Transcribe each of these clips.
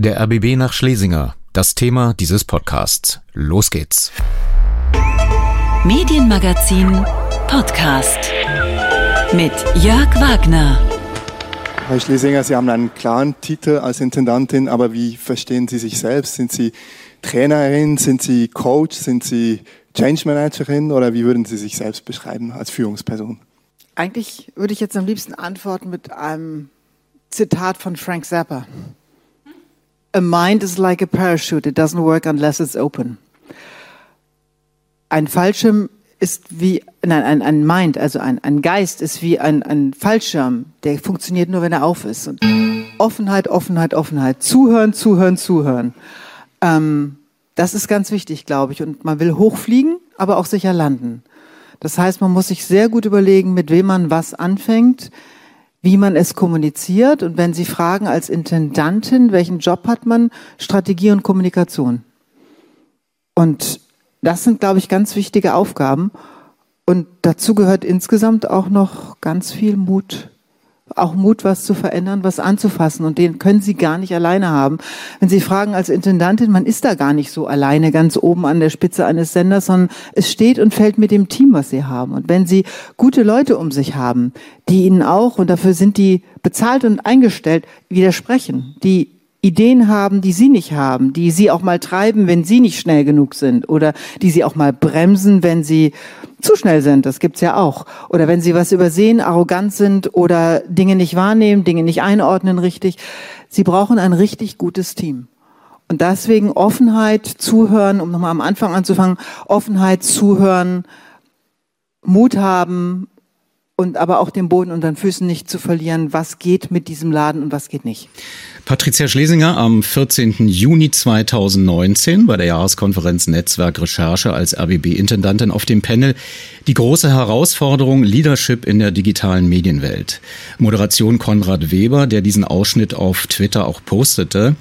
Der RBB nach Schlesinger, das Thema dieses Podcasts. Los geht's. Medienmagazin Podcast mit Jörg Wagner. Herr Schlesinger, Sie haben einen klaren Titel als Intendantin, aber wie verstehen Sie sich selbst? Sind Sie Trainerin, sind Sie Coach, sind Sie Change Managerin oder wie würden Sie sich selbst beschreiben als Führungsperson? Eigentlich würde ich jetzt am liebsten antworten mit einem Zitat von Frank Zappa. A mind is like a parachute. It doesn't work unless it's open. Ein Fallschirm ist wie, nein, ein, ein Mind, also ein, ein Geist ist wie ein, ein Fallschirm. Der funktioniert nur, wenn er auf ist. Und Offenheit, Offenheit, Offenheit. Zuhören, zuhören, zuhören. Ähm, das ist ganz wichtig, glaube ich. Und man will hochfliegen, aber auch sicher landen. Das heißt, man muss sich sehr gut überlegen, mit wem man was anfängt, wie man es kommuniziert. Und wenn Sie fragen als Intendantin, welchen Job hat man? Strategie und Kommunikation. Und das sind, glaube ich, ganz wichtige Aufgaben. Und dazu gehört insgesamt auch noch ganz viel Mut auch Mut, was zu verändern, was anzufassen. Und den können Sie gar nicht alleine haben. Wenn Sie fragen als Intendantin, man ist da gar nicht so alleine ganz oben an der Spitze eines Senders, sondern es steht und fällt mit dem Team, was Sie haben. Und wenn Sie gute Leute um sich haben, die Ihnen auch, und dafür sind die bezahlt und eingestellt, widersprechen, die Ideen haben, die Sie nicht haben, die Sie auch mal treiben, wenn Sie nicht schnell genug sind oder die Sie auch mal bremsen, wenn Sie zu schnell sind, das gibt's ja auch. Oder wenn Sie was übersehen, arrogant sind oder Dinge nicht wahrnehmen, Dinge nicht einordnen richtig. Sie brauchen ein richtig gutes Team. Und deswegen Offenheit, Zuhören, um nochmal am Anfang anzufangen, Offenheit, Zuhören, Mut haben, und aber auch den Boden unter den Füßen nicht zu verlieren, was geht mit diesem Laden und was geht nicht. Patricia Schlesinger am 14. Juni 2019 bei der Jahreskonferenz Netzwerk Recherche als RBB-Intendantin auf dem Panel Die große Herausforderung Leadership in der digitalen Medienwelt. Moderation Konrad Weber, der diesen Ausschnitt auf Twitter auch postete.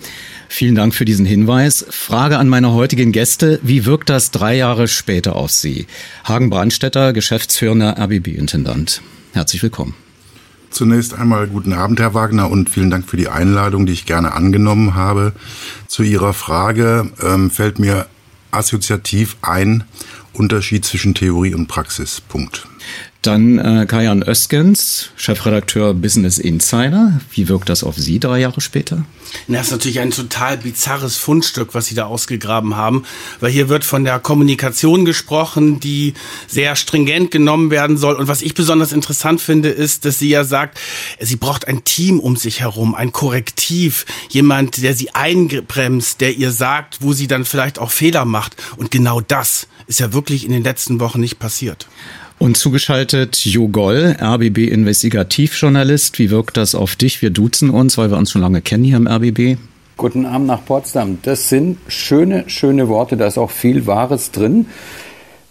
Vielen Dank für diesen Hinweis. Frage an meine heutigen Gäste. Wie wirkt das drei Jahre später auf Sie? Hagen Brandstetter, geschäftsführender RBB-Intendant. Herzlich willkommen. Zunächst einmal guten Abend, Herr Wagner, und vielen Dank für die Einladung, die ich gerne angenommen habe. Zu Ihrer Frage ähm, fällt mir assoziativ ein Unterschied zwischen Theorie und Praxis. Punkt. Dann äh, Kajan Öskens, Chefredakteur Business Insider. Wie wirkt das auf Sie drei Jahre später? Das ist natürlich ein total bizarres Fundstück, was Sie da ausgegraben haben, weil hier wird von der Kommunikation gesprochen, die sehr stringent genommen werden soll. Und was ich besonders interessant finde, ist, dass sie ja sagt, sie braucht ein Team um sich herum, ein Korrektiv, jemand, der sie einbremst, der ihr sagt, wo sie dann vielleicht auch Fehler macht. Und genau das ist ja wirklich in den letzten Wochen nicht passiert. Und zugeschaltet Jo Goll, RBB Investigativjournalist. Wie wirkt das auf dich? Wir duzen uns, weil wir uns schon lange kennen hier im RBB. Guten Abend nach Potsdam. Das sind schöne, schöne Worte. Da ist auch viel Wahres drin.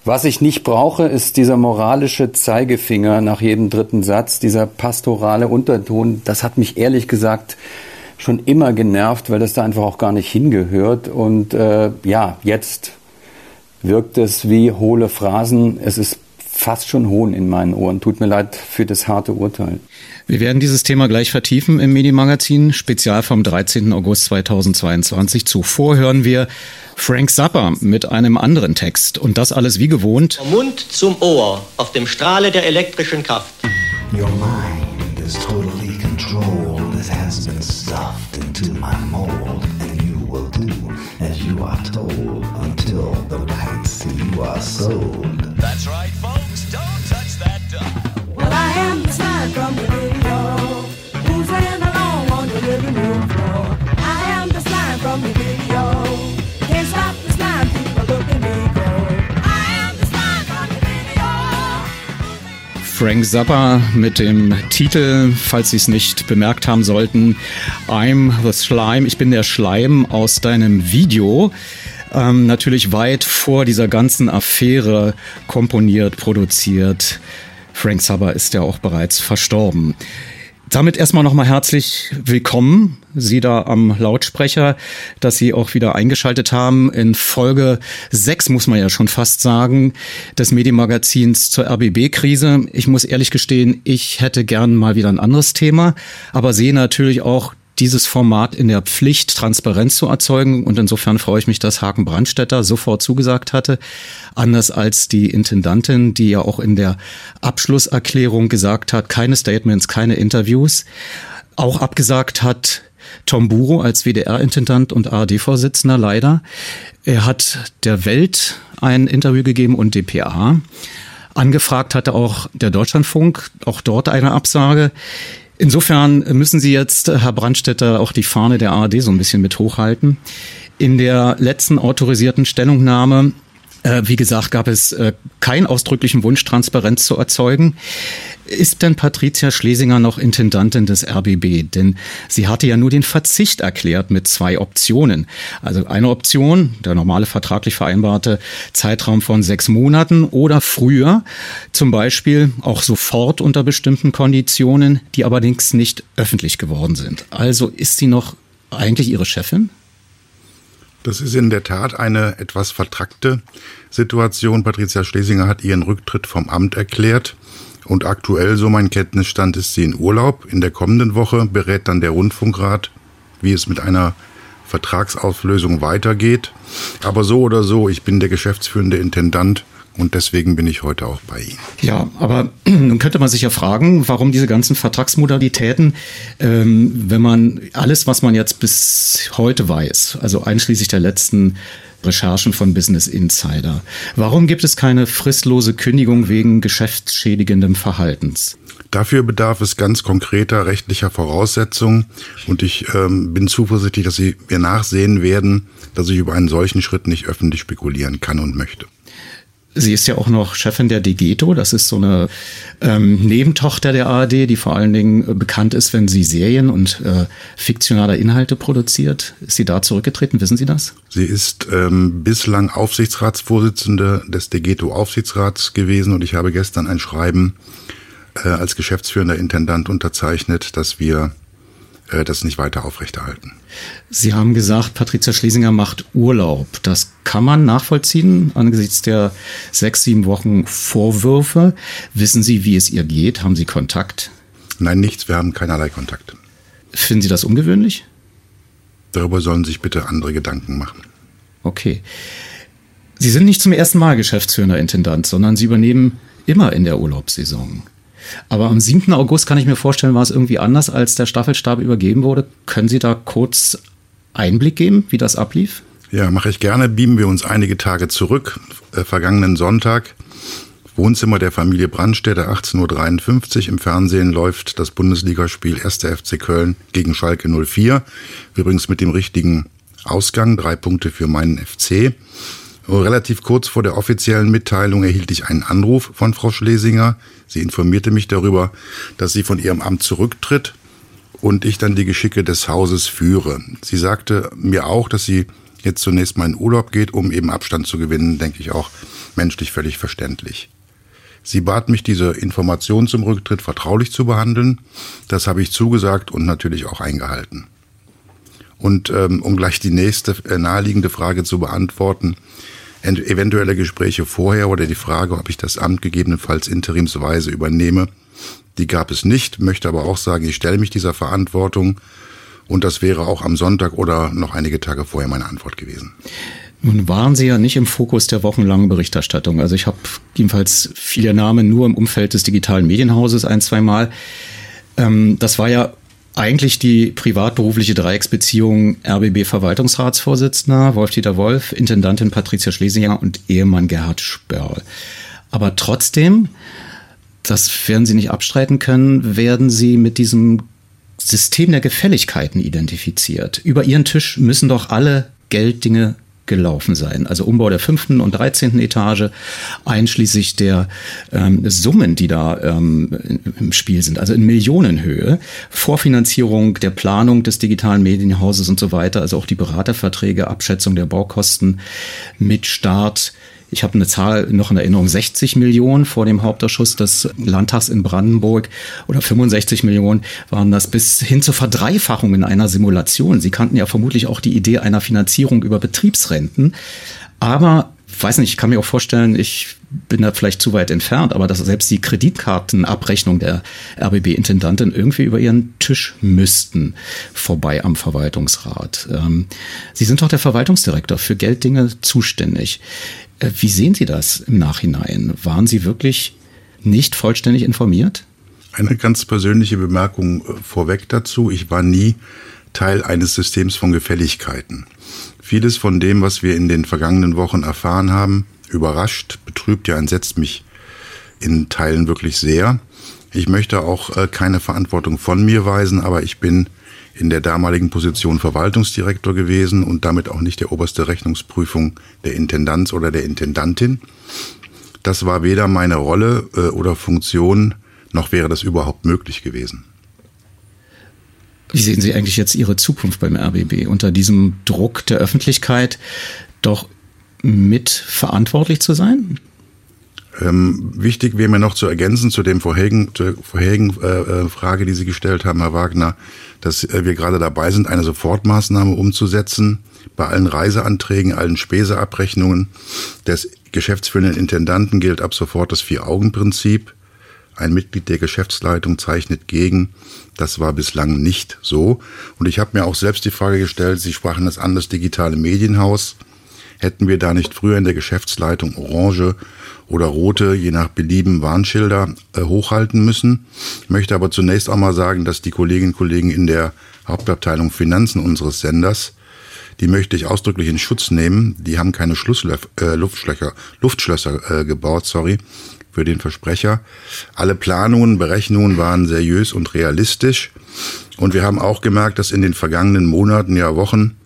Was ich nicht brauche, ist dieser moralische Zeigefinger nach jedem dritten Satz, dieser pastorale Unterton. Das hat mich ehrlich gesagt schon immer genervt, weil das da einfach auch gar nicht hingehört. Und äh, ja, jetzt wirkt es wie hohle Phrasen. Es ist fast schon Hohn in meinen Ohren. Tut mir leid für das harte Urteil. Wir werden dieses Thema gleich vertiefen im Medienmagazin, spezial vom 13. August 2022. Zuvor hören wir Frank Zappa mit einem anderen Text. Und das alles wie gewohnt. Vom Mund zum Ohr, auf dem Strahle der elektrischen Kraft. Your mind is totally controlled. It has been stuffed into my mold. And you will do as you are told you are sold. That's right, folks. from the video. Who's along on the living room floor? I am the slime from the video. Can't stop the slime, people look at me go. I am the slime from the video. Frank Zappa mit dem Titel, falls Sie es nicht bemerkt haben sollten, I'm the Slime, ich bin der Schleim aus deinem Video. Ähm, natürlich weit vor dieser ganzen Affäre komponiert, produziert, Frank Zappa ist ja auch bereits verstorben. Damit erstmal nochmal herzlich willkommen, Sie da am Lautsprecher, dass Sie auch wieder eingeschaltet haben in Folge 6, muss man ja schon fast sagen, des Medienmagazins zur RBB-Krise. Ich muss ehrlich gestehen, ich hätte gern mal wieder ein anderes Thema, aber sehe natürlich auch dieses Format in der Pflicht, Transparenz zu erzeugen. Und insofern freue ich mich, dass Haken Brandstetter sofort zugesagt hatte. Anders als die Intendantin, die ja auch in der Abschlusserklärung gesagt hat, keine Statements, keine Interviews. Auch abgesagt hat Tom Buro als WDR-Intendant und ARD-Vorsitzender leider. Er hat der Welt ein Interview gegeben und dpa. Angefragt hatte auch der Deutschlandfunk, auch dort eine Absage. Insofern müssen Sie jetzt, Herr Brandstätter, auch die Fahne der ARD so ein bisschen mit hochhalten. In der letzten autorisierten Stellungnahme wie gesagt, gab es äh, keinen ausdrücklichen Wunsch, Transparenz zu erzeugen. Ist denn Patricia Schlesinger noch Intendantin des RBB? Denn sie hatte ja nur den Verzicht erklärt mit zwei Optionen. Also eine Option, der normale vertraglich vereinbarte Zeitraum von sechs Monaten oder früher, zum Beispiel auch sofort unter bestimmten Konditionen, die allerdings nicht öffentlich geworden sind. Also ist sie noch eigentlich ihre Chefin? Das ist in der Tat eine etwas vertrackte Situation. Patricia Schlesinger hat ihren Rücktritt vom Amt erklärt. Und aktuell, so mein Kenntnisstand, ist sie in Urlaub. In der kommenden Woche berät dann der Rundfunkrat, wie es mit einer Vertragsauflösung weitergeht. Aber so oder so, ich bin der geschäftsführende Intendant und deswegen bin ich heute auch bei Ihnen. Ja, aber nun könnte man sich ja fragen, warum diese ganzen Vertragsmodalitäten, ähm, wenn man alles, was man jetzt bis heute weiß, also einschließlich der letzten Recherchen von Business Insider, warum gibt es keine fristlose Kündigung wegen geschäftsschädigendem Verhaltens? Dafür bedarf es ganz konkreter rechtlicher Voraussetzungen und ich ähm, bin zuversichtlich, dass Sie mir nachsehen werden, dass ich über einen solchen Schritt nicht öffentlich spekulieren kann und möchte. Sie ist ja auch noch Chefin der Degeto. Das ist so eine ähm, Nebentochter der ARD, die vor allen Dingen äh, bekannt ist, wenn sie Serien und äh, fiktionale Inhalte produziert. Ist sie da zurückgetreten? Wissen Sie das? Sie ist ähm, bislang Aufsichtsratsvorsitzende des Degeto Aufsichtsrats gewesen und ich habe gestern ein Schreiben äh, als geschäftsführender Intendant unterzeichnet, dass wir äh, das nicht weiter aufrechterhalten. Sie haben gesagt, Patricia Schlesinger macht Urlaub. Das kann man nachvollziehen angesichts der sechs, sieben Wochen Vorwürfe. Wissen Sie, wie es ihr geht? Haben Sie Kontakt? Nein, nichts. Wir haben keinerlei Kontakt. Finden Sie das ungewöhnlich? Darüber sollen sich bitte andere Gedanken machen. Okay. Sie sind nicht zum ersten Mal Geschäftsführender Intendant, sondern Sie übernehmen immer in der Urlaubssaison. Aber am 7. August kann ich mir vorstellen, war es irgendwie anders, als der Staffelstab übergeben wurde. Können Sie da kurz Einblick geben, wie das ablief? Ja, mache ich gerne. Beamen wir uns einige Tage zurück. Äh, vergangenen Sonntag, Wohnzimmer der Familie Brandstätter, 18.53 Uhr. Im Fernsehen läuft das Bundesligaspiel 1. FC Köln gegen Schalke 04. Übrigens mit dem richtigen Ausgang, drei Punkte für meinen FC. Relativ kurz vor der offiziellen Mitteilung erhielt ich einen Anruf von Frau Schlesinger. Sie informierte mich darüber, dass sie von ihrem Amt zurücktritt und ich dann die Geschicke des Hauses führe. Sie sagte mir auch, dass sie jetzt zunächst mal in Urlaub geht, um eben Abstand zu gewinnen, denke ich auch menschlich völlig verständlich. Sie bat mich, diese Information zum Rücktritt vertraulich zu behandeln. Das habe ich zugesagt und natürlich auch eingehalten. Und ähm, um gleich die nächste äh, naheliegende Frage zu beantworten, eventuelle Gespräche vorher oder die Frage, ob ich das Amt gegebenenfalls interimsweise übernehme, die gab es nicht, möchte aber auch sagen, ich stelle mich dieser Verantwortung und das wäre auch am Sonntag oder noch einige Tage vorher meine Antwort gewesen. Nun waren Sie ja nicht im Fokus der wochenlangen Berichterstattung. Also ich habe jedenfalls viele Namen nur im Umfeld des digitalen Medienhauses ein, zwei Mal. Ähm, das war ja eigentlich die privatberufliche Dreiecksbeziehung RBB-Verwaltungsratsvorsitzender Wolf-Dieter Wolf, Intendantin Patricia Schlesinger und Ehemann Gerhard Spörl. Aber trotzdem, das werden Sie nicht abstreiten können, werden Sie mit diesem System der Gefälligkeiten identifiziert. Über Ihren Tisch müssen doch alle Gelddinge gelaufen sein. Also Umbau der fünften und dreizehnten Etage, einschließlich der ähm, Summen, die da ähm, im Spiel sind, also in Millionenhöhe, Vorfinanzierung der Planung des digitalen Medienhauses und so weiter, also auch die Beraterverträge, Abschätzung der Baukosten mit Start ich habe eine Zahl noch in Erinnerung, 60 Millionen vor dem Hauptausschuss des Landtags in Brandenburg oder 65 Millionen waren das bis hin zur Verdreifachung in einer Simulation. Sie kannten ja vermutlich auch die Idee einer Finanzierung über Betriebsrenten. Aber weiß nicht, ich kann mir auch vorstellen, ich bin da vielleicht zu weit entfernt, aber dass selbst die Kreditkartenabrechnung der RBB-Intendantin irgendwie über ihren Tisch müssten, vorbei am Verwaltungsrat. Ähm, Sie sind doch der Verwaltungsdirektor für Gelddinge zuständig. Äh, wie sehen Sie das im Nachhinein? Waren Sie wirklich nicht vollständig informiert? Eine ganz persönliche Bemerkung äh, vorweg dazu. Ich war nie Teil eines Systems von Gefälligkeiten. Vieles von dem, was wir in den vergangenen Wochen erfahren haben, überrascht, betrübt, ja entsetzt mich in Teilen wirklich sehr. Ich möchte auch äh, keine Verantwortung von mir weisen, aber ich bin in der damaligen Position Verwaltungsdirektor gewesen und damit auch nicht der oberste Rechnungsprüfung der Intendanz oder der Intendantin. Das war weder meine Rolle äh, oder Funktion, noch wäre das überhaupt möglich gewesen. Wie sehen Sie eigentlich jetzt Ihre Zukunft beim RBB unter diesem Druck der Öffentlichkeit doch mit verantwortlich zu sein? Ähm, wichtig wäre mir noch zu ergänzen zu dem vorherigen, zur vorherigen äh, äh, Frage, die Sie gestellt haben, Herr Wagner, dass äh, wir gerade dabei sind, eine Sofortmaßnahme umzusetzen bei allen Reiseanträgen, allen Speseabrechnungen des geschäftsführenden Intendanten gilt ab sofort das Vier-Augen-Prinzip. Ein Mitglied der Geschäftsleitung zeichnet gegen. Das war bislang nicht so. Und ich habe mir auch selbst die Frage gestellt, Sie sprachen das an, das digitale Medienhaus. Hätten wir da nicht früher in der Geschäftsleitung orange oder rote, je nach Belieben, Warnschilder äh, hochhalten müssen? Ich möchte aber zunächst auch mal sagen, dass die Kolleginnen und Kollegen in der Hauptabteilung Finanzen unseres Senders, die möchte ich ausdrücklich in Schutz nehmen. Die haben keine Schlusslöf äh, Luftschlösser, Luftschlösser äh, gebaut, sorry, für den Versprecher. Alle Planungen, Berechnungen waren seriös und realistisch. Und wir haben auch gemerkt, dass in den vergangenen Monaten, ja Wochen,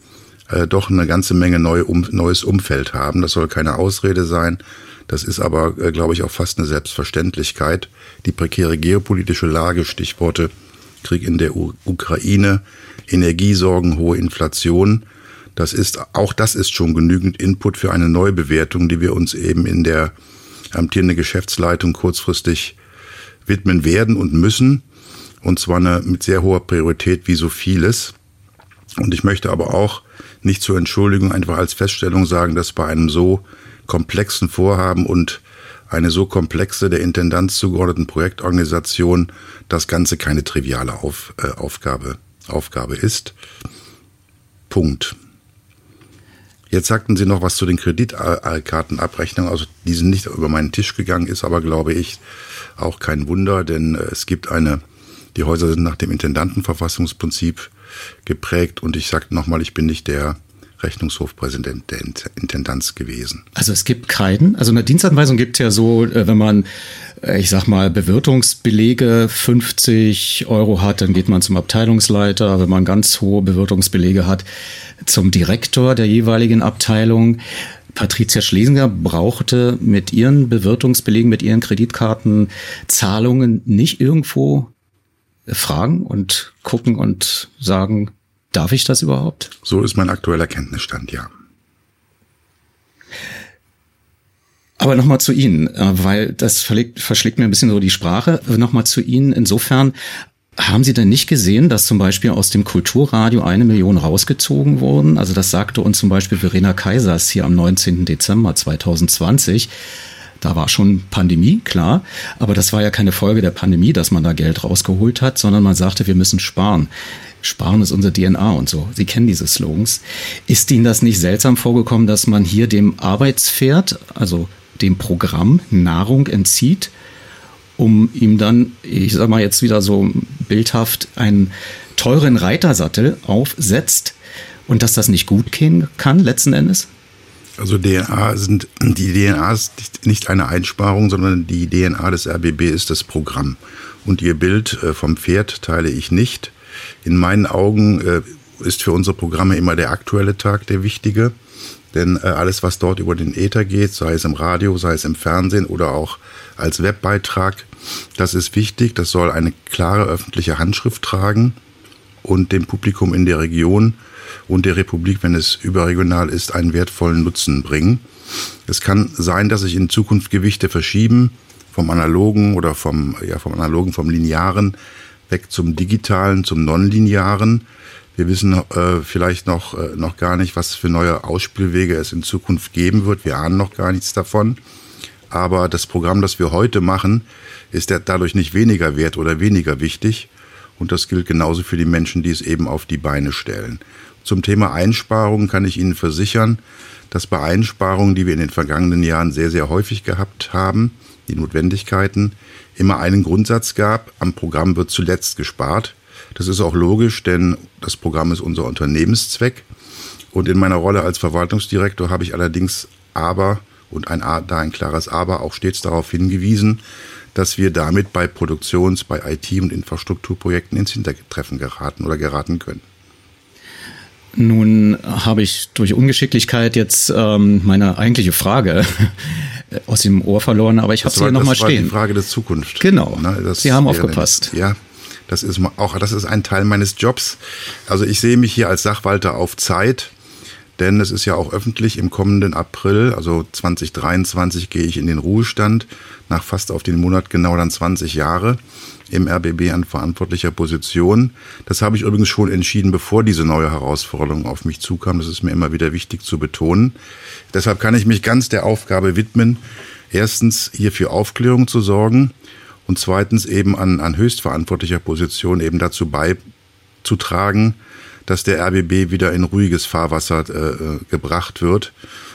äh, doch eine ganze Menge neu, um, neues Umfeld haben. Das soll keine Ausrede sein. Das ist aber, äh, glaube ich, auch fast eine Selbstverständlichkeit. Die prekäre geopolitische Lage, Stichworte Krieg in der U Ukraine, Energiesorgen, hohe Inflation. Das ist, auch das ist schon genügend Input für eine Neubewertung, die wir uns eben in der amtierende Geschäftsleitung kurzfristig widmen werden und müssen. Und zwar eine, mit sehr hoher Priorität wie so vieles. Und ich möchte aber auch nicht zur Entschuldigung einfach als Feststellung sagen, dass bei einem so komplexen Vorhaben und eine so komplexe der Intendanz zugeordneten Projektorganisation das Ganze keine triviale Auf, äh, Aufgabe, Aufgabe ist. Punkt. Jetzt sagten Sie noch was zu den Kreditkartenabrechnungen. Also die sind nicht über meinen Tisch gegangen, ist aber, glaube ich, auch kein Wunder, denn äh, es gibt eine, die Häuser sind nach dem Intendantenverfassungsprinzip geprägt und ich sagte nochmal, ich bin nicht der Rechnungshofpräsident der Intendanz gewesen. Also es gibt keinen. Also eine Dienstanweisung gibt es ja so, äh, wenn man, äh, ich sag mal, Bewirtungsbelege 50 Euro hat, dann geht man zum Abteilungsleiter. Wenn man ganz hohe Bewirtungsbelege hat, zum Direktor der jeweiligen Abteilung. Patricia Schlesinger brauchte mit ihren Bewirtungsbelegen, mit ihren Kreditkartenzahlungen nicht irgendwo fragen und gucken und sagen, darf ich das überhaupt? So ist mein aktueller Kenntnisstand, ja. Aber nochmal zu Ihnen, äh, weil das verschlägt mir ein bisschen so die Sprache. Nochmal zu Ihnen insofern, haben Sie denn nicht gesehen, dass zum Beispiel aus dem Kulturradio eine Million rausgezogen wurden? Also das sagte uns zum Beispiel Verena Kaisers hier am 19. Dezember 2020. Da war schon Pandemie, klar, aber das war ja keine Folge der Pandemie, dass man da Geld rausgeholt hat, sondern man sagte, wir müssen sparen. Sparen ist unser DNA und so. Sie kennen diese Slogans. Ist Ihnen das nicht seltsam vorgekommen, dass man hier dem Arbeitspferd, also dem Programm Nahrung entzieht um ihm dann, ich sag mal jetzt wieder so bildhaft, einen teuren Reitersattel aufsetzt und dass das nicht gut gehen kann letzten Endes? Also DNA sind, die DNA ist nicht eine Einsparung, sondern die DNA des RBB ist das Programm. Und ihr Bild äh, vom Pferd teile ich nicht. In meinen Augen äh, ist für unsere Programme immer der aktuelle Tag der wichtige. Denn äh, alles, was dort über den Äther geht, sei es im Radio, sei es im Fernsehen oder auch als Webbeitrag, das ist wichtig. Das soll eine klare öffentliche Handschrift tragen und dem Publikum in der Region und der Republik, wenn es überregional ist, einen wertvollen Nutzen bringen. Es kann sein, dass sich in Zukunft Gewichte verschieben vom analogen oder vom, ja, vom analogen, vom linearen weg zum digitalen, zum nonlinearen. Wir wissen äh, vielleicht noch, äh, noch gar nicht, was für neue Ausspielwege es in Zukunft geben wird. Wir ahnen noch gar nichts davon. Aber das Programm, das wir heute machen, ist dadurch nicht weniger wert oder weniger wichtig. Und das gilt genauso für die Menschen, die es eben auf die Beine stellen. Zum Thema Einsparungen kann ich Ihnen versichern, dass bei Einsparungen, die wir in den vergangenen Jahren sehr, sehr häufig gehabt haben, die Notwendigkeiten, immer einen Grundsatz gab, am Programm wird zuletzt gespart. Das ist auch logisch, denn das Programm ist unser Unternehmenszweck. Und in meiner Rolle als Verwaltungsdirektor habe ich allerdings aber und ein, da ein klares Aber auch stets darauf hingewiesen, dass wir damit bei Produktions-, bei IT- und Infrastrukturprojekten ins Hintertreffen geraten oder geraten können. Nun habe ich durch Ungeschicklichkeit jetzt ähm, meine eigentliche Frage aus dem Ohr verloren, aber ich habe sie hier nochmal stehen. Das war die Frage der Zukunft. Genau. Ne, sie haben aufgepasst. Ja, das ist auch das ist ein Teil meines Jobs. Also ich sehe mich hier als Sachwalter auf Zeit denn es ist ja auch öffentlich im kommenden April, also 2023 gehe ich in den Ruhestand, nach fast auf den Monat genau dann 20 Jahre im RBB an verantwortlicher Position. Das habe ich übrigens schon entschieden, bevor diese neue Herausforderung auf mich zukam. Das ist mir immer wieder wichtig zu betonen. Deshalb kann ich mich ganz der Aufgabe widmen, erstens hier für Aufklärung zu sorgen und zweitens eben an, an höchstverantwortlicher Position eben dazu beizutragen, dass der RBB wieder in ruhiges Fahrwasser äh, äh, gebracht wird.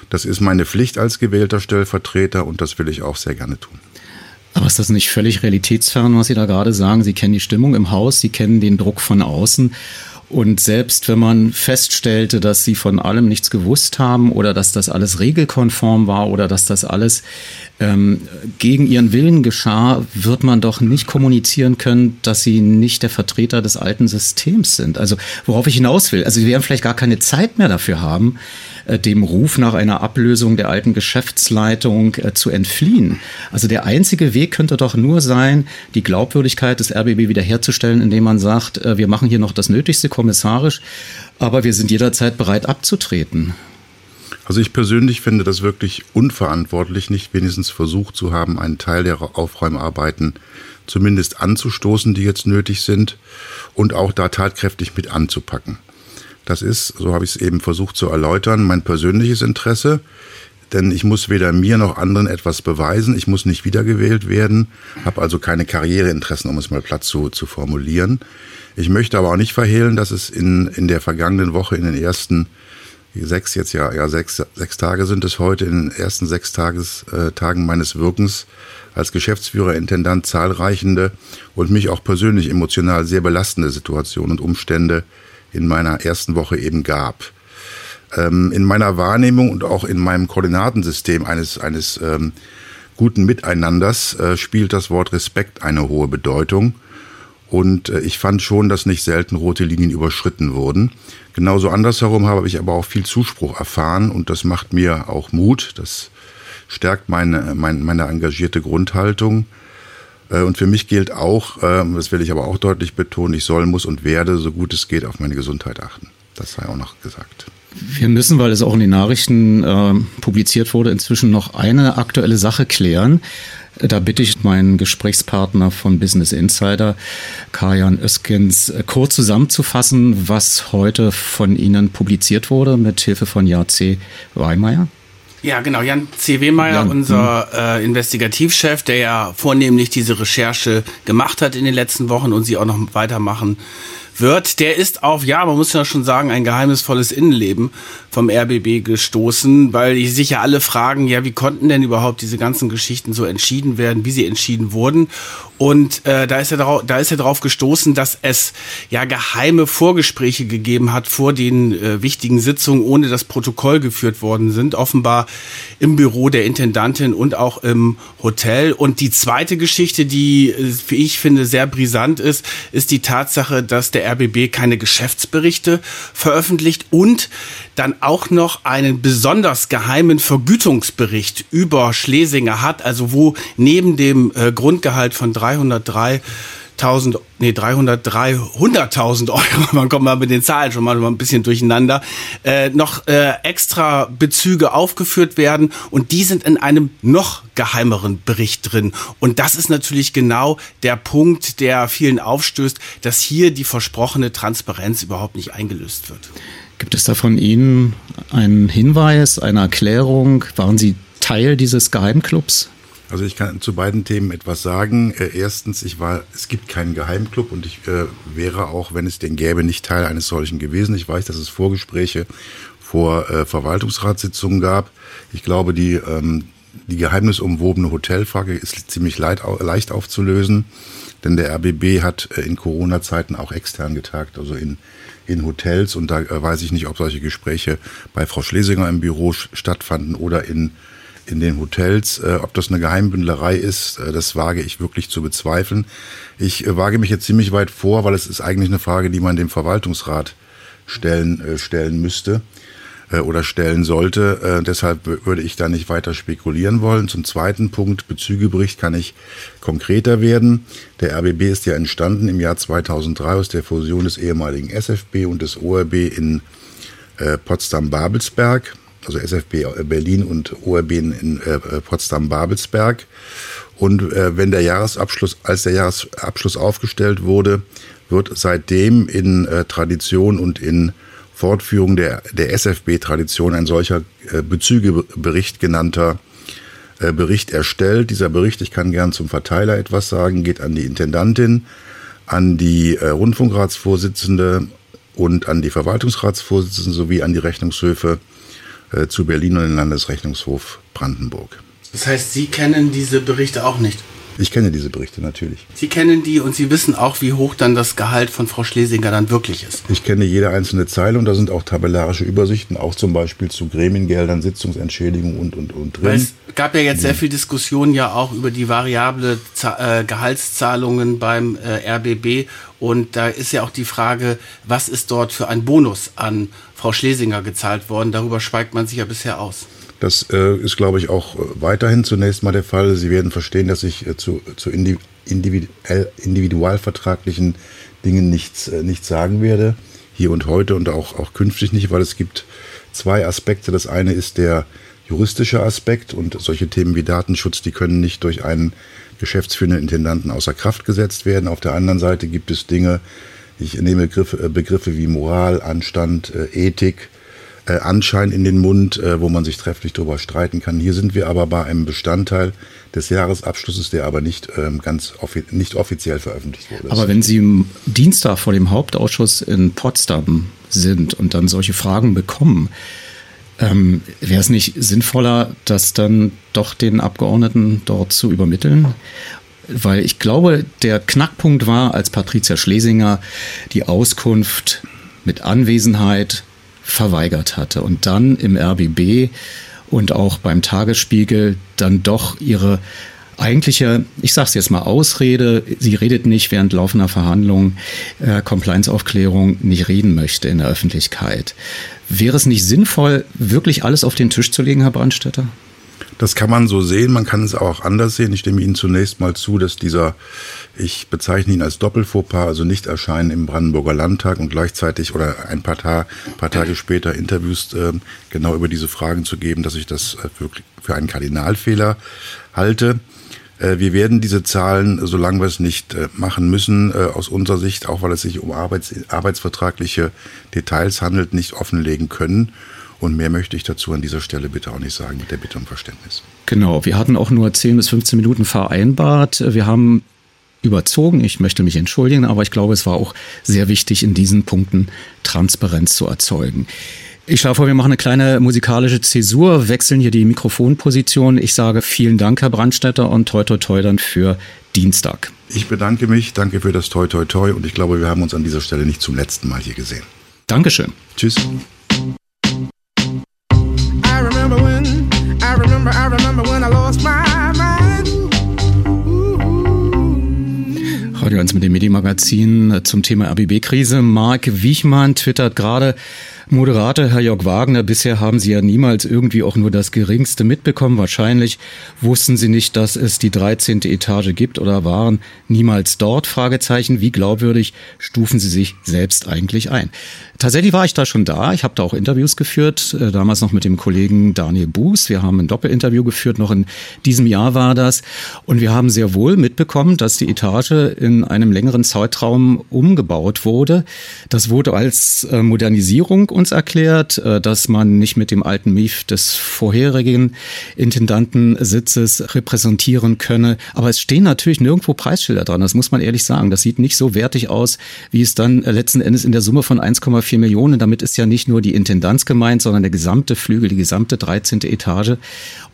Das ist meine Pflicht als gewählter Stellvertreter und das will ich auch sehr gerne tun. Aber ist das nicht völlig realitätsfern, was Sie da gerade sagen? Sie kennen die Stimmung im Haus, Sie kennen den Druck von außen. Und selbst wenn man feststellte, dass sie von allem nichts gewusst haben oder dass das alles regelkonform war oder dass das alles ähm, gegen ihren Willen geschah, wird man doch nicht kommunizieren können, dass sie nicht der Vertreter des alten Systems sind. Also worauf ich hinaus will, also sie werden vielleicht gar keine Zeit mehr dafür haben, äh, dem Ruf nach einer Ablösung der alten Geschäftsleitung äh, zu entfliehen. Also der einzige Weg könnte doch nur sein, die Glaubwürdigkeit des RBB wiederherzustellen, indem man sagt, äh, wir machen hier noch das Nötigste kommissarisch, aber wir sind jederzeit bereit abzutreten. Also ich persönlich finde das wirklich unverantwortlich, nicht wenigstens versucht zu haben, einen Teil der Aufräumarbeiten zumindest anzustoßen, die jetzt nötig sind und auch da tatkräftig mit anzupacken. Das ist, so habe ich es eben versucht zu erläutern, mein persönliches Interesse, denn ich muss weder mir noch anderen etwas beweisen, ich muss nicht wiedergewählt werden, habe also keine Karriereinteressen, um es mal platt zu, zu formulieren. Ich möchte aber auch nicht verhehlen, dass es in, in der vergangenen Woche, in den ersten sechs jetzt ja, ja sechs, sechs Tage sind es heute, in den ersten sechs Tages, äh, Tagen meines Wirkens als Geschäftsführer, Intendant zahlreichende und mich auch persönlich emotional sehr belastende Situationen und Umstände in meiner ersten Woche eben gab. Ähm, in meiner Wahrnehmung und auch in meinem Koordinatensystem eines, eines ähm, guten Miteinanders äh, spielt das Wort Respekt eine hohe Bedeutung. Und äh, ich fand schon, dass nicht selten rote Linien überschritten wurden. Genauso andersherum habe ich aber auch viel Zuspruch erfahren und das macht mir auch Mut. Das stärkt meine, meine, meine engagierte Grundhaltung. Äh, und für mich gilt auch, ähm, das will ich aber auch deutlich betonen, ich soll, muss und werde, so gut es geht, auf meine Gesundheit achten. Das sei auch noch gesagt. Wir müssen, weil es auch in den Nachrichten äh, publiziert wurde, inzwischen noch eine aktuelle Sache klären. Da bitte ich meinen Gesprächspartner von Business Insider, Kajan Öskens, kurz zusammenzufassen, was heute von Ihnen publiziert wurde mit Hilfe von Jan C. Weimeyer. Ja, genau. Jan C. Wehmeier, Jan, unser hm. äh, Investigativchef, der ja vornehmlich diese Recherche gemacht hat in den letzten Wochen und sie auch noch weitermachen wird, der ist auf, ja, man muss ja schon sagen, ein geheimnisvolles Innenleben vom RBB gestoßen, weil sich ja alle fragen, ja, wie konnten denn überhaupt diese ganzen Geschichten so entschieden werden, wie sie entschieden wurden. Und äh, da, ist er drauf, da ist er darauf gestoßen, dass es ja geheime Vorgespräche gegeben hat vor den äh, wichtigen Sitzungen, ohne dass Protokoll geführt worden sind, offenbar im Büro der Intendantin und auch im Hotel. Und die zweite Geschichte, die, äh, wie ich finde, sehr brisant ist, ist die Tatsache, dass der RBB keine Geschäftsberichte veröffentlicht und dann auch noch einen besonders geheimen Vergütungsbericht über Schlesinger hat, also wo neben dem äh, Grundgehalt von 303 1000, nee, 300, 300.000 Euro, man kommt mal mit den Zahlen schon mal ein bisschen durcheinander, äh, noch äh, extra Bezüge aufgeführt werden und die sind in einem noch geheimeren Bericht drin. Und das ist natürlich genau der Punkt, der vielen aufstößt, dass hier die versprochene Transparenz überhaupt nicht eingelöst wird. Gibt es da von Ihnen einen Hinweis, eine Erklärung? Waren Sie Teil dieses Geheimclubs? Also ich kann zu beiden Themen etwas sagen. Äh, erstens, ich war, es gibt keinen Geheimclub und ich äh, wäre auch, wenn es den gäbe, nicht Teil eines solchen gewesen. Ich weiß, dass es Vorgespräche vor äh, Verwaltungsratssitzungen gab. Ich glaube, die, ähm, die geheimnisumwobene Hotelfrage ist ziemlich leid, leicht aufzulösen, denn der RBB hat äh, in Corona-Zeiten auch extern getagt, also in, in Hotels. Und da äh, weiß ich nicht, ob solche Gespräche bei Frau Schlesinger im Büro stattfanden oder in in den Hotels. Äh, ob das eine Geheimbündlerei ist, äh, das wage ich wirklich zu bezweifeln. Ich äh, wage mich jetzt ziemlich weit vor, weil es ist eigentlich eine Frage, die man dem Verwaltungsrat stellen, äh, stellen müsste äh, oder stellen sollte. Äh, deshalb würde ich da nicht weiter spekulieren wollen. Zum zweiten Punkt, Bezügebericht kann ich konkreter werden. Der RBB ist ja entstanden im Jahr 2003 aus der Fusion des ehemaligen SFB und des ORB in Potsdam-Babelsberg also SFB Berlin und ORB in äh, Potsdam-Babelsberg. Und äh, wenn der Jahresabschluss, als der Jahresabschluss aufgestellt wurde, wird seitdem in äh, Tradition und in Fortführung der, der SFB-Tradition ein solcher äh, Bezügebericht genannter äh, Bericht erstellt. Dieser Bericht, ich kann gern zum Verteiler etwas sagen, geht an die Intendantin, an die äh, Rundfunkratsvorsitzende und an die Verwaltungsratsvorsitzende sowie an die Rechnungshöfe äh, zu Berlin und den Landesrechnungshof Brandenburg. Das heißt, Sie kennen diese Berichte auch nicht? Ich kenne diese Berichte natürlich. Sie kennen die und Sie wissen auch, wie hoch dann das Gehalt von Frau Schlesinger dann wirklich ist. Ich kenne jede einzelne Zeile und da sind auch tabellarische Übersichten, auch zum Beispiel zu Gremiengeldern, Sitzungsentschädigungen und, und, und drin. es gab ja jetzt sehr viel Diskussion ja auch über die variable äh, Gehaltszahlungen beim äh, RBB und da ist ja auch die Frage, was ist dort für ein Bonus an Frau Schlesinger gezahlt worden? Darüber schweigt man sich ja bisher aus. Das äh, ist, glaube ich, auch äh, weiterhin zunächst mal der Fall. Sie werden verstehen, dass ich äh, zu, zu individuell, individualvertraglichen Dingen nichts, äh, nichts sagen werde. Hier und heute und auch, auch künftig nicht, weil es gibt zwei Aspekte. Das eine ist der juristische Aspekt und solche Themen wie Datenschutz, die können nicht durch einen geschäftsführenden Intendanten außer Kraft gesetzt werden. Auf der anderen Seite gibt es Dinge, ich nehme Begriffe, äh, Begriffe wie Moral, Anstand, äh, Ethik, äh, Anschein in den Mund, äh, wo man sich trefflich darüber streiten kann. Hier sind wir aber bei einem Bestandteil des Jahresabschlusses, der aber nicht ähm, ganz offi nicht offiziell veröffentlicht wurde. Aber wenn Sie Dienstag vor dem Hauptausschuss in Potsdam sind und dann solche Fragen bekommen, ähm, wäre es nicht sinnvoller, das dann doch den Abgeordneten dort zu übermitteln? Weil ich glaube, der Knackpunkt war, als Patricia Schlesinger die Auskunft mit Anwesenheit verweigert hatte und dann im RBB und auch beim Tagesspiegel dann doch ihre eigentliche, ich sage es jetzt mal, Ausrede, sie redet nicht während laufender Verhandlungen, äh, Compliance-Aufklärung nicht reden möchte in der Öffentlichkeit. Wäre es nicht sinnvoll, wirklich alles auf den Tisch zu legen, Herr Brandstätter? Das kann man so sehen, man kann es auch anders sehen. Ich stimme Ihnen zunächst mal zu, dass dieser, ich bezeichne ihn als Doppelfauxpas, also nicht erscheinen im Brandenburger Landtag und gleichzeitig oder ein paar, Tage, paar Tage später Interviews äh, genau über diese Fragen zu geben, dass ich das äh, wirklich für einen Kardinalfehler halte. Äh, wir werden diese Zahlen, solange wir es nicht äh, machen müssen, aus unserer Sicht, auch weil es sich um arbeits arbeitsvertragliche Details handelt, nicht offenlegen können. Und mehr möchte ich dazu an dieser Stelle bitte auch nicht sagen, mit der Bitte um Verständnis. Genau, wir hatten auch nur 10 bis 15 Minuten vereinbart. Wir haben überzogen. Ich möchte mich entschuldigen, aber ich glaube, es war auch sehr wichtig, in diesen Punkten Transparenz zu erzeugen. Ich schlage vor, wir machen eine kleine musikalische Zäsur, wechseln hier die Mikrofonposition. Ich sage vielen Dank, Herr Brandstätter, und toi toi toi dann für Dienstag. Ich bedanke mich, danke für das toi toi toi und ich glaube, wir haben uns an dieser Stelle nicht zum letzten Mal hier gesehen. Dankeschön. Tschüss. Radio 1 mit dem Medienmagazin zum Thema RBB-Krise. Marc Wiechmann twittert gerade, Moderator Herr Jörg Wagner, bisher haben Sie ja niemals irgendwie auch nur das Geringste mitbekommen. Wahrscheinlich wussten Sie nicht, dass es die 13. Etage gibt oder waren niemals dort? Fragezeichen. Wie glaubwürdig stufen Sie sich selbst eigentlich ein? Tatsächlich war ich da schon da. Ich habe da auch Interviews geführt, äh, damals noch mit dem Kollegen Daniel Buß. Wir haben ein Doppelinterview geführt, noch in diesem Jahr war das. Und wir haben sehr wohl mitbekommen, dass die Etage in einem längeren Zeitraum umgebaut wurde. Das wurde als äh, Modernisierung uns erklärt, äh, dass man nicht mit dem alten Mief des vorherigen Intendantensitzes repräsentieren könne. Aber es stehen natürlich nirgendwo Preisschilder dran. Das muss man ehrlich sagen. Das sieht nicht so wertig aus, wie es dann letzten Endes in der Summe von 1,4 1,4 Millionen. Damit ist ja nicht nur die Intendanz gemeint, sondern der gesamte Flügel, die gesamte 13. Etage.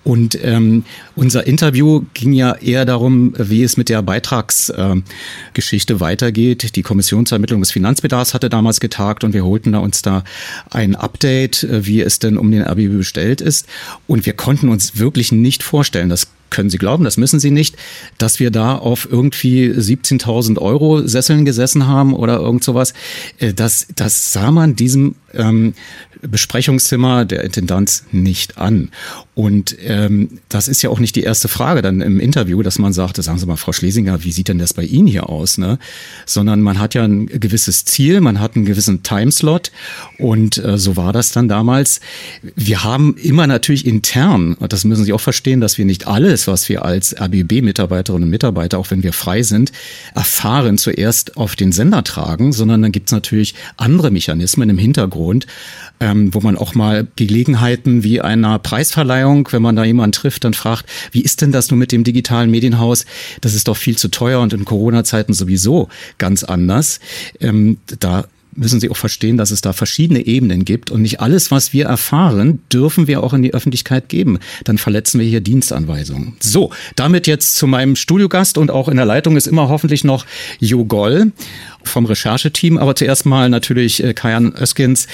Und ähm, unser Interview ging ja eher darum, wie es mit der Beitragsgeschichte äh, weitergeht. Die Kommission zur Ermittlung des Finanzbedarfs hatte damals getagt und wir holten da uns da ein Update, äh, wie es denn um den RBB bestellt ist. Und wir konnten uns wirklich nicht vorstellen, dass können Sie glauben, das müssen Sie nicht, dass wir da auf irgendwie 17.000 Euro Sesseln gesessen haben oder irgend sowas. Äh, das, das sah man diesem ähm, Besprechungszimmer der Intendanz nicht an. Und ähm, das ist ja auch nicht die erste Frage dann im Interview, dass man sagte, sagen Sie mal, Frau Schlesinger, wie sieht denn das bei Ihnen hier aus? Ne? Sondern man hat ja ein gewisses Ziel, man hat einen gewissen Timeslot und äh, so war das dann damals. Wir haben immer natürlich intern, und das müssen Sie auch verstehen, dass wir nicht alles, was wir als RBB-Mitarbeiterinnen und Mitarbeiter, auch wenn wir frei sind, erfahren, zuerst auf den Sender tragen, sondern dann gibt's natürlich andere Mechanismen im Hintergrund, ähm, wo man auch mal Gelegenheiten wie einer Preisverleihung, wenn man da jemanden trifft, dann fragt, wie ist denn das nun mit dem digitalen Medienhaus? Das ist doch viel zu teuer und in Corona-Zeiten sowieso ganz anders. Ähm, da müssen Sie auch verstehen, dass es da verschiedene Ebenen gibt und nicht alles, was wir erfahren, dürfen wir auch in die Öffentlichkeit geben. Dann verletzen wir hier Dienstanweisungen. So, damit jetzt zu meinem Studiogast und auch in der Leitung ist immer hoffentlich noch Jo Goll vom Rechercheteam, aber zuerst mal natürlich äh, Kajan Öskins.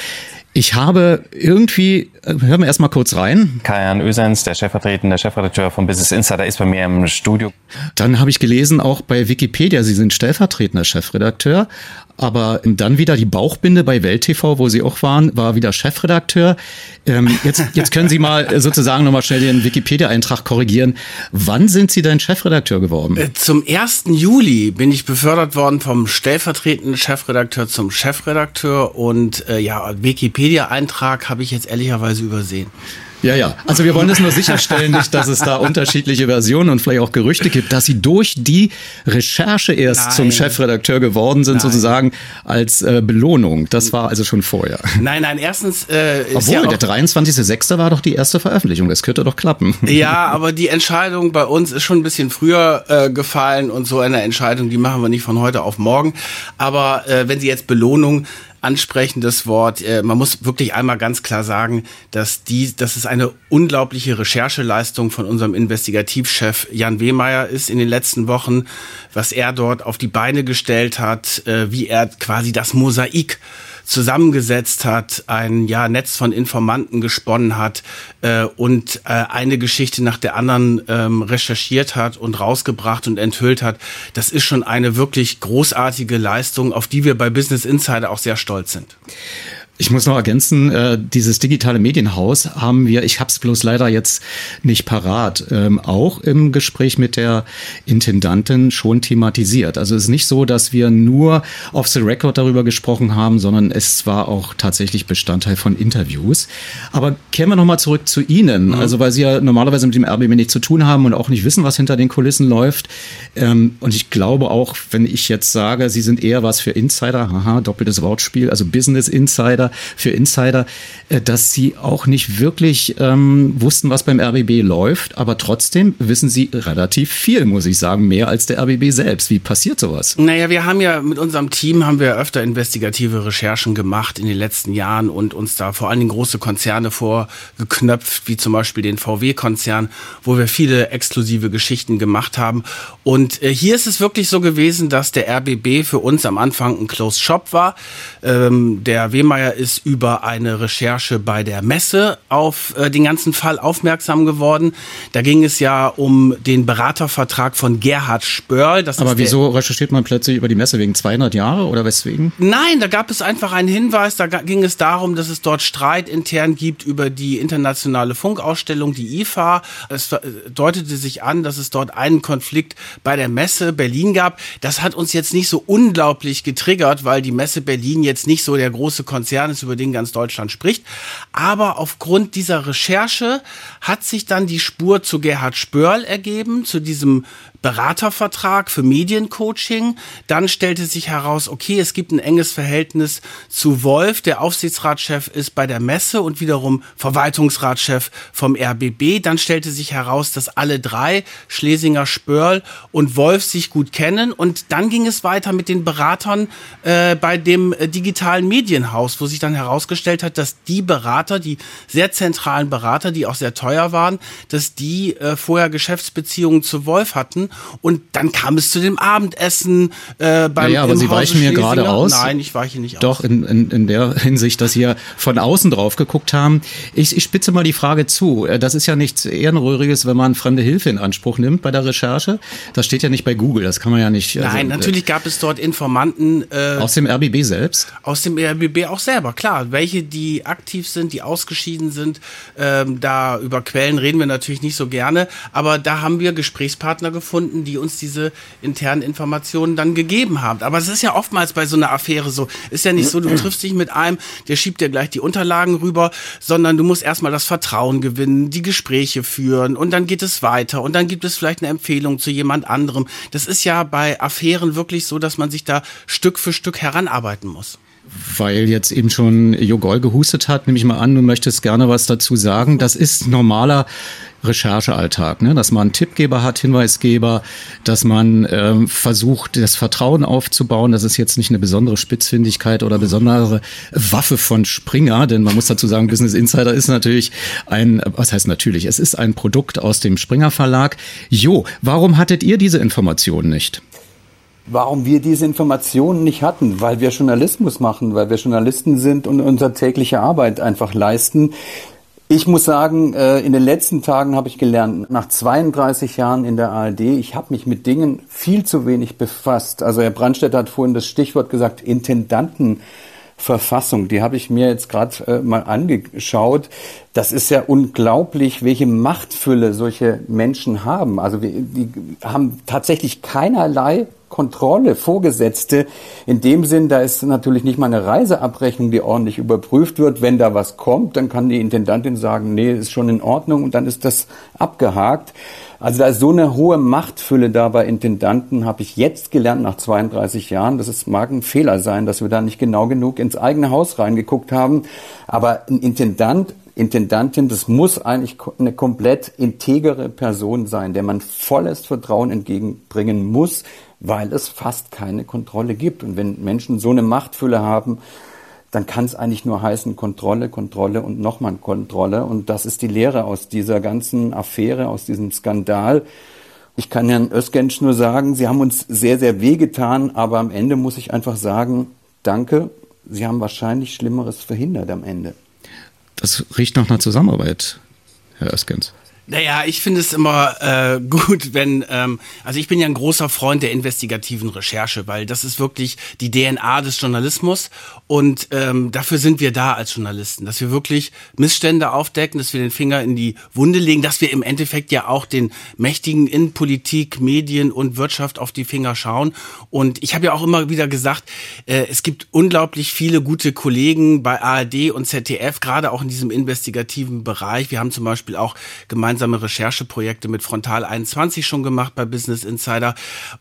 Ich habe irgendwie, äh, hören wir erstmal kurz rein. Kajan Ösens, der stellvertretende Chefredakteur von Business Insider, ist bei mir im Studio. Dann habe ich gelesen, auch bei Wikipedia, Sie sind stellvertretender Chefredakteur. Aber dann wieder die Bauchbinde bei Welt TV, wo Sie auch waren, war wieder Chefredakteur. Ähm, jetzt, jetzt können Sie mal sozusagen nochmal schnell den Wikipedia-Eintrag korrigieren. Wann sind Sie denn Chefredakteur geworden? Äh, zum 1. Juli bin ich befördert worden vom stellvertretenden Chefredakteur zum Chefredakteur und äh, ja, Wikipedia-Eintrag habe ich jetzt ehrlicherweise übersehen. Ja, ja. Also wir wollen es nur sicherstellen, nicht, dass es da unterschiedliche Versionen und vielleicht auch Gerüchte gibt, dass sie durch die Recherche erst nein. zum Chefredakteur geworden sind, nein. sozusagen als äh, Belohnung. Das war also schon vorher. Nein, nein, erstens äh, ist Obwohl, ja der 23.06. war doch die erste Veröffentlichung. Das könnte doch klappen. Ja, aber die Entscheidung bei uns ist schon ein bisschen früher äh, gefallen und so eine Entscheidung, die machen wir nicht von heute auf morgen. Aber äh, wenn Sie jetzt Belohnung ansprechendes Wort. Äh, man muss wirklich einmal ganz klar sagen, dass die, dass es eine unglaubliche Rechercheleistung von unserem Investigativchef Jan Wehmeier ist in den letzten Wochen, was er dort auf die Beine gestellt hat, äh, wie er quasi das Mosaik zusammengesetzt hat, ein ja, Netz von Informanten gesponnen hat äh, und äh, eine Geschichte nach der anderen ähm, recherchiert hat und rausgebracht und enthüllt hat. Das ist schon eine wirklich großartige Leistung, auf die wir bei Business Insider auch sehr stolz sind. Ich muss noch ergänzen, äh, dieses digitale Medienhaus haben wir, ich habe es bloß leider jetzt nicht parat, ähm, auch im Gespräch mit der Intendantin schon thematisiert. Also es ist nicht so, dass wir nur off the record darüber gesprochen haben, sondern es war auch tatsächlich Bestandteil von Interviews. Aber kehren wir nochmal zurück zu Ihnen. Mhm. Also weil Sie ja normalerweise mit dem RBB nichts zu tun haben und auch nicht wissen, was hinter den Kulissen läuft. Ähm, und ich glaube auch, wenn ich jetzt sage, Sie sind eher was für Insider, haha, doppeltes Wortspiel, also Business Insider, für Insider, äh, dass sie auch nicht wirklich ähm, wussten, was beim RBB läuft, aber trotzdem wissen sie relativ viel, muss ich sagen, mehr als der RBB selbst. Wie passiert sowas? Naja, wir haben ja mit unserem Team haben wir öfter investigative Recherchen gemacht in den letzten Jahren und uns da vor allen Dingen große Konzerne vorgeknöpft, wie zum Beispiel den VW-Konzern, wo wir viele exklusive Geschichten gemacht haben. Und äh, hier ist es wirklich so gewesen, dass der RBB für uns am Anfang ein Closed Shop war. Ähm, der Wehmeier ist über eine Recherche bei der Messe auf äh, den ganzen Fall aufmerksam geworden. Da ging es ja um den Beratervertrag von Gerhard Spörl. Das Aber wieso recherchiert man plötzlich über die Messe? Wegen 200 Jahre oder weswegen? Nein, da gab es einfach einen Hinweis. Da ging es darum, dass es dort Streit intern gibt über die internationale Funkausstellung, die IFA. Es äh, deutete sich an, dass es dort einen Konflikt bei der Messe Berlin gab. Das hat uns jetzt nicht so unglaublich getriggert, weil die Messe Berlin jetzt nicht so der große Konzern ist, über den ganz Deutschland spricht. Aber aufgrund dieser Recherche hat sich dann die Spur zu Gerhard Spörl ergeben, zu diesem Beratervertrag für Mediencoaching. Dann stellte sich heraus, okay, es gibt ein enges Verhältnis zu Wolf. Der Aufsichtsratschef ist bei der Messe und wiederum Verwaltungsratschef vom RBB. Dann stellte sich heraus, dass alle drei, Schlesinger, Spörl und Wolf, sich gut kennen. Und dann ging es weiter mit den Beratern äh, bei dem äh, digitalen Medienhaus, wo sich dann herausgestellt hat, dass die Berater, die sehr zentralen Berater, die auch sehr teuer waren, dass die äh, vorher Geschäftsbeziehungen zu Wolf hatten und dann kam es zu dem Abendessen äh, beim Ja, ja aber Sie weichen mir gerade aus. Nein, ich weiche nicht Doch, aus. Doch, in, in, in der Hinsicht, dass Sie ja von außen drauf geguckt haben. Ich, ich spitze mal die Frage zu. Äh, das ist ja nichts Ehrenrühriges, wenn man fremde Hilfe in Anspruch nimmt bei der Recherche. Das steht ja nicht bei Google, das kann man ja nicht. Also, Nein, natürlich gab es dort Informanten. Äh, aus dem RBB selbst? Aus dem RBB auch selber, klar. Welche, die aktiv sind, die ausgeschieden sind. Ähm, da über Quellen reden wir natürlich nicht so gerne. Aber da haben wir Gesprächspartner gefunden gefunden, die uns diese internen Informationen dann gegeben haben. Aber es ist ja oftmals bei so einer Affäre so. Ist ja nicht so, du triffst dich mit einem, der schiebt dir gleich die Unterlagen rüber, sondern du musst erstmal das Vertrauen gewinnen, die Gespräche führen und dann geht es weiter und dann gibt es vielleicht eine Empfehlung zu jemand anderem. Das ist ja bei Affären wirklich so, dass man sich da Stück für Stück heranarbeiten muss weil jetzt eben schon Jogol gehustet hat, nehme ich mal an, du möchtest gerne was dazu sagen. Das ist normaler Recherchealltag, ne? dass man Tippgeber hat, Hinweisgeber, dass man ähm, versucht, das Vertrauen aufzubauen. Das ist jetzt nicht eine besondere Spitzfindigkeit oder besondere Waffe von Springer, denn man muss dazu sagen, Business Insider ist natürlich ein, was heißt natürlich, es ist ein Produkt aus dem Springer Verlag. Jo, warum hattet ihr diese Informationen nicht? Warum wir diese Informationen nicht hatten, weil wir Journalismus machen, weil wir Journalisten sind und unsere tägliche Arbeit einfach leisten. Ich muss sagen, äh, in den letzten Tagen habe ich gelernt, nach 32 Jahren in der ARD, ich habe mich mit Dingen viel zu wenig befasst. Also Herr Brandstedt hat vorhin das Stichwort gesagt, Intendantenverfassung. Die habe ich mir jetzt gerade äh, mal angeschaut. Das ist ja unglaublich, welche Machtfülle solche Menschen haben. Also wir, die haben tatsächlich keinerlei Kontrolle, Vorgesetzte. In dem Sinn, da ist natürlich nicht mal eine Reiseabrechnung, die ordentlich überprüft wird. Wenn da was kommt, dann kann die Intendantin sagen, nee, ist schon in Ordnung und dann ist das abgehakt. Also da ist so eine hohe Machtfülle da bei Intendanten, habe ich jetzt gelernt nach 32 Jahren. Das ist, mag ein Fehler sein, dass wir da nicht genau genug ins eigene Haus reingeguckt haben. Aber ein Intendant Intendantin, das muss eigentlich eine komplett integere Person sein, der man volles Vertrauen entgegenbringen muss, weil es fast keine Kontrolle gibt. Und wenn Menschen so eine Machtfülle haben, dann kann es eigentlich nur heißen Kontrolle, Kontrolle und nochmal Kontrolle. Und das ist die Lehre aus dieser ganzen Affäre, aus diesem Skandal. Ich kann Herrn Özgensch nur sagen, Sie haben uns sehr, sehr wehgetan, aber am Ende muss ich einfach sagen, danke, Sie haben wahrscheinlich Schlimmeres verhindert am Ende. Das riecht nach einer Zusammenarbeit, Herr Özgens. Naja, ich finde es immer äh, gut, wenn, ähm, also ich bin ja ein großer Freund der investigativen Recherche, weil das ist wirklich die DNA des Journalismus und ähm, dafür sind wir da als Journalisten, dass wir wirklich Missstände aufdecken, dass wir den Finger in die Wunde legen, dass wir im Endeffekt ja auch den Mächtigen in Politik, Medien und Wirtschaft auf die Finger schauen. Und ich habe ja auch immer wieder gesagt, äh, es gibt unglaublich viele gute Kollegen bei ARD und ZDF, gerade auch in diesem investigativen Bereich. Wir haben zum Beispiel auch gemeinsam gemeinsame Rechercheprojekte mit Frontal 21 schon gemacht bei Business Insider.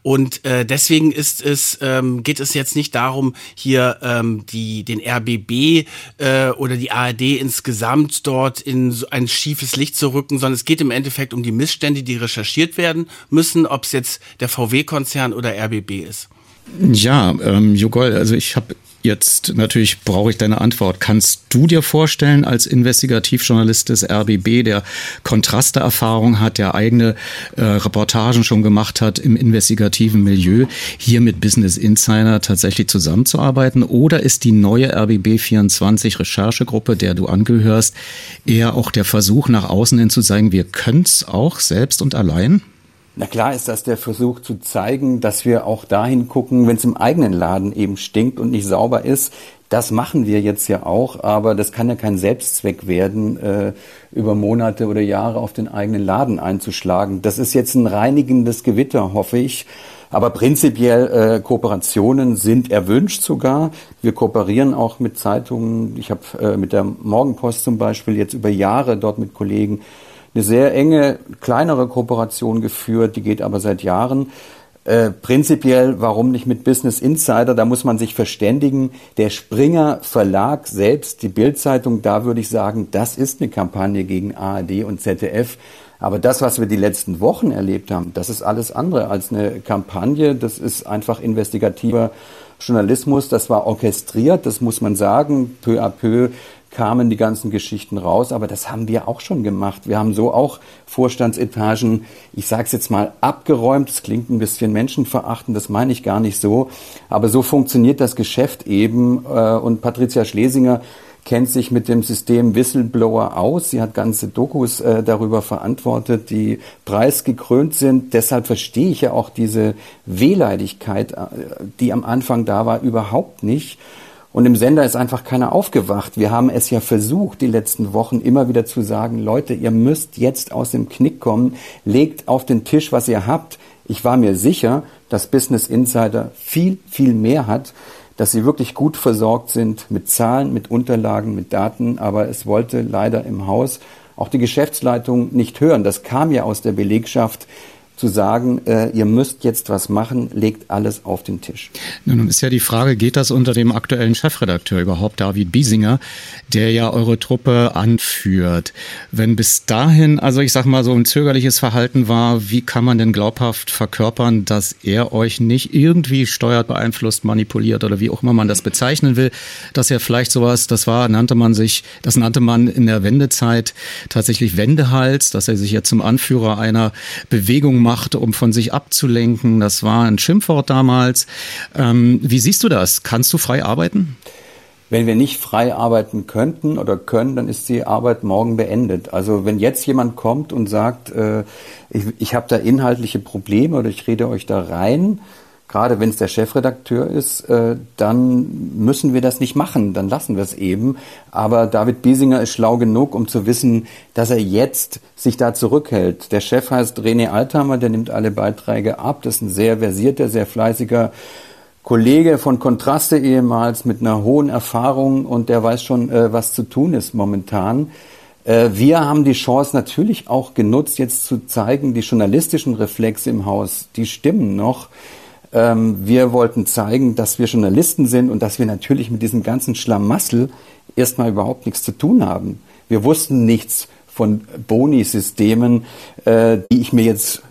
Und äh, deswegen ist es, ähm, geht es jetzt nicht darum, hier ähm, die, den RBB äh, oder die ARD insgesamt dort in so ein schiefes Licht zu rücken, sondern es geht im Endeffekt um die Missstände, die recherchiert werden müssen, ob es jetzt der VW-Konzern oder RBB ist. Ja, ähm, Jogol, also ich habe Jetzt natürlich brauche ich deine Antwort. Kannst du dir vorstellen, als Investigativjournalist des RBB, der Kontraste-Erfahrung hat, der eigene äh, Reportagen schon gemacht hat im investigativen Milieu, hier mit Business Insider tatsächlich zusammenzuarbeiten? Oder ist die neue RBB 24 Recherchegruppe, der du angehörst, eher auch der Versuch nach außen hin zu sagen, wir können es auch selbst und allein? Na klar ist das der Versuch zu zeigen, dass wir auch dahin gucken, wenn es im eigenen Laden eben stinkt und nicht sauber ist. Das machen wir jetzt ja auch, aber das kann ja kein Selbstzweck werden, äh, über Monate oder Jahre auf den eigenen Laden einzuschlagen. Das ist jetzt ein reinigendes Gewitter, hoffe ich. Aber prinzipiell äh, Kooperationen sind erwünscht sogar. Wir kooperieren auch mit Zeitungen. Ich habe äh, mit der Morgenpost zum Beispiel jetzt über Jahre dort mit Kollegen eine sehr enge, kleinere Kooperation geführt, die geht aber seit Jahren. Äh, prinzipiell, warum nicht mit Business Insider? Da muss man sich verständigen. Der Springer Verlag selbst, die Bildzeitung, da würde ich sagen, das ist eine Kampagne gegen ARD und ZDF. Aber das, was wir die letzten Wochen erlebt haben, das ist alles andere als eine Kampagne. Das ist einfach investigativer Journalismus. Das war orchestriert, das muss man sagen. Peu à peu kamen die ganzen Geschichten raus, aber das haben wir auch schon gemacht. Wir haben so auch Vorstandsetagen, ich sage es jetzt mal, abgeräumt. Das klingt ein bisschen menschenverachtend, das meine ich gar nicht so. Aber so funktioniert das Geschäft eben. Äh, und Patricia Schlesinger kennt sich mit dem System Whistleblower aus. Sie hat ganze Dokus äh, darüber verantwortet, die preisgekrönt sind. Deshalb verstehe ich ja auch diese Wehleidigkeit, äh, die am Anfang da war, überhaupt nicht. Und im Sender ist einfach keiner aufgewacht. Wir haben es ja versucht, die letzten Wochen immer wieder zu sagen, Leute, ihr müsst jetzt aus dem Knick kommen, legt auf den Tisch, was ihr habt. Ich war mir sicher, dass Business Insider viel, viel mehr hat, dass sie wirklich gut versorgt sind mit Zahlen, mit Unterlagen, mit Daten, aber es wollte leider im Haus auch die Geschäftsleitung nicht hören. Das kam ja aus der Belegschaft zu sagen, äh, ihr müsst jetzt was machen, legt alles auf den Tisch. Nun ist ja die Frage, geht das unter dem aktuellen Chefredakteur überhaupt, David Biesinger, der ja eure Truppe anführt? Wenn bis dahin, also ich sag mal, so ein zögerliches Verhalten war, wie kann man denn glaubhaft verkörpern, dass er euch nicht irgendwie steuert, beeinflusst, manipuliert oder wie auch immer man das bezeichnen will, dass er vielleicht sowas, das war, nannte man sich, das nannte man in der Wendezeit tatsächlich Wendehals, dass er sich jetzt zum Anführer einer Bewegung macht, um von sich abzulenken. Das war ein Schimpfwort damals. Ähm, wie siehst du das? Kannst du frei arbeiten? Wenn wir nicht frei arbeiten könnten oder können, dann ist die Arbeit morgen beendet. Also wenn jetzt jemand kommt und sagt, äh, ich, ich habe da inhaltliche Probleme oder ich rede euch da rein, gerade wenn es der Chefredakteur ist, äh, dann müssen wir das nicht machen, dann lassen wir es eben. Aber David Biesinger ist schlau genug, um zu wissen, dass er jetzt sich da zurückhält. Der Chef heißt René Althammer, der nimmt alle Beiträge ab. Das ist ein sehr versierter, sehr fleißiger Kollege von Kontraste ehemals mit einer hohen Erfahrung und der weiß schon, äh, was zu tun ist momentan. Äh, wir haben die Chance natürlich auch genutzt, jetzt zu zeigen, die journalistischen Reflexe im Haus, die stimmen noch. Ähm, wir wollten zeigen, dass wir Journalisten sind und dass wir natürlich mit diesem ganzen Schlamassel erstmal überhaupt nichts zu tun haben. Wir wussten nichts von Boni-Systemen, äh, die ich mir jetzt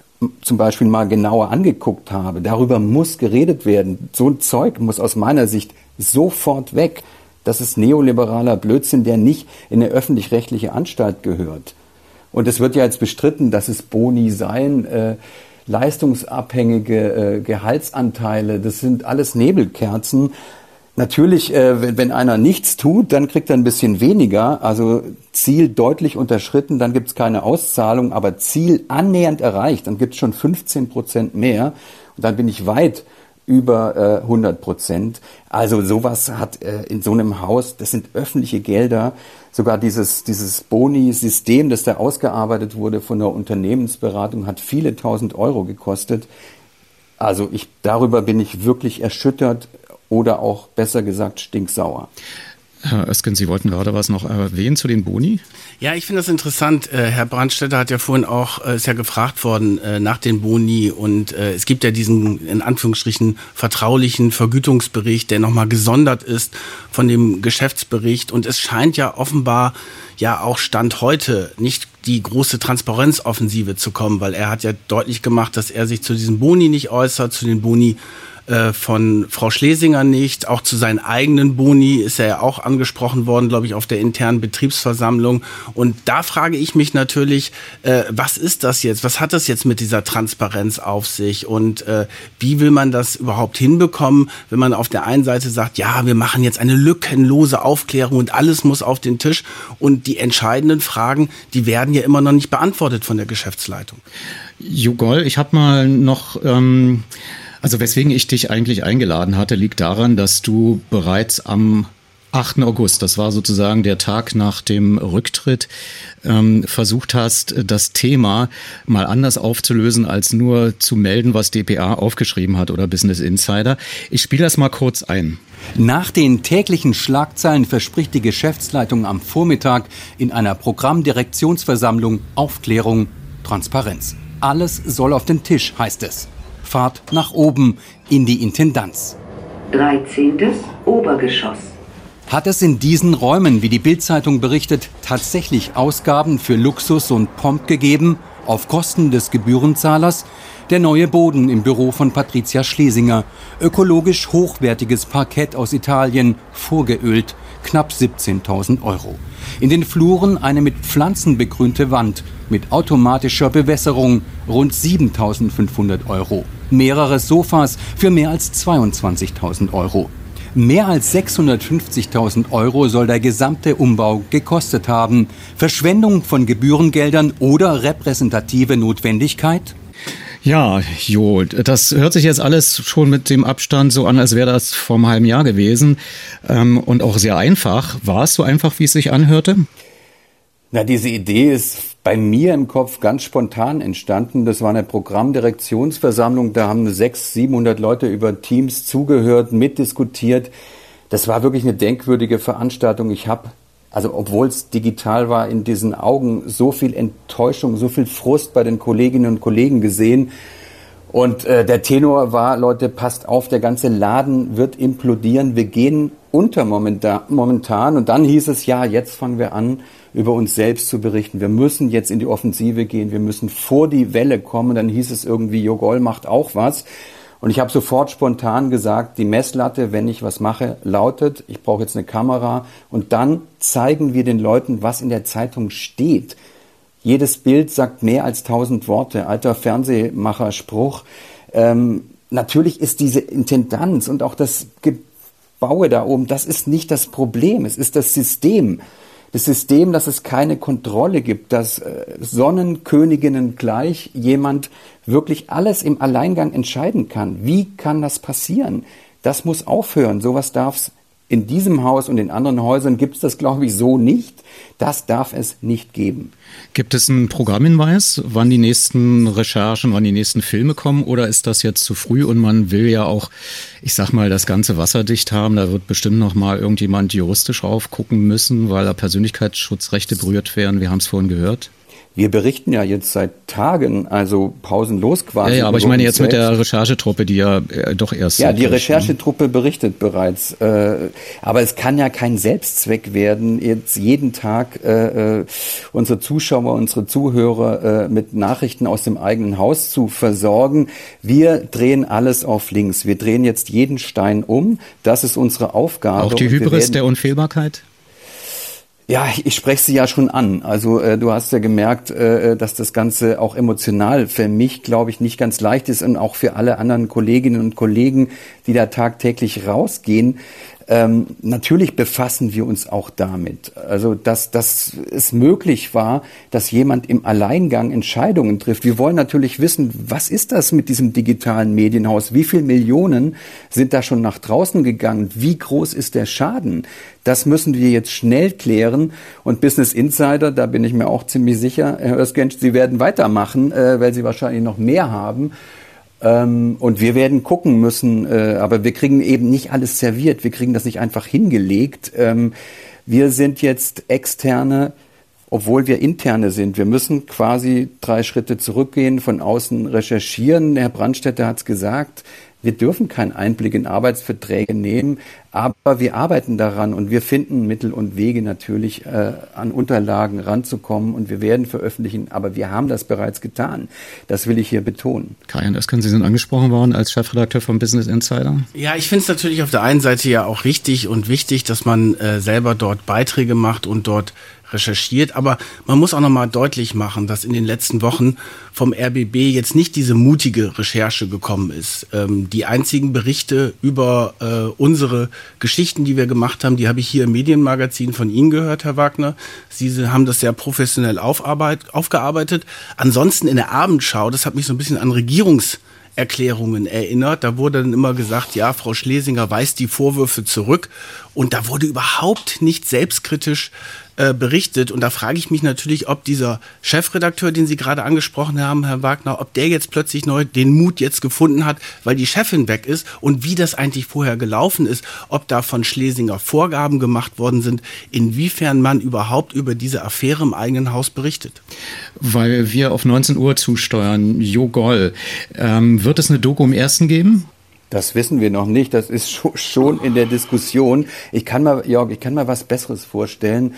zum Beispiel mal genauer angeguckt habe. Darüber muss geredet werden. So ein Zeug muss aus meiner Sicht sofort weg. Das ist neoliberaler Blödsinn, der nicht in eine öffentlich-rechtliche Anstalt gehört. Und es wird ja jetzt bestritten, dass es Boni seien. Leistungsabhängige äh, Gehaltsanteile, das sind alles Nebelkerzen. Natürlich, äh, wenn, wenn einer nichts tut, dann kriegt er ein bisschen weniger. Also Ziel deutlich unterschritten, dann gibt's keine Auszahlung, aber Ziel annähernd erreicht, dann gibt's schon 15 Prozent mehr. Und dann bin ich weit über äh, 100 Prozent. Also sowas hat äh, in so einem Haus, das sind öffentliche Gelder, sogar dieses, dieses Boni-System, das da ausgearbeitet wurde von der Unternehmensberatung, hat viele tausend Euro gekostet. Also ich, darüber bin ich wirklich erschüttert oder auch besser gesagt stinksauer. Herr Ösken, Sie wollten gerade was noch erwähnen zu den Boni? Ja, ich finde das interessant. Äh, Herr Brandstätter hat ja vorhin auch, äh, ist ja gefragt worden äh, nach den Boni und es gibt ja diesen, in Anführungsstrichen, vertraulichen Vergütungsbericht, der nochmal gesondert ist von dem Geschäftsbericht und es scheint ja offenbar ja auch Stand heute nicht die große Transparenzoffensive zu kommen, weil er hat ja deutlich gemacht, dass er sich zu diesen Boni nicht äußert, zu den Boni äh, von Frau Schlesinger nicht. Auch zu seinen eigenen Boni ist er ja auch angesprochen worden, glaube ich, auf der internen Betriebsversammlung. Und da frage ich mich natürlich, äh, was ist das jetzt? Was hat das jetzt mit dieser Transparenz auf sich? Und äh, wie will man das überhaupt hinbekommen, wenn man auf der einen Seite sagt, ja, wir machen jetzt eine lückenlose Aufklärung und alles muss auf den Tisch und die entscheidenden Fragen, die werden ja immer noch nicht beantwortet von der Geschäftsleitung. Jugol, ich habe mal noch, ähm, also weswegen ich dich eigentlich eingeladen hatte, liegt daran, dass du bereits am 8. August, das war sozusagen der Tag nach dem Rücktritt, ähm, versucht hast, das Thema mal anders aufzulösen, als nur zu melden, was DPA aufgeschrieben hat oder Business Insider. Ich spiele das mal kurz ein. Nach den täglichen Schlagzeilen verspricht die Geschäftsleitung am Vormittag in einer Programmdirektionsversammlung Aufklärung, Transparenz. Alles soll auf den Tisch, heißt es. Fahrt nach oben in die Intendanz. 13. Obergeschoss. Hat es in diesen Räumen, wie die Bildzeitung berichtet, tatsächlich Ausgaben für Luxus und Pomp gegeben, auf Kosten des Gebührenzahlers? Der neue Boden im Büro von Patricia Schlesinger. Ökologisch hochwertiges Parkett aus Italien, vorgeölt, knapp 17.000 Euro. In den Fluren eine mit Pflanzen begrünte Wand mit automatischer Bewässerung, rund 7.500 Euro. Mehrere Sofas für mehr als 22.000 Euro. Mehr als 650.000 Euro soll der gesamte Umbau gekostet haben. Verschwendung von Gebührengeldern oder repräsentative Notwendigkeit? Ja, Jo, das hört sich jetzt alles schon mit dem Abstand so an, als wäre das vor einem halben Jahr gewesen ähm, und auch sehr einfach. War es so einfach, wie es sich anhörte? Na, diese Idee ist bei mir im Kopf ganz spontan entstanden. Das war eine Programmdirektionsversammlung. Da haben 600, 700 Leute über Teams zugehört, mitdiskutiert. Das war wirklich eine denkwürdige Veranstaltung. Ich habe also obwohl es digital war, in diesen Augen so viel Enttäuschung, so viel Frust bei den Kolleginnen und Kollegen gesehen. Und äh, der Tenor war, Leute, passt auf, der ganze Laden wird implodieren, wir gehen unter momentan, momentan. Und dann hieß es, ja, jetzt fangen wir an, über uns selbst zu berichten. Wir müssen jetzt in die Offensive gehen, wir müssen vor die Welle kommen. Dann hieß es irgendwie, Jogol macht auch was. Und ich habe sofort spontan gesagt, die Messlatte, wenn ich was mache, lautet, ich brauche jetzt eine Kamera und dann zeigen wir den Leuten, was in der Zeitung steht. Jedes Bild sagt mehr als tausend Worte, alter Fernsehmacherspruch. Ähm, natürlich ist diese Intendanz und auch das Gebaue da oben, das ist nicht das Problem, es ist das System das System, dass es keine Kontrolle gibt, dass äh, Sonnenköniginnen gleich jemand wirklich alles im Alleingang entscheiden kann. Wie kann das passieren? Das muss aufhören. Sowas darf es in diesem Haus und in anderen Häusern gibt es das, glaube ich, so nicht. Das darf es nicht geben. Gibt es einen Programmhinweis, wann die nächsten Recherchen, wann die nächsten Filme kommen? Oder ist das jetzt zu früh und man will ja auch, ich sag mal, das ganze wasserdicht haben? Da wird bestimmt noch mal irgendjemand juristisch raufgucken müssen, weil da Persönlichkeitsschutzrechte berührt werden. Wir haben es vorhin gehört. Wir berichten ja jetzt seit Tagen, also pausenlos quasi. Ja, ja aber ich meine jetzt selbst. mit der Recherchetruppe, die ja äh, doch erst. Ja, die? Recherchetruppe berichtet bereits. Äh, aber es kann ja kein Selbstzweck werden, jetzt jeden Tag äh, unsere Zuschauer, unsere Zuhörer mit Nachrichten aus dem eigenen Haus zu versorgen. Wir drehen alles auf links. Wir drehen jetzt jeden Stein um. Das ist unsere Aufgabe. Auch die Hybris der Unfehlbarkeit? Ja, ich spreche sie ja schon an. Also äh, du hast ja gemerkt, äh, dass das Ganze auch emotional für mich, glaube ich, nicht ganz leicht ist und auch für alle anderen Kolleginnen und Kollegen, die da tagtäglich rausgehen. Ähm, natürlich befassen wir uns auch damit. Also, dass, dass es möglich war, dass jemand im Alleingang Entscheidungen trifft. Wir wollen natürlich wissen, was ist das mit diesem digitalen Medienhaus? Wie viele Millionen sind da schon nach draußen gegangen? Wie groß ist der Schaden? Das müssen wir jetzt schnell klären. Und Business Insider, da bin ich mir auch ziemlich sicher, Herr Ösgensch, Sie werden weitermachen, äh, weil Sie wahrscheinlich noch mehr haben. Ähm, und wir werden gucken müssen, äh, aber wir kriegen eben nicht alles serviert. Wir kriegen das nicht einfach hingelegt. Ähm, wir sind jetzt externe, obwohl wir interne sind. Wir müssen quasi drei Schritte zurückgehen, von außen recherchieren. Herr Brandstätter hat es gesagt. Wir dürfen keinen Einblick in Arbeitsverträge nehmen, aber wir arbeiten daran und wir finden Mittel und Wege natürlich äh, an Unterlagen ranzukommen und wir werden veröffentlichen, aber wir haben das bereits getan. Das will ich hier betonen. Kajan Ösken, Sie sind angesprochen worden als Chefredakteur von Business Insider. Ja, ich finde es natürlich auf der einen Seite ja auch richtig und wichtig, dass man äh, selber dort Beiträge macht und dort recherchiert. Aber man muss auch noch mal deutlich machen, dass in den letzten Wochen vom RBB jetzt nicht diese mutige Recherche gekommen ist. Ähm, die einzigen Berichte über äh, unsere Geschichten, die wir gemacht haben, die habe ich hier im Medienmagazin von Ihnen gehört, Herr Wagner. Sie haben das sehr professionell aufgearbeitet. Ansonsten in der Abendschau, das hat mich so ein bisschen an Regierungs Erklärungen erinnert. Da wurde dann immer gesagt, ja, Frau Schlesinger weist die Vorwürfe zurück. Und da wurde überhaupt nicht selbstkritisch äh, berichtet. Und da frage ich mich natürlich, ob dieser Chefredakteur, den Sie gerade angesprochen haben, Herr Wagner, ob der jetzt plötzlich neu den Mut jetzt gefunden hat, weil die Chefin weg ist und wie das eigentlich vorher gelaufen ist, ob da von Schlesinger Vorgaben gemacht worden sind, inwiefern man überhaupt über diese Affäre im eigenen Haus berichtet. Weil wir auf 19 Uhr zusteuern, Jo Goll, ähm, wird es eine Doku im ersten geben? Das wissen wir noch nicht. Das ist schon in der Diskussion. Ich kann mal, Jörg, ich kann mal was Besseres vorstellen.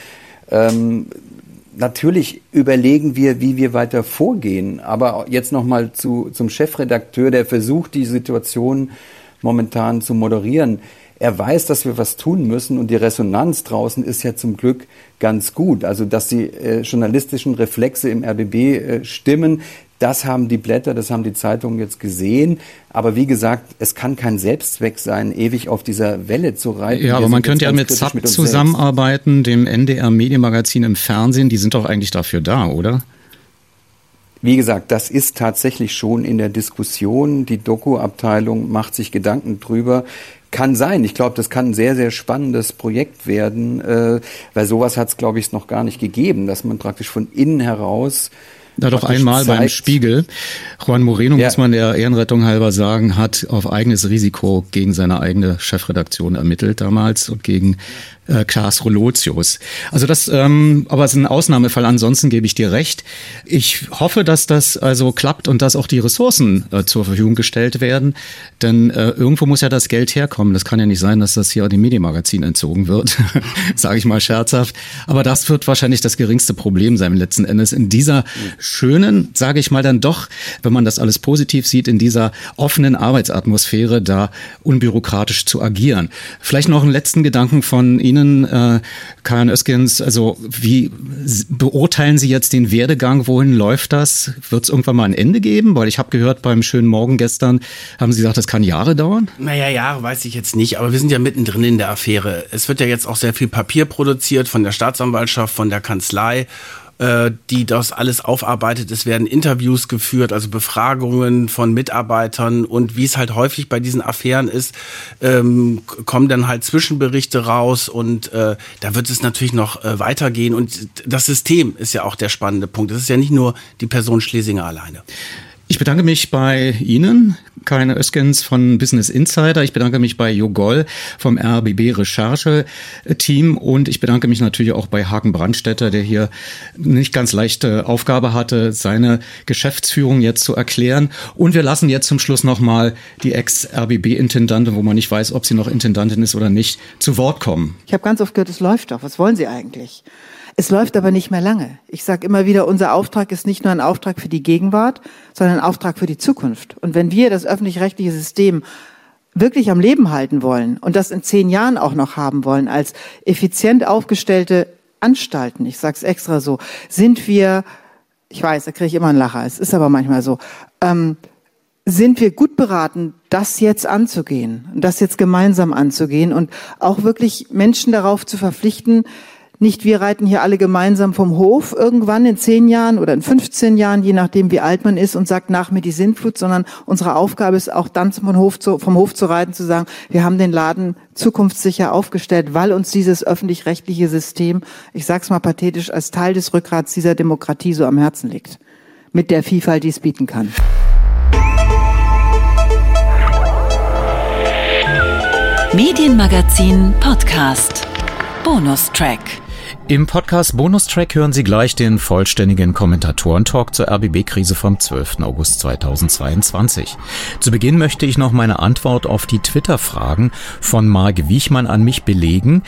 Ähm, natürlich überlegen wir, wie wir weiter vorgehen. Aber jetzt nochmal zu, zum Chefredakteur, der versucht, die Situation momentan zu moderieren. Er weiß, dass wir was tun müssen und die Resonanz draußen ist ja zum Glück ganz gut. Also, dass die äh, journalistischen Reflexe im RBB äh, stimmen, das haben die Blätter, das haben die Zeitungen jetzt gesehen. Aber wie gesagt, es kann kein Selbstzweck sein, ewig auf dieser Welle zu reiten. Ja, aber man könnte ja mit ZAP mit zusammenarbeiten, dem NDR Medienmagazin im Fernsehen. Die sind doch eigentlich dafür da, oder? Wie gesagt, das ist tatsächlich schon in der Diskussion. Die Doku-Abteilung macht sich Gedanken drüber. Kann sein. Ich glaube, das kann ein sehr, sehr spannendes Projekt werden, äh, weil sowas hat es, glaube ich, noch gar nicht gegeben, dass man praktisch von innen heraus da doch einmal zeigt. beim Spiegel. Juan Moreno, ja. muss man der Ehrenrettung halber sagen, hat auf eigenes Risiko gegen seine eigene Chefredaktion ermittelt damals und gegen äh, Klaas Rolotius. Also das, ähm, aber es ist ein Ausnahmefall. Ansonsten gebe ich dir recht. Ich hoffe, dass das also klappt und dass auch die Ressourcen äh, zur Verfügung gestellt werden. Denn äh, irgendwo muss ja das Geld herkommen. Das kann ja nicht sein, dass das hier dem Medienmagazin entzogen wird, sage ich mal scherzhaft. Aber das wird wahrscheinlich das geringste Problem sein letzten Endes in dieser schönen, sage ich mal dann doch, wenn man das alles positiv sieht, in dieser offenen Arbeitsatmosphäre da unbürokratisch zu agieren. Vielleicht noch einen letzten Gedanken von Ihnen Ihnen, äh, Karin Öskens, also wie beurteilen Sie jetzt den Werdegang? Wohin läuft das? Wird es irgendwann mal ein Ende geben? Weil ich habe gehört, beim schönen Morgen gestern haben Sie gesagt, das kann Jahre dauern? Naja, Jahre weiß ich jetzt nicht, aber wir sind ja mittendrin in der Affäre. Es wird ja jetzt auch sehr viel Papier produziert von der Staatsanwaltschaft, von der Kanzlei äh, die das alles aufarbeitet. Es werden Interviews geführt, also Befragungen von Mitarbeitern und wie es halt häufig bei diesen Affären ist, ähm, kommen dann halt Zwischenberichte raus und äh, da wird es natürlich noch äh, weitergehen. Und das System ist ja auch der spannende Punkt. Es ist ja nicht nur die Person Schlesinger alleine. Ich bedanke mich bei Ihnen, Karin Öskens von Business Insider. Ich bedanke mich bei Jogol vom RBB Recherche Team und ich bedanke mich natürlich auch bei Hagen Brandstätter, der hier nicht ganz leichte Aufgabe hatte, seine Geschäftsführung jetzt zu erklären. Und wir lassen jetzt zum Schluss nochmal die Ex-RBB-Intendantin, wo man nicht weiß, ob sie noch Intendantin ist oder nicht, zu Wort kommen. Ich habe ganz oft gehört, es läuft doch. Was wollen Sie eigentlich? Es läuft aber nicht mehr lange. Ich sage immer wieder, unser Auftrag ist nicht nur ein Auftrag für die Gegenwart, sondern ein Auftrag für die Zukunft. Und wenn wir das öffentlich-rechtliche System wirklich am Leben halten wollen und das in zehn Jahren auch noch haben wollen als effizient aufgestellte Anstalten, ich sage es extra so, sind wir, ich weiß, da kriege ich immer einen Lacher, es ist aber manchmal so, ähm, sind wir gut beraten, das jetzt anzugehen, das jetzt gemeinsam anzugehen und auch wirklich Menschen darauf zu verpflichten, nicht wir reiten hier alle gemeinsam vom Hof irgendwann in zehn Jahren oder in 15 Jahren, je nachdem wie alt man ist und sagt nach mir die Sintflut, sondern unsere Aufgabe ist auch dann vom Hof zu, vom Hof zu reiten, zu sagen, wir haben den Laden zukunftssicher aufgestellt, weil uns dieses öffentlich-rechtliche System, ich sag's mal pathetisch, als Teil des Rückgrats dieser Demokratie so am Herzen liegt. Mit der Vielfalt, die es bieten kann. Medienmagazin Podcast. Bonustrack. Im Podcast Bonustrack hören Sie gleich den vollständigen Kommentatoren-Talk zur RBB-Krise vom 12. August 2022. Zu Beginn möchte ich noch meine Antwort auf die Twitter-Fragen von Marc Wiechmann an mich belegen.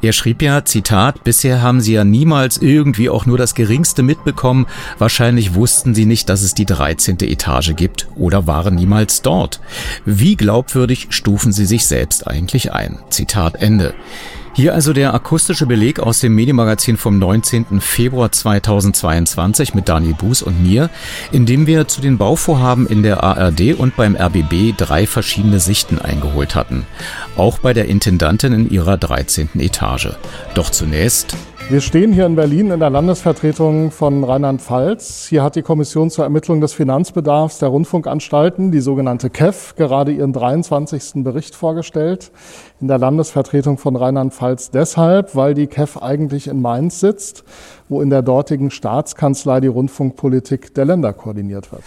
Er schrieb ja, Zitat, bisher haben Sie ja niemals irgendwie auch nur das Geringste mitbekommen. Wahrscheinlich wussten Sie nicht, dass es die 13. Etage gibt oder waren niemals dort. Wie glaubwürdig stufen Sie sich selbst eigentlich ein? Zitat Ende. Hier also der akustische Beleg aus dem Medienmagazin vom 19. Februar 2022 mit Daniel Buß und mir, in dem wir zu den Bauvorhaben in der ARD und beim RBB drei verschiedene Sichten eingeholt hatten. Auch bei der Intendantin in ihrer 13. Etage. Doch zunächst wir stehen hier in Berlin in der Landesvertretung von Rheinland-Pfalz. Hier hat die Kommission zur Ermittlung des Finanzbedarfs der Rundfunkanstalten, die sogenannte KEF, gerade ihren 23. Bericht vorgestellt. In der Landesvertretung von Rheinland-Pfalz deshalb, weil die KEF eigentlich in Mainz sitzt, wo in der dortigen Staatskanzlei die Rundfunkpolitik der Länder koordiniert wird.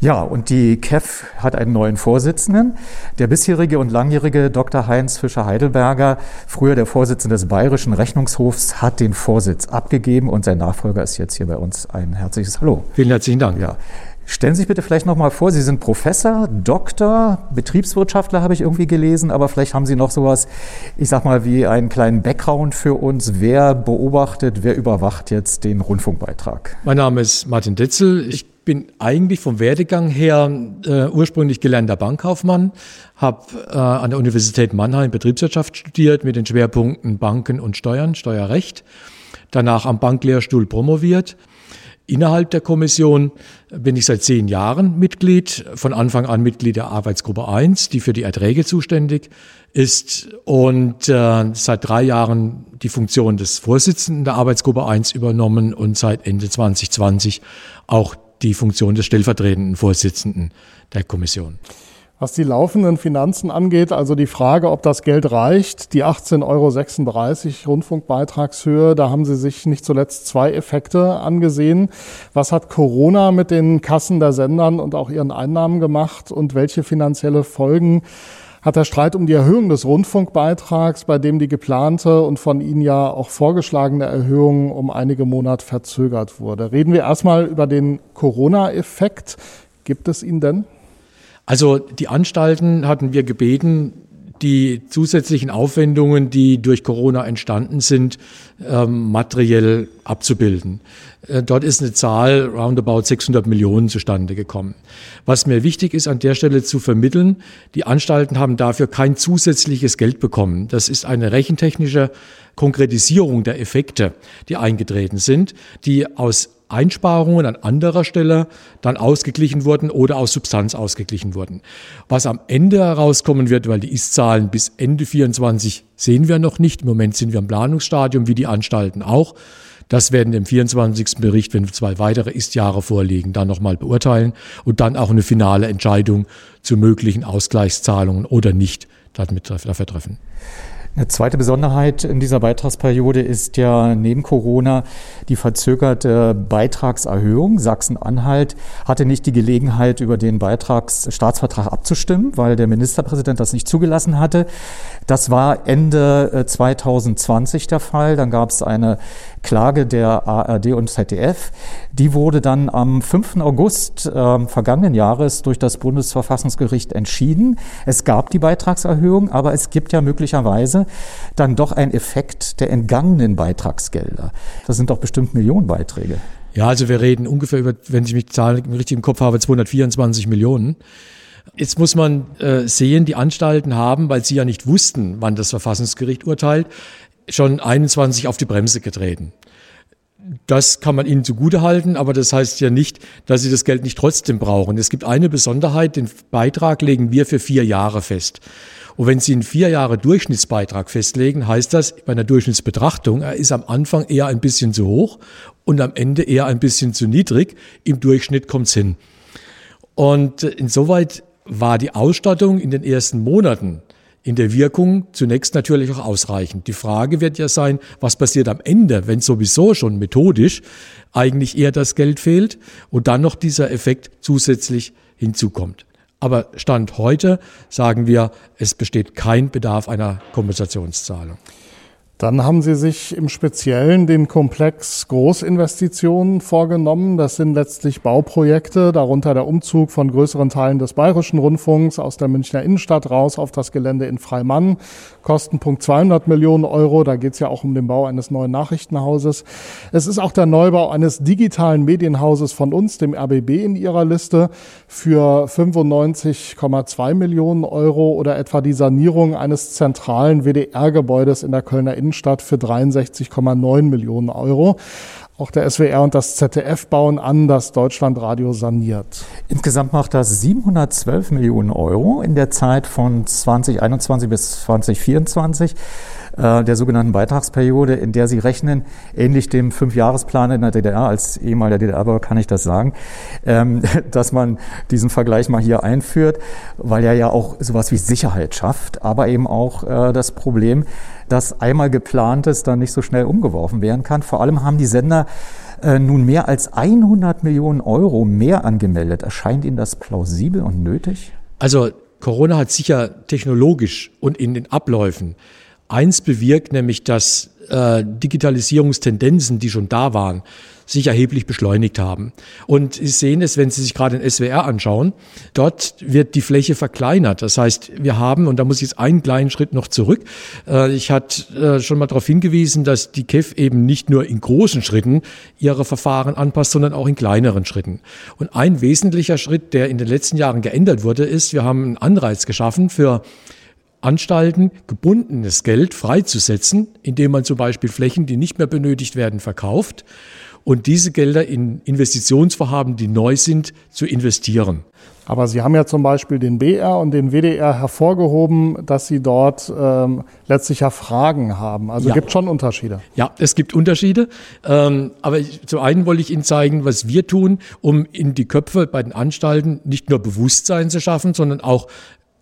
Ja, und die KEF hat einen neuen Vorsitzenden. Der bisherige und langjährige Dr. Heinz Fischer-Heidelberger, früher der Vorsitzende des Bayerischen Rechnungshofs, hat den Vorsitz abgegeben und sein Nachfolger ist jetzt hier bei uns. Ein herzliches Hallo. Vielen herzlichen Dank. Ja. Stellen Sie sich bitte vielleicht noch mal vor, Sie sind Professor, Doktor, Betriebswirtschaftler habe ich irgendwie gelesen, aber vielleicht haben Sie noch sowas, ich sag mal, wie einen kleinen Background für uns. Wer beobachtet, wer überwacht jetzt den Rundfunkbeitrag? Mein Name ist Martin Ditzel. Ich bin eigentlich vom Werdegang her äh, ursprünglich gelernter Bankkaufmann, habe äh, an der Universität Mannheim Betriebswirtschaft studiert mit den Schwerpunkten Banken und Steuern, Steuerrecht. Danach am Banklehrstuhl promoviert Innerhalb der Kommission bin ich seit zehn Jahren Mitglied, von Anfang an Mitglied der Arbeitsgruppe 1, die für die Erträge zuständig ist und äh, seit drei Jahren die Funktion des Vorsitzenden der Arbeitsgruppe 1 übernommen und seit Ende 2020 auch die Funktion des stellvertretenden Vorsitzenden der Kommission. Was die laufenden Finanzen angeht, also die Frage, ob das Geld reicht, die 18,36 Euro Rundfunkbeitragshöhe, da haben Sie sich nicht zuletzt zwei Effekte angesehen. Was hat Corona mit den Kassen der Sendern und auch ihren Einnahmen gemacht und welche finanzielle Folgen hat der Streit um die Erhöhung des Rundfunkbeitrags, bei dem die geplante und von Ihnen ja auch vorgeschlagene Erhöhung um einige Monate verzögert wurde? Reden wir erstmal über den Corona-Effekt. Gibt es ihn denn? Also die Anstalten hatten wir gebeten, die zusätzlichen Aufwendungen, die durch Corona entstanden sind, ähm, materiell abzubilden. Äh, dort ist eine Zahl roundabout 600 Millionen zustande gekommen. Was mir wichtig ist, an der Stelle zu vermitteln, die Anstalten haben dafür kein zusätzliches Geld bekommen. Das ist eine rechentechnische Konkretisierung der Effekte, die eingetreten sind, die aus Einsparungen an anderer Stelle dann ausgeglichen wurden oder aus Substanz ausgeglichen wurden. Was am Ende herauskommen wird, weil die Ist-Zahlen bis Ende 24 sehen wir noch nicht. Im Moment sind wir im Planungsstadium, wie die Anstalten auch. Das werden im 24. Bericht, wenn zwei weitere Ist-Jahre vorliegen, dann nochmal beurteilen und dann auch eine finale Entscheidung zu möglichen Ausgleichszahlungen oder nicht damit dafür treffen. Eine zweite Besonderheit in dieser Beitragsperiode ist ja neben Corona die verzögerte Beitragserhöhung. Sachsen-Anhalt hatte nicht die Gelegenheit, über den Beitragsstaatsvertrag abzustimmen, weil der Ministerpräsident das nicht zugelassen hatte. Das war Ende 2020 äh, der Fall. Dann gab es eine Klage der ARD und ZDF. Die wurde dann am 5. August äh, vergangenen Jahres durch das Bundesverfassungsgericht entschieden. Es gab die Beitragserhöhung, aber es gibt ja möglicherweise dann doch einen Effekt der entgangenen Beitragsgelder. Das sind doch bestimmt Millionenbeiträge. Ja, also wir reden ungefähr über, wenn ich mich Zahlen richtig im Kopf habe, 224 Millionen. Jetzt muss man äh, sehen, die Anstalten haben, weil sie ja nicht wussten, wann das Verfassungsgericht urteilt, schon 21 auf die Bremse getreten. Das kann man ihnen zugutehalten, aber das heißt ja nicht, dass sie das Geld nicht trotzdem brauchen. Es gibt eine Besonderheit, den Beitrag legen wir für vier Jahre fest. Und wenn Sie einen vier Jahre Durchschnittsbeitrag festlegen, heißt das bei einer Durchschnittsbetrachtung, er ist am Anfang eher ein bisschen zu hoch und am Ende eher ein bisschen zu niedrig. Im Durchschnitt kommt es hin. Und insoweit war die Ausstattung in den ersten Monaten in der Wirkung zunächst natürlich auch ausreichend. Die Frage wird ja sein, was passiert am Ende, wenn sowieso schon methodisch eigentlich eher das Geld fehlt und dann noch dieser Effekt zusätzlich hinzukommt. Aber Stand heute sagen wir, es besteht kein Bedarf einer Kompensationszahlung. Dann haben Sie sich im Speziellen den Komplex Großinvestitionen vorgenommen. Das sind letztlich Bauprojekte, darunter der Umzug von größeren Teilen des Bayerischen Rundfunks aus der Münchner Innenstadt raus auf das Gelände in Freimann. Kostenpunkt 200 Millionen Euro. Da geht es ja auch um den Bau eines neuen Nachrichtenhauses. Es ist auch der Neubau eines digitalen Medienhauses von uns, dem RBB, in Ihrer Liste für 95,2 Millionen Euro oder etwa die Sanierung eines zentralen WDR-Gebäudes in der Kölner Innenstadt Innenstadt für 63,9 Millionen Euro. Auch der SWR und das ZDF bauen an, das Deutschlandradio saniert. Insgesamt macht das 712 Millionen Euro in der Zeit von 2021 bis 2024 äh, der sogenannten Beitragsperiode, in der Sie rechnen, ähnlich dem Fünfjahresplan in der DDR, als ehemaliger DDR-Bürger kann ich das sagen, ähm, dass man diesen Vergleich mal hier einführt, weil er ja auch sowas wie Sicherheit schafft, aber eben auch äh, das Problem, dass einmal geplantes dann nicht so schnell umgeworfen werden kann. Vor allem haben die Sender äh, nun mehr als 100 Millionen Euro mehr angemeldet. Erscheint Ihnen das plausibel und nötig? Also Corona hat sicher technologisch und in den Abläufen eins bewirkt, nämlich dass äh, Digitalisierungstendensen, die schon da waren, sich erheblich beschleunigt haben. Und Sie sehen es, wenn Sie sich gerade den SWR anschauen, dort wird die Fläche verkleinert. Das heißt, wir haben, und da muss ich jetzt einen kleinen Schritt noch zurück, äh, ich hatte äh, schon mal darauf hingewiesen, dass die KEF eben nicht nur in großen Schritten ihre Verfahren anpasst, sondern auch in kleineren Schritten. Und ein wesentlicher Schritt, der in den letzten Jahren geändert wurde, ist, wir haben einen Anreiz geschaffen für Anstalten gebundenes Geld freizusetzen, indem man zum Beispiel Flächen, die nicht mehr benötigt werden, verkauft und diese Gelder in Investitionsvorhaben, die neu sind, zu investieren. Aber Sie haben ja zum Beispiel den BR und den WDR hervorgehoben, dass Sie dort ähm, letztlich ja Fragen haben. Also ja. gibt schon Unterschiede. Ja, es gibt Unterschiede. Ähm, aber ich, zum einen wollte ich Ihnen zeigen, was wir tun, um in die Köpfe bei den Anstalten nicht nur Bewusstsein zu schaffen, sondern auch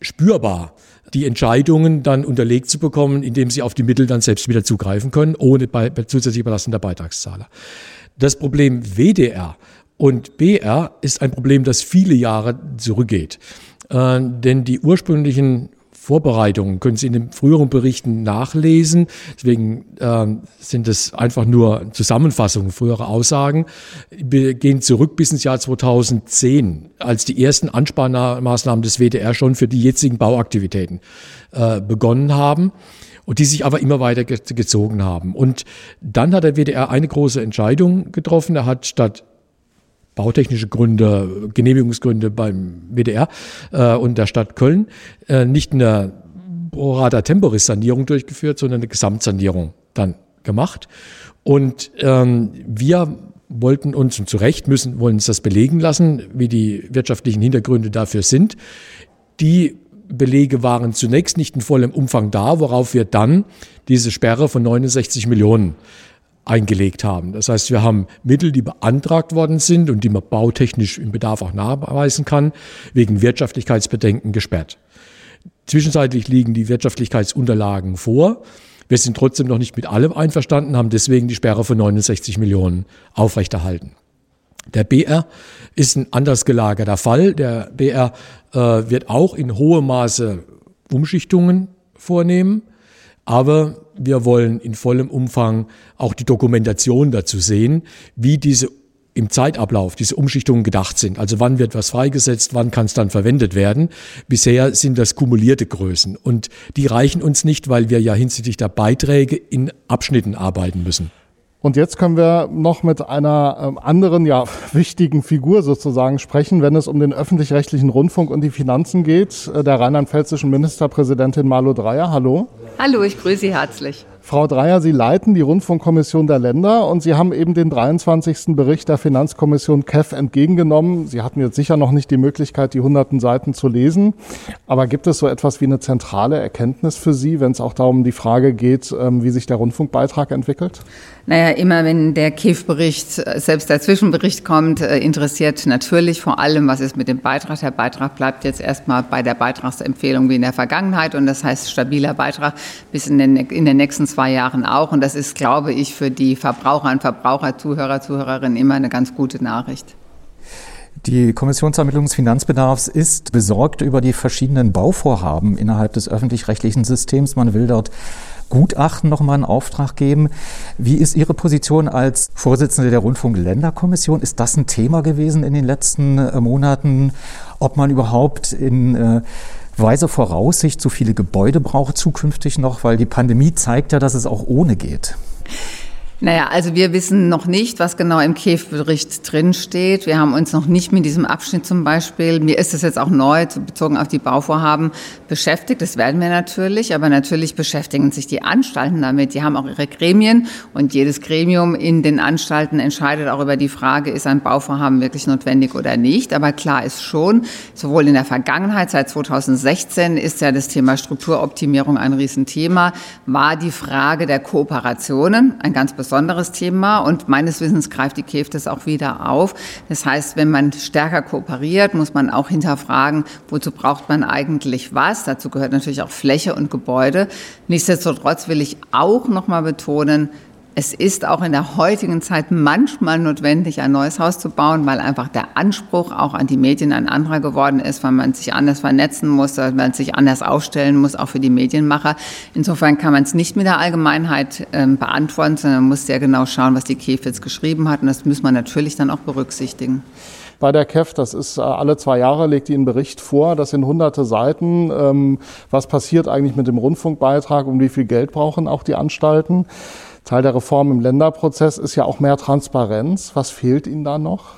spürbar die Entscheidungen dann unterlegt zu bekommen, indem sie auf die Mittel dann selbst wieder zugreifen können, ohne bei, zusätzliche Belastung der Beitragszahler. Das Problem WDR und BR ist ein Problem, das viele Jahre zurückgeht. Äh, denn die ursprünglichen Vorbereitungen können Sie in den früheren Berichten nachlesen. Deswegen äh, sind es einfach nur Zusammenfassungen, frühere Aussagen. Wir gehen zurück bis ins Jahr 2010, als die ersten Ansparmaßnahmen des WDR schon für die jetzigen Bauaktivitäten äh, begonnen haben und die sich aber immer weiter gezogen haben. Und dann hat der WDR eine große Entscheidung getroffen. Er hat statt bautechnische Gründe, Genehmigungsgründe beim WDR äh, und der Stadt Köln äh, nicht eine Prorata Temporis Sanierung durchgeführt, sondern eine Gesamtsanierung dann gemacht. Und ähm, wir wollten uns, und zu Recht müssen, wollen uns das belegen lassen, wie die wirtschaftlichen Hintergründe dafür sind. Die Belege waren zunächst nicht in vollem Umfang da, worauf wir dann diese Sperre von 69 Millionen eingelegt haben. Das heißt, wir haben Mittel, die beantragt worden sind und die man bautechnisch im Bedarf auch nachweisen kann, wegen Wirtschaftlichkeitsbedenken gesperrt. Zwischenzeitlich liegen die Wirtschaftlichkeitsunterlagen vor. Wir sind trotzdem noch nicht mit allem einverstanden, haben deswegen die Sperre von 69 Millionen aufrechterhalten. Der BR ist ein anders gelagerter Fall. Der BR äh, wird auch in hohem Maße Umschichtungen vornehmen, aber wir wollen in vollem Umfang auch die Dokumentation dazu sehen, wie diese im Zeitablauf diese Umschichtungen gedacht sind. Also wann wird was freigesetzt, wann kann es dann verwendet werden. Bisher sind das kumulierte Größen und die reichen uns nicht, weil wir ja hinsichtlich der Beiträge in Abschnitten arbeiten müssen. Und jetzt können wir noch mit einer ähm, anderen, ja, wichtigen Figur sozusagen sprechen, wenn es um den öffentlich-rechtlichen Rundfunk und die Finanzen geht. Äh, der rheinland-pfälzischen Ministerpräsidentin Malu Dreyer. Hallo. Hallo, ich grüße Sie herzlich. Frau Dreyer, Sie leiten die Rundfunkkommission der Länder und Sie haben eben den 23. Bericht der Finanzkommission KEF entgegengenommen. Sie hatten jetzt sicher noch nicht die Möglichkeit, die hunderten Seiten zu lesen. Aber gibt es so etwas wie eine zentrale Erkenntnis für Sie, wenn es auch darum die Frage geht, ähm, wie sich der Rundfunkbeitrag entwickelt? Naja, immer wenn der KIF-Bericht, äh, selbst der Zwischenbericht kommt, äh, interessiert natürlich vor allem, was ist mit dem Beitrag. Der Beitrag bleibt jetzt erstmal bei der Beitragsempfehlung wie in der Vergangenheit und das heißt stabiler Beitrag bis in den, in den nächsten zwei Jahren auch. Und das ist, glaube ich, für die Verbraucher und Verbraucher, Zuhörer, Zuhörerinnen immer eine ganz gute Nachricht. Die Kommissionsermittlung des Finanzbedarfs ist besorgt über die verschiedenen Bauvorhaben innerhalb des öffentlich-rechtlichen Systems. Man will dort Gutachten nochmal in Auftrag geben. Wie ist Ihre Position als Vorsitzende der Rundfunk-Länderkommission? Ist das ein Thema gewesen in den letzten äh, Monaten, ob man überhaupt in äh, weise Voraussicht so viele Gebäude braucht zukünftig noch, weil die Pandemie zeigt ja, dass es auch ohne geht. Naja, also wir wissen noch nicht, was genau im KEF-Bericht drinsteht. Wir haben uns noch nicht mit diesem Abschnitt zum Beispiel, mir ist es jetzt auch neu, bezogen auf die Bauvorhaben, beschäftigt. Das werden wir natürlich, aber natürlich beschäftigen sich die Anstalten damit. Die haben auch ihre Gremien und jedes Gremium in den Anstalten entscheidet auch über die Frage, ist ein Bauvorhaben wirklich notwendig oder nicht. Aber klar ist schon, sowohl in der Vergangenheit, seit 2016 ist ja das Thema Strukturoptimierung ein Riesenthema, war die Frage der Kooperationen ein ganz besonderes besonderes Thema und meines Wissens greift die KEF das auch wieder auf. Das heißt, wenn man stärker kooperiert, muss man auch hinterfragen, wozu braucht man eigentlich was. Dazu gehört natürlich auch Fläche und Gebäude. Nichtsdestotrotz will ich auch noch mal betonen, es ist auch in der heutigen Zeit manchmal notwendig, ein neues Haus zu bauen, weil einfach der Anspruch auch an die Medien ein anderer geworden ist, weil man sich anders vernetzen muss, weil man sich anders aufstellen muss, auch für die Medienmacher. Insofern kann man es nicht mit der Allgemeinheit äh, beantworten, sondern man muss sehr genau schauen, was die KEF jetzt geschrieben hat. Und das muss man natürlich dann auch berücksichtigen bei der KEF. Das ist äh, alle zwei Jahre, legt die einen Bericht vor. Das sind hunderte Seiten. Ähm, was passiert eigentlich mit dem Rundfunkbeitrag und wie viel Geld brauchen auch die Anstalten? Teil der Reform im Länderprozess ist ja auch mehr Transparenz. Was fehlt Ihnen da noch?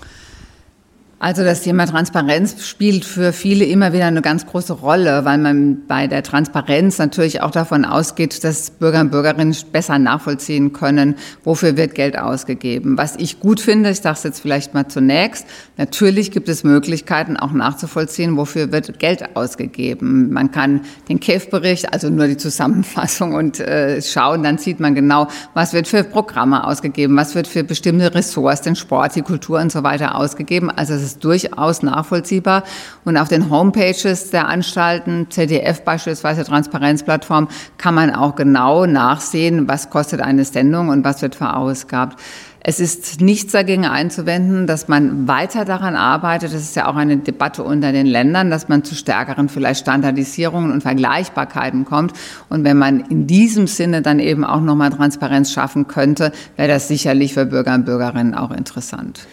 Also das Thema Transparenz spielt für viele immer wieder eine ganz große Rolle, weil man bei der Transparenz natürlich auch davon ausgeht, dass Bürger und Bürgerinnen besser nachvollziehen können, wofür wird Geld ausgegeben. Was ich gut finde, ich sage jetzt vielleicht mal zunächst, natürlich gibt es Möglichkeiten auch nachzuvollziehen, wofür wird Geld ausgegeben. Man kann den KEF-Bericht, also nur die Zusammenfassung und äh, schauen, dann sieht man genau, was wird für Programme ausgegeben, was wird für bestimmte Ressorts, den Sport, die Kultur und so weiter ausgegeben. Also ist durchaus nachvollziehbar. Und auf den Homepages der Anstalten, ZDF beispielsweise, Transparenzplattform, kann man auch genau nachsehen, was kostet eine Sendung und was wird verausgabt. Es ist nichts dagegen einzuwenden, dass man weiter daran arbeitet. Das ist ja auch eine Debatte unter den Ländern, dass man zu stärkeren vielleicht Standardisierungen und Vergleichbarkeiten kommt. Und wenn man in diesem Sinne dann eben auch nochmal Transparenz schaffen könnte, wäre das sicherlich für Bürger und Bürgerinnen auch interessant.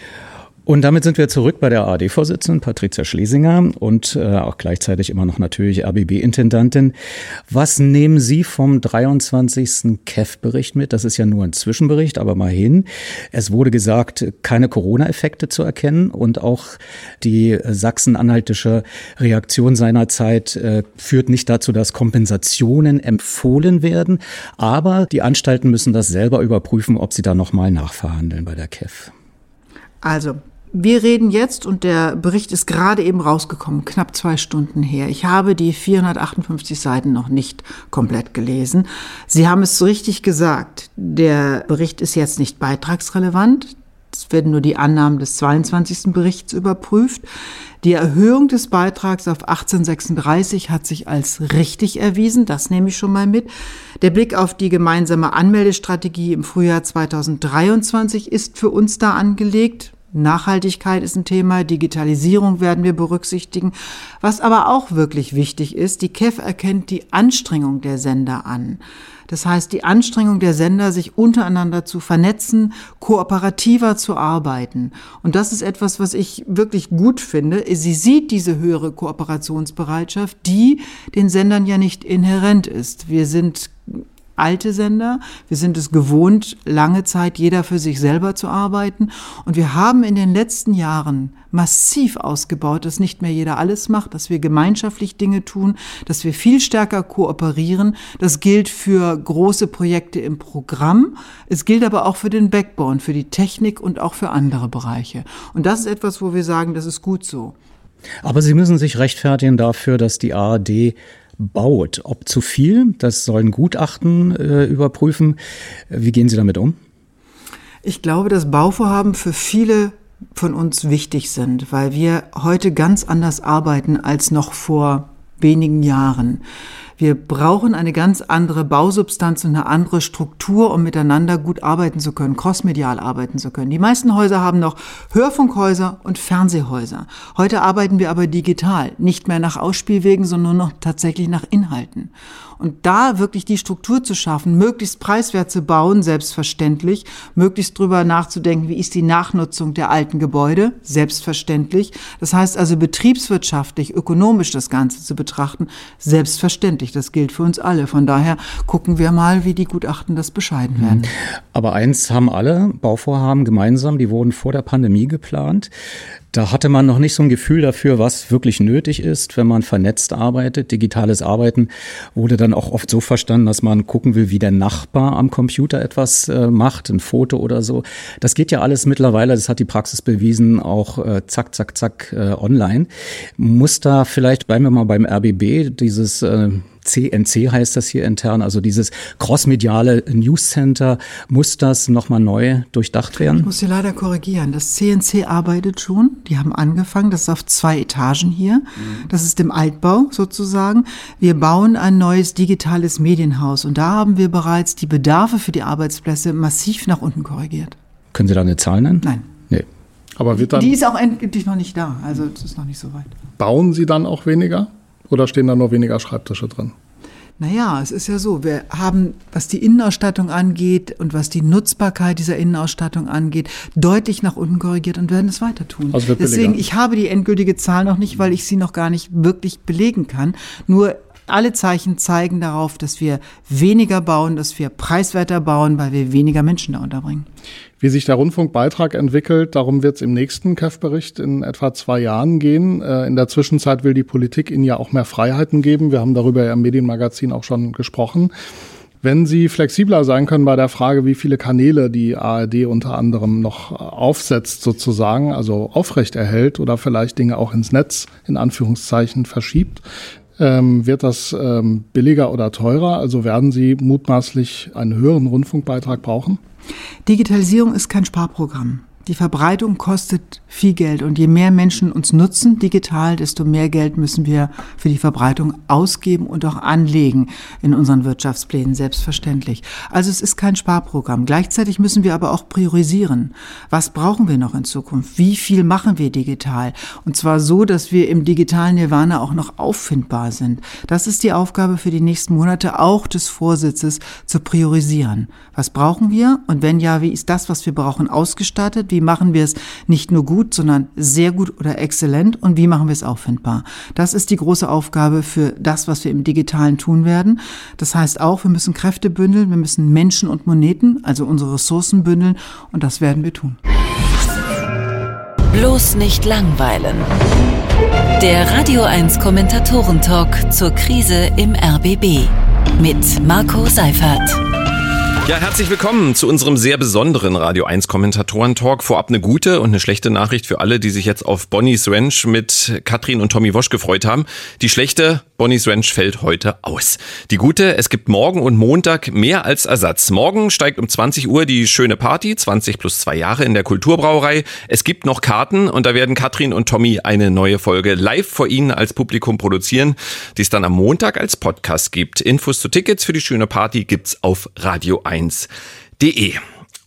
Und damit sind wir zurück bei der AD-Vorsitzenden Patricia Schlesinger und äh, auch gleichzeitig immer noch natürlich RBB-Intendantin. Was nehmen Sie vom 23. KEF-Bericht mit? Das ist ja nur ein Zwischenbericht, aber mal hin. Es wurde gesagt, keine Corona-Effekte zu erkennen und auch die sachsen-anhaltische Reaktion seinerzeit äh, führt nicht dazu, dass Kompensationen empfohlen werden. Aber die Anstalten müssen das selber überprüfen, ob sie da nochmal nachverhandeln bei der KEF. Also, wir reden jetzt und der Bericht ist gerade eben rausgekommen, knapp zwei Stunden her. Ich habe die 458 Seiten noch nicht komplett gelesen. Sie haben es richtig gesagt. Der Bericht ist jetzt nicht beitragsrelevant. Es werden nur die Annahmen des 22. Berichts überprüft. Die Erhöhung des Beitrags auf 1836 hat sich als richtig erwiesen. Das nehme ich schon mal mit. Der Blick auf die gemeinsame Anmeldestrategie im Frühjahr 2023 ist für uns da angelegt. Nachhaltigkeit ist ein Thema, Digitalisierung werden wir berücksichtigen. Was aber auch wirklich wichtig ist, die KEF erkennt die Anstrengung der Sender an. Das heißt, die Anstrengung der Sender, sich untereinander zu vernetzen, kooperativer zu arbeiten. Und das ist etwas, was ich wirklich gut finde. Sie sieht diese höhere Kooperationsbereitschaft, die den Sendern ja nicht inhärent ist. Wir sind alte Sender. Wir sind es gewohnt, lange Zeit jeder für sich selber zu arbeiten. Und wir haben in den letzten Jahren massiv ausgebaut, dass nicht mehr jeder alles macht, dass wir gemeinschaftlich Dinge tun, dass wir viel stärker kooperieren. Das gilt für große Projekte im Programm. Es gilt aber auch für den Backbone, für die Technik und auch für andere Bereiche. Und das ist etwas, wo wir sagen, das ist gut so. Aber Sie müssen sich rechtfertigen dafür, dass die ARD baut. Ob zu viel, das sollen Gutachten äh, überprüfen. Wie gehen Sie damit um? Ich glaube, dass Bauvorhaben für viele von uns wichtig sind, weil wir heute ganz anders arbeiten als noch vor wenigen Jahren. Wir brauchen eine ganz andere Bausubstanz und eine andere Struktur, um miteinander gut arbeiten zu können, crossmedial arbeiten zu können. Die meisten Häuser haben noch Hörfunkhäuser und Fernsehhäuser. Heute arbeiten wir aber digital, nicht mehr nach Ausspielwegen, sondern nur noch tatsächlich nach Inhalten. Und da wirklich die Struktur zu schaffen, möglichst preiswert zu bauen, selbstverständlich, möglichst drüber nachzudenken, wie ist die Nachnutzung der alten Gebäude, selbstverständlich. Das heißt also betriebswirtschaftlich, ökonomisch das Ganze zu betrachten, selbstverständlich. Das gilt für uns alle. Von daher gucken wir mal, wie die Gutachten das bescheiden werden. Aber eins haben alle Bauvorhaben gemeinsam, die wurden vor der Pandemie geplant. Da hatte man noch nicht so ein Gefühl dafür, was wirklich nötig ist, wenn man vernetzt arbeitet. Digitales Arbeiten wurde dann auch oft so verstanden, dass man gucken will, wie der Nachbar am Computer etwas äh, macht, ein Foto oder so. Das geht ja alles mittlerweile, das hat die Praxis bewiesen, auch äh, zack, zack, zack äh, online. Muss da vielleicht, bleiben wir mal beim RBB, dieses äh, CNC heißt das hier intern, also dieses crossmediale News Center, muss das nochmal neu durchdacht werden? Ich muss Sie leider korrigieren. Das CNC arbeitet schon. Die haben angefangen. Das ist auf zwei Etagen hier. Das ist im Altbau sozusagen. Wir bauen ein neues digitales Medienhaus und da haben wir bereits die Bedarfe für die Arbeitsplätze massiv nach unten korrigiert. Können Sie da eine Zahl nennen? Nein. Nee. Aber wird dann, Die ist auch endgültig noch nicht da. Also es ist noch nicht so weit. bauen Sie dann auch weniger? Oder stehen da nur weniger Schreibtische drin? Naja, es ist ja so, wir haben, was die Innenausstattung angeht und was die Nutzbarkeit dieser Innenausstattung angeht, deutlich nach unten korrigiert und werden es weiter tun. Also Deswegen, ich habe die endgültige Zahl noch nicht, weil ich sie noch gar nicht wirklich belegen kann. Nur alle Zeichen zeigen darauf, dass wir weniger bauen, dass wir preiswerter bauen, weil wir weniger Menschen da unterbringen. Wie sich der Rundfunkbeitrag entwickelt, darum wird es im nächsten KEF-Bericht in etwa zwei Jahren gehen. Äh, In der Zwischenzeit will die Politik Ihnen ja auch mehr Freiheiten geben. Wir haben darüber ja im Medienmagazin auch schon gesprochen. Wenn Sie flexibler sein können bei der Frage, wie viele Kanäle die ARD unter anderem noch aufsetzt sozusagen, also aufrecht erhält oder vielleicht Dinge auch ins Netz in Anführungszeichen verschiebt, ähm, wird das ähm, billiger oder teurer? Also werden Sie mutmaßlich einen höheren Rundfunkbeitrag brauchen? Digitalisierung ist kein Sparprogramm. Die Verbreitung kostet viel Geld und je mehr Menschen uns nutzen digital, desto mehr Geld müssen wir für die Verbreitung ausgeben und auch anlegen in unseren Wirtschaftsplänen, selbstverständlich. Also es ist kein Sparprogramm. Gleichzeitig müssen wir aber auch priorisieren. Was brauchen wir noch in Zukunft? Wie viel machen wir digital? Und zwar so, dass wir im digitalen Nirvana auch noch auffindbar sind. Das ist die Aufgabe für die nächsten Monate auch des Vorsitzes zu priorisieren. Was brauchen wir? Und wenn ja, wie ist das, was wir brauchen, ausgestattet? Wie machen wir es nicht nur gut, sondern sehr gut oder exzellent? Und wie machen wir es auffindbar? Das ist die große Aufgabe für das, was wir im Digitalen tun werden. Das heißt auch, wir müssen Kräfte bündeln, wir müssen Menschen und Moneten, also unsere Ressourcen bündeln. Und das werden wir tun. Bloß nicht langweilen. Der Radio 1 Kommentatoren-Talk zur Krise im RBB mit Marco Seifert. Ja, herzlich willkommen zu unserem sehr besonderen Radio 1 Kommentatoren-Talk. Vorab eine gute und eine schlechte Nachricht für alle, die sich jetzt auf Bonnie's Ranch mit Katrin und Tommy Wosch gefreut haben. Die schlechte, Bonnie's Ranch fällt heute aus. Die gute, es gibt morgen und Montag mehr als Ersatz. Morgen steigt um 20 Uhr die schöne Party, 20 plus zwei Jahre in der Kulturbrauerei. Es gibt noch Karten und da werden Katrin und Tommy eine neue Folge live vor Ihnen als Publikum produzieren, die es dann am Montag als Podcast gibt. Infos zu Tickets für die schöne Party gibt's auf Radio 1.de.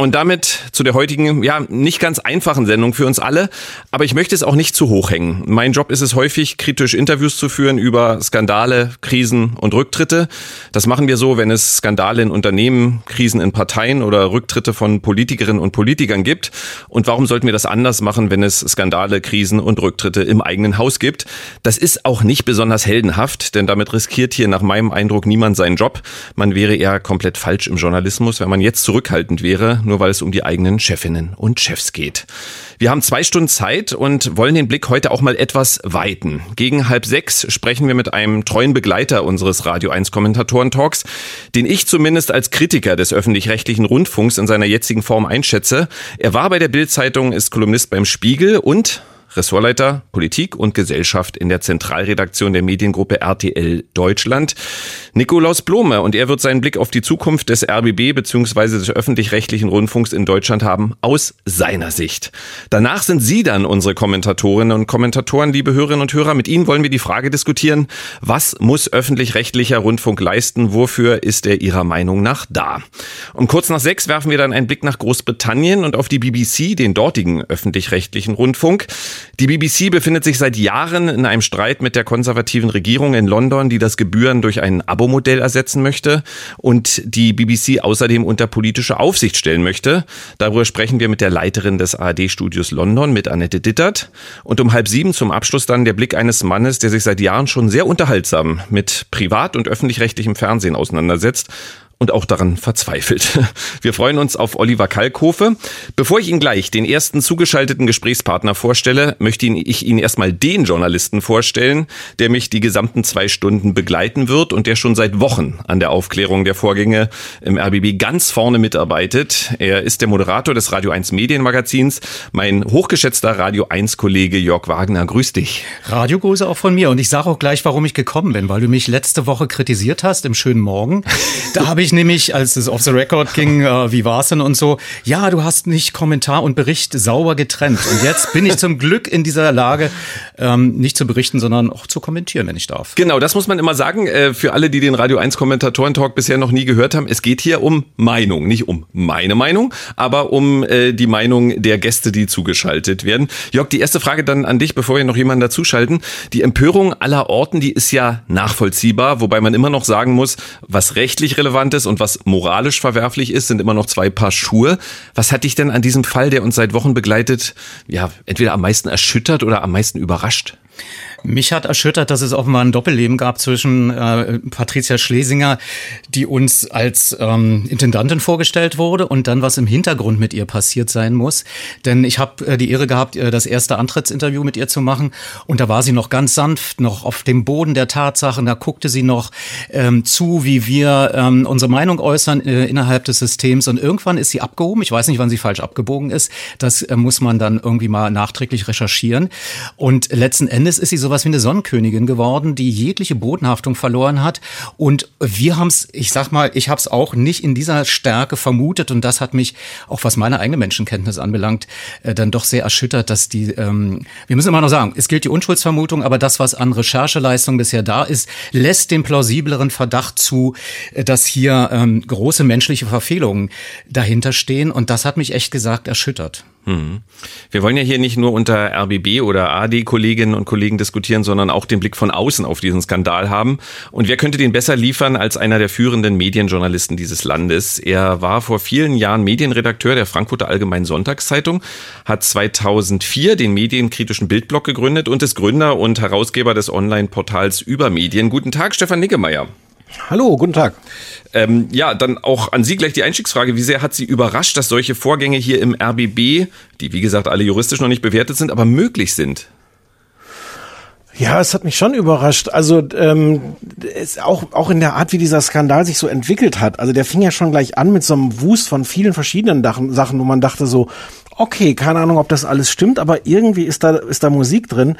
Und damit zu der heutigen, ja, nicht ganz einfachen Sendung für uns alle. Aber ich möchte es auch nicht zu hoch hängen. Mein Job ist es häufig, kritisch Interviews zu führen über Skandale, Krisen und Rücktritte. Das machen wir so, wenn es Skandale in Unternehmen, Krisen in Parteien oder Rücktritte von Politikerinnen und Politikern gibt. Und warum sollten wir das anders machen, wenn es Skandale, Krisen und Rücktritte im eigenen Haus gibt? Das ist auch nicht besonders heldenhaft, denn damit riskiert hier nach meinem Eindruck niemand seinen Job. Man wäre eher komplett falsch im Journalismus, wenn man jetzt zurückhaltend wäre, nur weil es um die eigenen Chefinnen und Chefs geht. Wir haben zwei Stunden Zeit und wollen den Blick heute auch mal etwas weiten. Gegen halb sechs sprechen wir mit einem treuen Begleiter unseres Radio 1 Kommentatoren-Talks, den ich zumindest als Kritiker des öffentlich-rechtlichen Rundfunks in seiner jetzigen Form einschätze. Er war bei der Bild-Zeitung, ist Kolumnist beim Spiegel und Ressortleiter Politik und Gesellschaft in der Zentralredaktion der Mediengruppe RTL Deutschland. Nikolaus Blome und er wird seinen Blick auf die Zukunft des RBB bzw. des öffentlich-rechtlichen Rundfunks in Deutschland haben aus seiner Sicht. Danach sind Sie dann unsere Kommentatorinnen und Kommentatoren, liebe Hörerinnen und Hörer. Mit Ihnen wollen wir die Frage diskutieren, was muss öffentlich-rechtlicher Rundfunk leisten? Wofür ist er Ihrer Meinung nach da? Um kurz nach sechs werfen wir dann einen Blick nach Großbritannien und auf die BBC, den dortigen öffentlich-rechtlichen Rundfunk. Die BBC befindet sich seit Jahren in einem Streit mit der konservativen Regierung in London, die das Gebühren durch ein Abo-Modell ersetzen möchte und die BBC außerdem unter politische Aufsicht stellen möchte. Darüber sprechen wir mit der Leiterin des ARD-Studios London, mit Annette Dittert. Und um halb sieben zum Abschluss dann der Blick eines Mannes, der sich seit Jahren schon sehr unterhaltsam mit privat- und öffentlich-rechtlichem Fernsehen auseinandersetzt und auch daran verzweifelt. Wir freuen uns auf Oliver Kalkofe. Bevor ich Ihnen gleich den ersten zugeschalteten Gesprächspartner vorstelle, möchte ich Ihnen erstmal den Journalisten vorstellen, der mich die gesamten zwei Stunden begleiten wird und der schon seit Wochen an der Aufklärung der Vorgänge im RBB ganz vorne mitarbeitet. Er ist der Moderator des Radio 1 Medienmagazins, mein hochgeschätzter Radio 1 Kollege Jörg Wagner. Grüß dich. Radiogrüße auch von mir und ich sage auch gleich, warum ich gekommen bin, weil du mich letzte Woche kritisiert hast im schönen Morgen. Da habe ich ich nämlich, als es off the record ging, äh, wie war's denn und so, ja, du hast nicht Kommentar und Bericht sauber getrennt. Und jetzt bin ich zum Glück in dieser Lage, ähm, nicht zu berichten, sondern auch zu kommentieren, wenn ich darf. Genau, das muss man immer sagen, äh, für alle, die den Radio 1 Kommentatoren-Talk bisher noch nie gehört haben. Es geht hier um Meinung, nicht um meine Meinung, aber um äh, die Meinung der Gäste, die zugeschaltet werden. Jörg, die erste Frage dann an dich, bevor wir noch jemanden dazuschalten. Die Empörung aller Orten, die ist ja nachvollziehbar, wobei man immer noch sagen muss, was rechtlich relevant ist, ist und was moralisch verwerflich ist, sind immer noch zwei Paar Schuhe. Was hat dich denn an diesem Fall, der uns seit Wochen begleitet, ja, entweder am meisten erschüttert oder am meisten überrascht? Mich hat erschüttert, dass es offenbar ein Doppelleben gab zwischen äh, Patricia Schlesinger, die uns als ähm, Intendantin vorgestellt wurde, und dann was im Hintergrund mit ihr passiert sein muss. Denn ich habe äh, die Ehre gehabt, äh, das erste Antrittsinterview mit ihr zu machen, und da war sie noch ganz sanft, noch auf dem Boden der Tatsachen. Da guckte sie noch ähm, zu, wie wir ähm, unsere Meinung äußern äh, innerhalb des Systems. Und irgendwann ist sie abgehoben. Ich weiß nicht, wann sie falsch abgebogen ist. Das äh, muss man dann irgendwie mal nachträglich recherchieren. Und letzten Endes ist sie so sowas wie eine Sonnenkönigin geworden, die jegliche Bodenhaftung verloren hat. Und wir haben es, ich sag mal, ich habe es auch nicht in dieser Stärke vermutet und das hat mich, auch was meine eigene Menschenkenntnis anbelangt, äh, dann doch sehr erschüttert, dass die, ähm, wir müssen immer noch sagen, es gilt die Unschuldsvermutung, aber das, was an Rechercheleistung bisher da ist, lässt den plausibleren Verdacht zu, äh, dass hier ähm, große menschliche Verfehlungen dahinter stehen und das hat mich echt gesagt erschüttert. Hm. Wir wollen ja hier nicht nur unter RBB oder AD-Kolleginnen und Kollegen diskutieren, sondern auch den Blick von außen auf diesen Skandal haben. Und wer könnte den besser liefern als einer der führenden Medienjournalisten dieses Landes? Er war vor vielen Jahren Medienredakteur der Frankfurter Allgemeinen Sonntagszeitung, hat 2004 den medienkritischen Bildblock gegründet und ist Gründer und Herausgeber des Online-Portals Übermedien. Guten Tag, Stefan Niggemeier. Hallo, guten Tag. Ähm, ja, dann auch an Sie gleich die Einstiegsfrage. Wie sehr hat Sie überrascht, dass solche Vorgänge hier im RBB, die wie gesagt alle juristisch noch nicht bewertet sind, aber möglich sind? Ja, es hat mich schon überrascht. Also ähm, es, auch, auch in der Art, wie dieser Skandal sich so entwickelt hat. Also der fing ja schon gleich an mit so einem Wust von vielen verschiedenen Sachen, wo man dachte so, okay, keine Ahnung, ob das alles stimmt, aber irgendwie ist da, ist da Musik drin.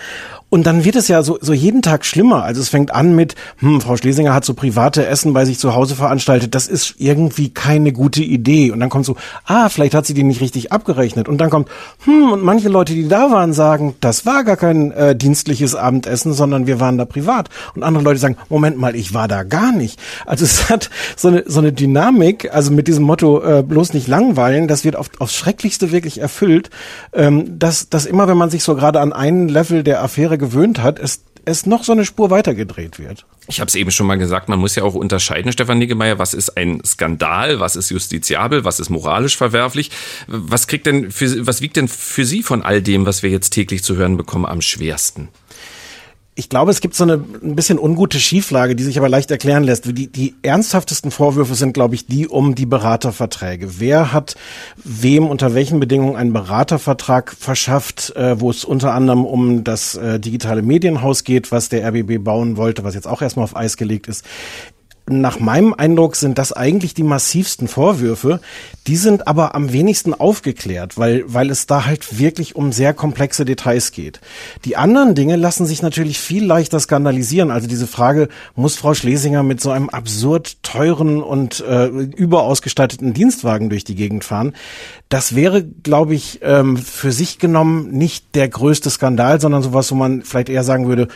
Und dann wird es ja so, so jeden Tag schlimmer. Also es fängt an mit, hm, Frau Schlesinger hat so private Essen bei sich zu Hause veranstaltet. Das ist irgendwie keine gute Idee. Und dann kommt so, ah, vielleicht hat sie die nicht richtig abgerechnet. Und dann kommt, hm, und manche Leute, die da waren, sagen, das war gar kein äh, dienstliches Abendessen, sondern wir waren da privat. Und andere Leute sagen, Moment mal, ich war da gar nicht. Also es hat so eine, so eine Dynamik, also mit diesem Motto, äh, bloß nicht langweilen, das wird auf, aufs Schrecklichste wirklich erfüllt, ähm, dass, dass immer, wenn man sich so gerade an einen Level der Affäre gewöhnt hat, es, es noch so eine Spur weitergedreht wird. Ich habe es eben schon mal gesagt, man muss ja auch unterscheiden, Stefan Niggemeier, was ist ein Skandal, was ist justiziabel, was ist moralisch verwerflich. Was kriegt denn für, was wiegt denn für Sie von all dem, was wir jetzt täglich zu hören bekommen, am schwersten? Ich glaube, es gibt so eine ein bisschen ungute Schieflage, die sich aber leicht erklären lässt. Die, die ernsthaftesten Vorwürfe sind, glaube ich, die um die Beraterverträge. Wer hat wem unter welchen Bedingungen einen Beratervertrag verschafft, äh, wo es unter anderem um das äh, digitale Medienhaus geht, was der RBB bauen wollte, was jetzt auch erstmal auf Eis gelegt ist nach meinem Eindruck sind das eigentlich die massivsten Vorwürfe. Die sind aber am wenigsten aufgeklärt, weil, weil es da halt wirklich um sehr komplexe Details geht. Die anderen Dinge lassen sich natürlich viel leichter skandalisieren. Also diese Frage, muss Frau Schlesinger mit so einem absurd teuren und äh, überausgestatteten Dienstwagen durch die Gegend fahren? Das wäre, glaube ich, ähm, für sich genommen nicht der größte Skandal, sondern sowas, wo man vielleicht eher sagen würde,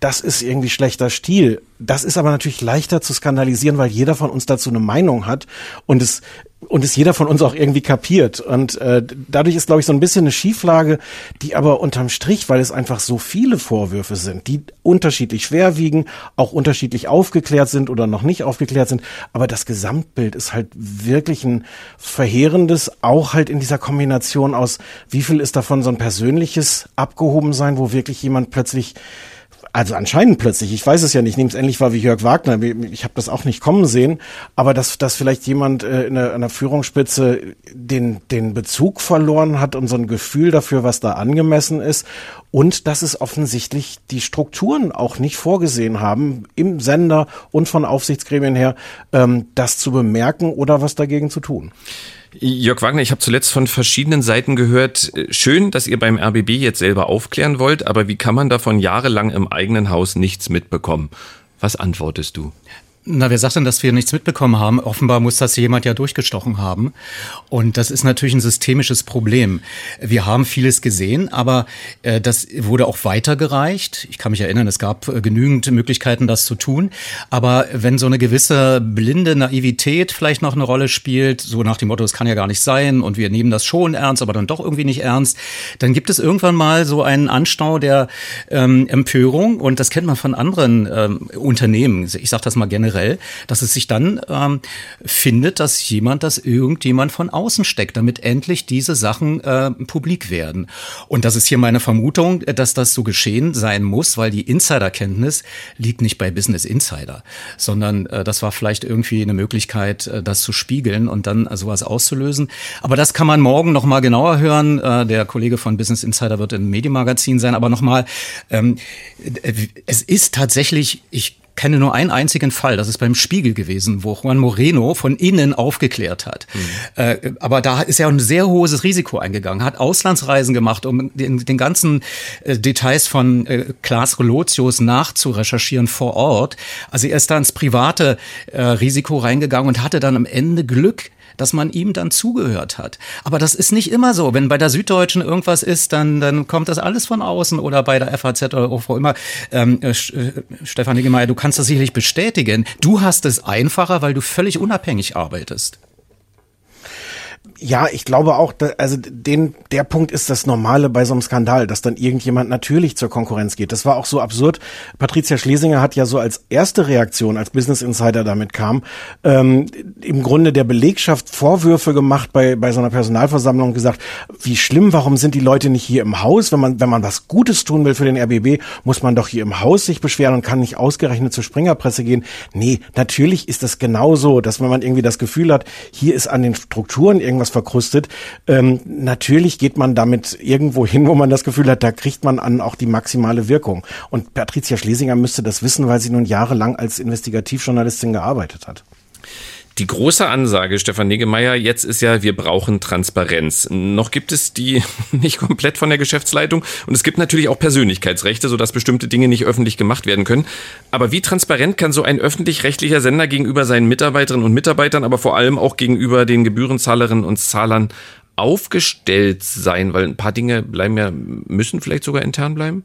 das ist irgendwie schlechter Stil. Das ist aber natürlich leichter zu skandalisieren, weil jeder von uns dazu eine Meinung hat und es und es jeder von uns auch irgendwie kapiert. Und äh, dadurch ist, glaube ich, so ein bisschen eine Schieflage, die aber unterm Strich, weil es einfach so viele Vorwürfe sind, die unterschiedlich schwer wiegen, auch unterschiedlich aufgeklärt sind oder noch nicht aufgeklärt sind. Aber das Gesamtbild ist halt wirklich ein verheerendes, auch halt in dieser Kombination aus, wie viel ist davon so ein persönliches Abgehobensein, wo wirklich jemand plötzlich also anscheinend plötzlich, ich weiß es ja nicht, nehme es endlich wahr wie Jörg Wagner, ich habe das auch nicht kommen sehen, aber dass, dass vielleicht jemand äh, in, der, in der Führungsspitze den, den Bezug verloren hat und so ein Gefühl dafür, was da angemessen ist. Und dass es offensichtlich die Strukturen auch nicht vorgesehen haben, im Sender und von Aufsichtsgremien her, ähm, das zu bemerken oder was dagegen zu tun. Jörg Wagner, ich habe zuletzt von verschiedenen Seiten gehört, äh, schön, dass ihr beim RBB jetzt selber aufklären wollt, aber wie kann man davon jahrelang im eigenen Haus nichts mitbekommen? Was antwortest du? Na, wer sagt denn, dass wir nichts mitbekommen haben? Offenbar muss das jemand ja durchgestochen haben. Und das ist natürlich ein systemisches Problem. Wir haben vieles gesehen, aber äh, das wurde auch weitergereicht. Ich kann mich erinnern, es gab äh, genügend Möglichkeiten, das zu tun. Aber wenn so eine gewisse blinde Naivität vielleicht noch eine Rolle spielt, so nach dem Motto, es kann ja gar nicht sein und wir nehmen das schon ernst, aber dann doch irgendwie nicht ernst, dann gibt es irgendwann mal so einen Anstau der ähm, Empörung. Und das kennt man von anderen ähm, Unternehmen. Ich sage das mal generell generell, dass es sich dann ähm, findet, dass jemand, dass irgendjemand von außen steckt, damit endlich diese Sachen äh, publik werden. Und das ist hier meine Vermutung, dass das so geschehen sein muss, weil die Insiderkenntnis liegt nicht bei Business Insider, sondern äh, das war vielleicht irgendwie eine Möglichkeit, äh, das zu spiegeln und dann sowas auszulösen. Aber das kann man morgen noch mal genauer hören. Äh, der Kollege von Business Insider wird im Medienmagazin sein. Aber noch mal, ähm, es ist tatsächlich, ich kenne nur einen einzigen Fall, das ist beim Spiegel gewesen, wo Juan Moreno von innen aufgeklärt hat. Mhm. Äh, aber da ist er ein sehr hohes Risiko eingegangen, hat Auslandsreisen gemacht, um den, den ganzen äh, Details von äh, Klaas Relotius nachzurecherchieren vor Ort. Also er ist da ins private äh, Risiko reingegangen und hatte dann am Ende Glück, dass man ihm dann zugehört hat. Aber das ist nicht immer so. Wenn bei der Süddeutschen irgendwas ist, dann, dann kommt das alles von außen oder bei der FAZ oder wo immer. Ähm, äh, äh, Stefan Niggemeier, du kannst das sicherlich bestätigen. Du hast es einfacher, weil du völlig unabhängig arbeitest. Ja, ich glaube auch, da, also den, der Punkt ist das Normale bei so einem Skandal, dass dann irgendjemand natürlich zur Konkurrenz geht. Das war auch so absurd. Patricia Schlesinger hat ja so als erste Reaktion, als Business Insider damit kam, ähm, im Grunde der Belegschaft Vorwürfe gemacht bei, bei so einer Personalversammlung und gesagt, wie schlimm, warum sind die Leute nicht hier im Haus? Wenn man, wenn man was Gutes tun will für den RBB, muss man doch hier im Haus sich beschweren und kann nicht ausgerechnet zur Springerpresse gehen. Nee, natürlich ist das genauso, dass wenn man irgendwie das Gefühl hat, hier ist an den Strukturen irgendwas etwas verkrustet. Ähm, natürlich geht man damit irgendwo hin, wo man das Gefühl hat, da kriegt man an auch die maximale Wirkung. Und Patricia Schlesinger müsste das wissen, weil sie nun jahrelang als Investigativjournalistin gearbeitet hat. Die große Ansage, Stefan Negemeyer, jetzt ist ja, wir brauchen Transparenz. Noch gibt es die nicht komplett von der Geschäftsleitung und es gibt natürlich auch Persönlichkeitsrechte, sodass bestimmte Dinge nicht öffentlich gemacht werden können. Aber wie transparent kann so ein öffentlich-rechtlicher Sender gegenüber seinen Mitarbeiterinnen und Mitarbeitern, aber vor allem auch gegenüber den Gebührenzahlerinnen und Zahlern aufgestellt sein? Weil ein paar Dinge bleiben ja, müssen vielleicht sogar intern bleiben?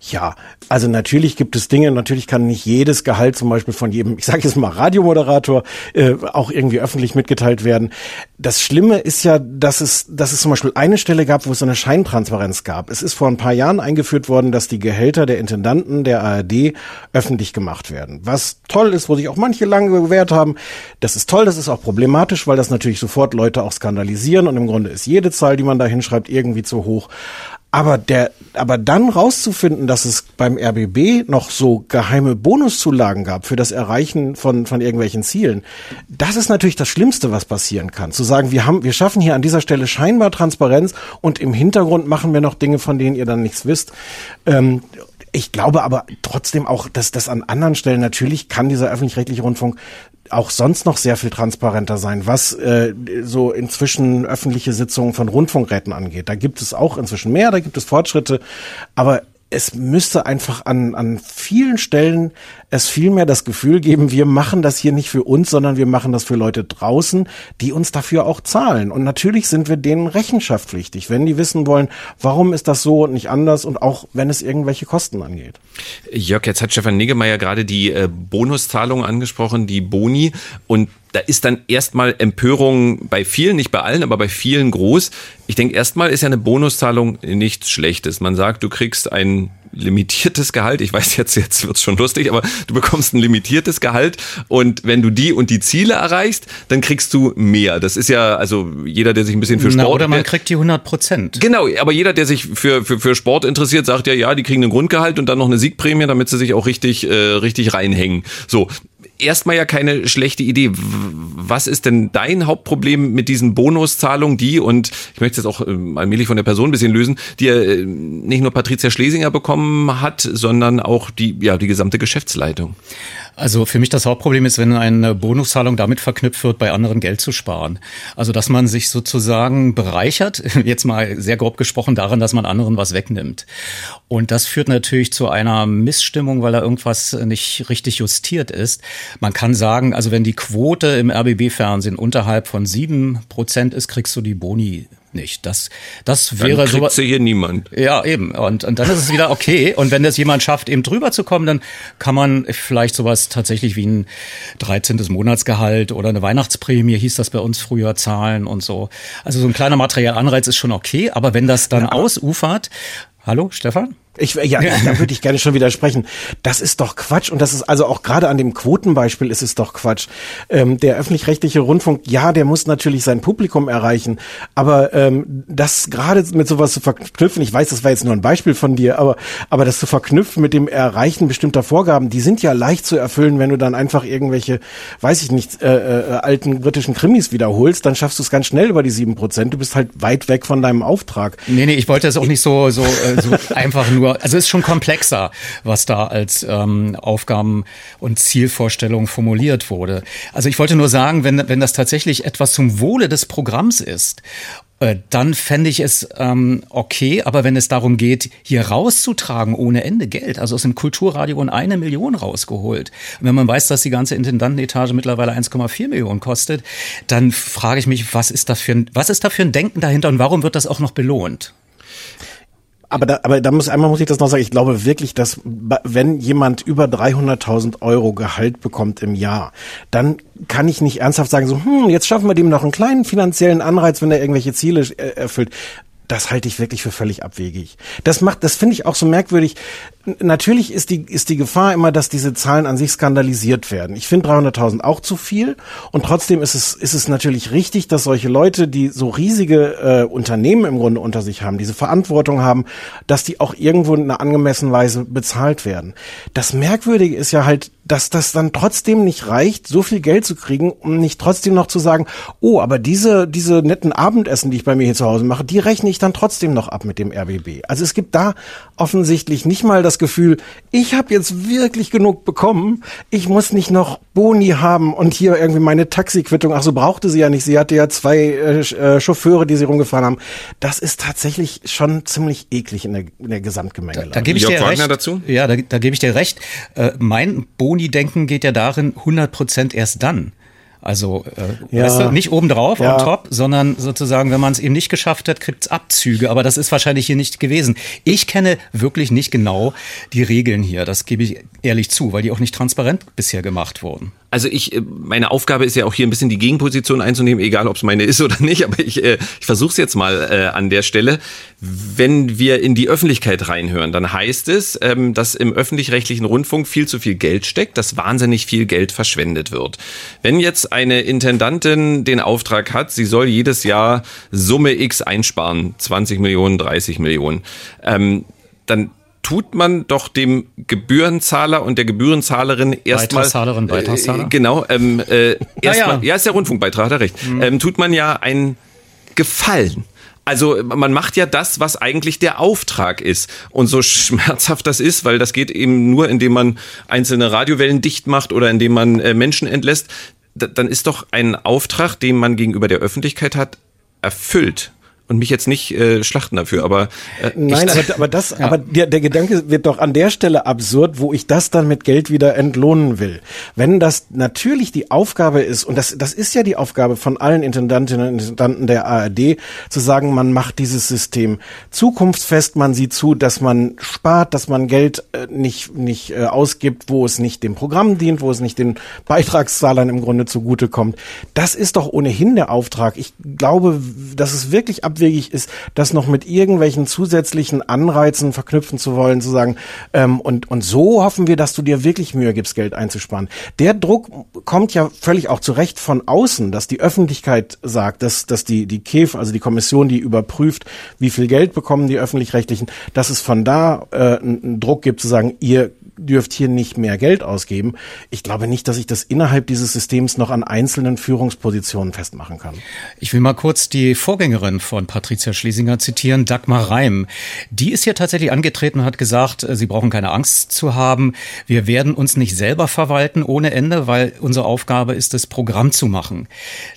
Ja, also natürlich gibt es Dinge, natürlich kann nicht jedes Gehalt zum Beispiel von jedem, ich sage jetzt mal Radiomoderator, äh, auch irgendwie öffentlich mitgeteilt werden. Das Schlimme ist ja, dass es, dass es zum Beispiel eine Stelle gab, wo es so eine Scheintransparenz gab. Es ist vor ein paar Jahren eingeführt worden, dass die Gehälter der Intendanten der ARD öffentlich gemacht werden. Was toll ist, wo sich auch manche lange gewehrt haben. Das ist toll, das ist auch problematisch, weil das natürlich sofort Leute auch skandalisieren und im Grunde ist jede Zahl, die man da hinschreibt, irgendwie zu hoch. Aber der, aber dann rauszufinden, dass es beim RBB noch so geheime Bonuszulagen gab für das Erreichen von, von irgendwelchen Zielen, das ist natürlich das Schlimmste, was passieren kann. Zu sagen, wir haben, wir schaffen hier an dieser Stelle scheinbar Transparenz und im Hintergrund machen wir noch Dinge, von denen ihr dann nichts wisst. Ähm, Ich glaube aber trotzdem auch, dass das an anderen Stellen natürlich kann dieser öffentlich-rechtliche Rundfunk auch sonst noch sehr viel transparenter sein, was äh, so inzwischen öffentliche Sitzungen von Rundfunkräten angeht. Da gibt es auch inzwischen mehr, da gibt es Fortschritte, aber es müsste einfach an, an vielen Stellen es vielmehr das Gefühl geben, wir machen das hier nicht für uns, sondern wir machen das für Leute draußen, die uns dafür auch zahlen. Und natürlich sind wir denen rechenschaftspflichtig, wenn die wissen wollen, warum ist das so und nicht anders und auch wenn es irgendwelche Kosten angeht. Jörg, jetzt hat Stefan Niggemeier gerade die äh, Bonuszahlung angesprochen, die Boni. Und da ist dann erstmal Empörung bei vielen, nicht bei allen, aber bei vielen groß. Ich denke, erstmal ist ja eine Bonuszahlung nichts Schlechtes. Man sagt, du kriegst ein limitiertes Gehalt. Ich weiß jetzt, jetzt wird's schon lustig, aber du bekommst ein limitiertes Gehalt und wenn du die und die Ziele erreichst, dann kriegst du mehr. Das ist ja, also jeder, der sich ein bisschen für Sport... Na, oder man kriegt die 100 Prozent. Genau, aber jeder, der sich für, für, für Sport interessiert, sagt ja, ja, die kriegen ein Grundgehalt und dann noch eine Siegprämie, damit sie sich auch richtig, äh, richtig reinhängen. So, erstmal ja keine schlechte Idee. Was ist denn dein Hauptproblem mit diesen Bonuszahlungen, die, und ich möchte es jetzt auch äh, allmählich von der Person ein bisschen lösen, die ja äh, nicht nur Patricia Schlesinger bekommen hat, sondern auch die, ja, die gesamte Geschäftsleitung? Also für mich das Hauptproblem ist, wenn eine Bonuszahlung damit verknüpft wird, bei anderen Geld zu sparen. Also dass man sich sozusagen bereichert, jetzt mal sehr grob gesprochen, daran, dass man anderen was wegnimmt. Und das führt natürlich zu einer Missstimmung, weil da irgendwas nicht richtig justiert ist. Man kann sagen, also wenn die Quote im RBB-Fernsehen unterhalb von sieben Prozent ist, kriegst du die Boni nicht. Das, das wäre dann so. hier niemand. Ja, eben. Und, und dann ist es wieder okay. Und wenn das jemand schafft, eben drüber zu kommen, dann kann man vielleicht sowas tatsächlich wie ein 13. Monatsgehalt oder eine Weihnachtsprämie, hieß das bei uns früher, zahlen und so. Also so ein kleiner Materialanreiz ist schon okay. Aber wenn das dann ja. ausufert, hallo, Stefan? Ich, ja, da würde ich gerne schon widersprechen. Das ist doch Quatsch und das ist also auch gerade an dem Quotenbeispiel ist es doch Quatsch. Ähm, der öffentlich-rechtliche Rundfunk, ja, der muss natürlich sein Publikum erreichen, aber ähm, das gerade mit sowas zu verknüpfen, ich weiß, das war jetzt nur ein Beispiel von dir, aber aber das zu verknüpfen mit dem Erreichen bestimmter Vorgaben, die sind ja leicht zu erfüllen, wenn du dann einfach irgendwelche, weiß ich nicht, äh, äh, alten britischen Krimis wiederholst, dann schaffst du es ganz schnell über die sieben Prozent. Du bist halt weit weg von deinem Auftrag. Nee, nee, ich wollte es auch nicht so so, äh, so einfach nur nur, also ist schon komplexer, was da als ähm, Aufgaben und Zielvorstellung formuliert wurde. Also ich wollte nur sagen, wenn, wenn das tatsächlich etwas zum Wohle des Programms ist äh, dann fände ich es ähm, okay, aber wenn es darum geht, hier rauszutragen ohne Ende Geld, also aus dem Kulturradio und eine Million rausgeholt, und wenn man weiß, dass die ganze Intendantenetage mittlerweile 1,4 Millionen kostet, dann frage ich mich, was ist da für ein, was ist da für ein Denken dahinter und warum wird das auch noch belohnt? Aber da, aber da muss einmal muss ich das noch sagen. Ich glaube wirklich, dass wenn jemand über 300.000 Euro Gehalt bekommt im Jahr, dann kann ich nicht ernsthaft sagen, so, hm, jetzt schaffen wir dem noch einen kleinen finanziellen Anreiz, wenn er irgendwelche Ziele äh, erfüllt das halte ich wirklich für völlig abwegig. Das macht, das finde ich auch so merkwürdig. Natürlich ist die, ist die Gefahr immer, dass diese Zahlen an sich skandalisiert werden. Ich finde 300.000 auch zu viel. Und trotzdem ist es, ist es natürlich richtig, dass solche Leute, die so riesige äh, Unternehmen im Grunde unter sich haben, diese Verantwortung haben, dass die auch irgendwo in einer angemessenen Weise bezahlt werden. Das Merkwürdige ist ja halt, dass das dann trotzdem nicht reicht, so viel Geld zu kriegen, um nicht trotzdem noch zu sagen, oh, aber diese, diese netten Abendessen, die ich bei mir hier zu Hause mache, die rechne ich dann trotzdem noch ab mit dem RBB. Also es gibt da offensichtlich nicht mal das Gefühl, ich habe jetzt wirklich genug bekommen, ich muss nicht noch Boni haben und hier irgendwie meine Taxiquittung, ach so brauchte sie ja nicht, sie hatte ja zwei äh, äh Chauffeure, die sie rumgefahren haben. Das ist tatsächlich schon ziemlich eklig in der, in der Gesamtgemengelage. Da, da gebe ich dir recht. Dazu? Ja, da, da gebe ich dir recht. Äh, mein Boni Uni-Denken geht ja darin 100 Prozent erst dann. Also äh, ja. weißt du, nicht obendrauf, ja. on top, sondern sozusagen, wenn man es eben nicht geschafft hat, kriegt es Abzüge. Aber das ist wahrscheinlich hier nicht gewesen. Ich kenne wirklich nicht genau die Regeln hier. Das gebe ich ehrlich zu, weil die auch nicht transparent bisher gemacht wurden. Also ich, äh, meine Aufgabe ist ja auch hier ein bisschen die Gegenposition einzunehmen, egal ob es meine ist oder nicht, aber ich, äh, ich versuche es jetzt mal äh, an der Stelle. Wenn wir in die Öffentlichkeit reinhören, dann heißt es, ähm, dass im öffentlich-rechtlichen Rundfunk viel zu viel Geld steckt, dass wahnsinnig viel Geld verschwendet wird. Wenn jetzt eine Intendantin den Auftrag hat, sie soll jedes Jahr Summe X einsparen, 20 Millionen, 30 Millionen, ähm, dann tut man doch dem Gebührenzahler und der Gebührenzahlerin erstmal Beitragszahlerin, Beitragszahler? Äh, genau, ähm, äh, erstmal, ja, ja. ja, ist der Rundfunkbeitrag, hat er recht. Mhm. Ähm, tut man ja ein Gefallen Also man macht ja das, was eigentlich der Auftrag ist. Und so schmerzhaft das ist, weil das geht eben nur, indem man einzelne Radiowellen dicht macht oder indem man äh, Menschen entlässt, dann ist doch ein Auftrag, den man gegenüber der Öffentlichkeit hat, erfüllt und mich jetzt nicht äh, schlachten dafür, aber äh, nein, aber, aber das, ja. aber der, der Gedanke wird doch an der Stelle absurd, wo ich das dann mit Geld wieder entlohnen will. Wenn das natürlich die Aufgabe ist und das das ist ja die Aufgabe von allen Intendantinnen und Intendanten der ARD, zu sagen, man macht dieses System zukunftsfest, man sieht zu, dass man spart, dass man Geld äh, nicht nicht äh, ausgibt, wo es nicht dem Programm dient, wo es nicht den Beitragszahlern im Grunde zugutekommt. Das ist doch ohnehin der Auftrag. Ich glaube, dass es wirklich ab abwegig ist, das noch mit irgendwelchen zusätzlichen Anreizen verknüpfen zu wollen, zu sagen, ähm, und, und so hoffen wir, dass du dir wirklich Mühe gibst, Geld einzusparen. Der Druck kommt ja völlig auch zurecht von außen, dass die Öffentlichkeit sagt, dass, dass die, die KEF, also die Kommission, die überprüft, wie viel Geld bekommen die Öffentlich-Rechtlichen, dass es von da äh, einen Druck gibt, zu sagen, ihr dürft hier nicht mehr Geld ausgeben. Ich glaube nicht, dass ich das innerhalb dieses Systems noch an einzelnen Führungspositionen festmachen kann. Ich will mal kurz die Vorgängerin von Patricia Schlesinger zitieren, Dagmar Reim. Die ist hier tatsächlich angetreten und hat gesagt, äh, sie brauchen keine Angst zu haben. Wir werden uns nicht selber verwalten ohne Ende, weil unsere Aufgabe ist es, Programm zu machen.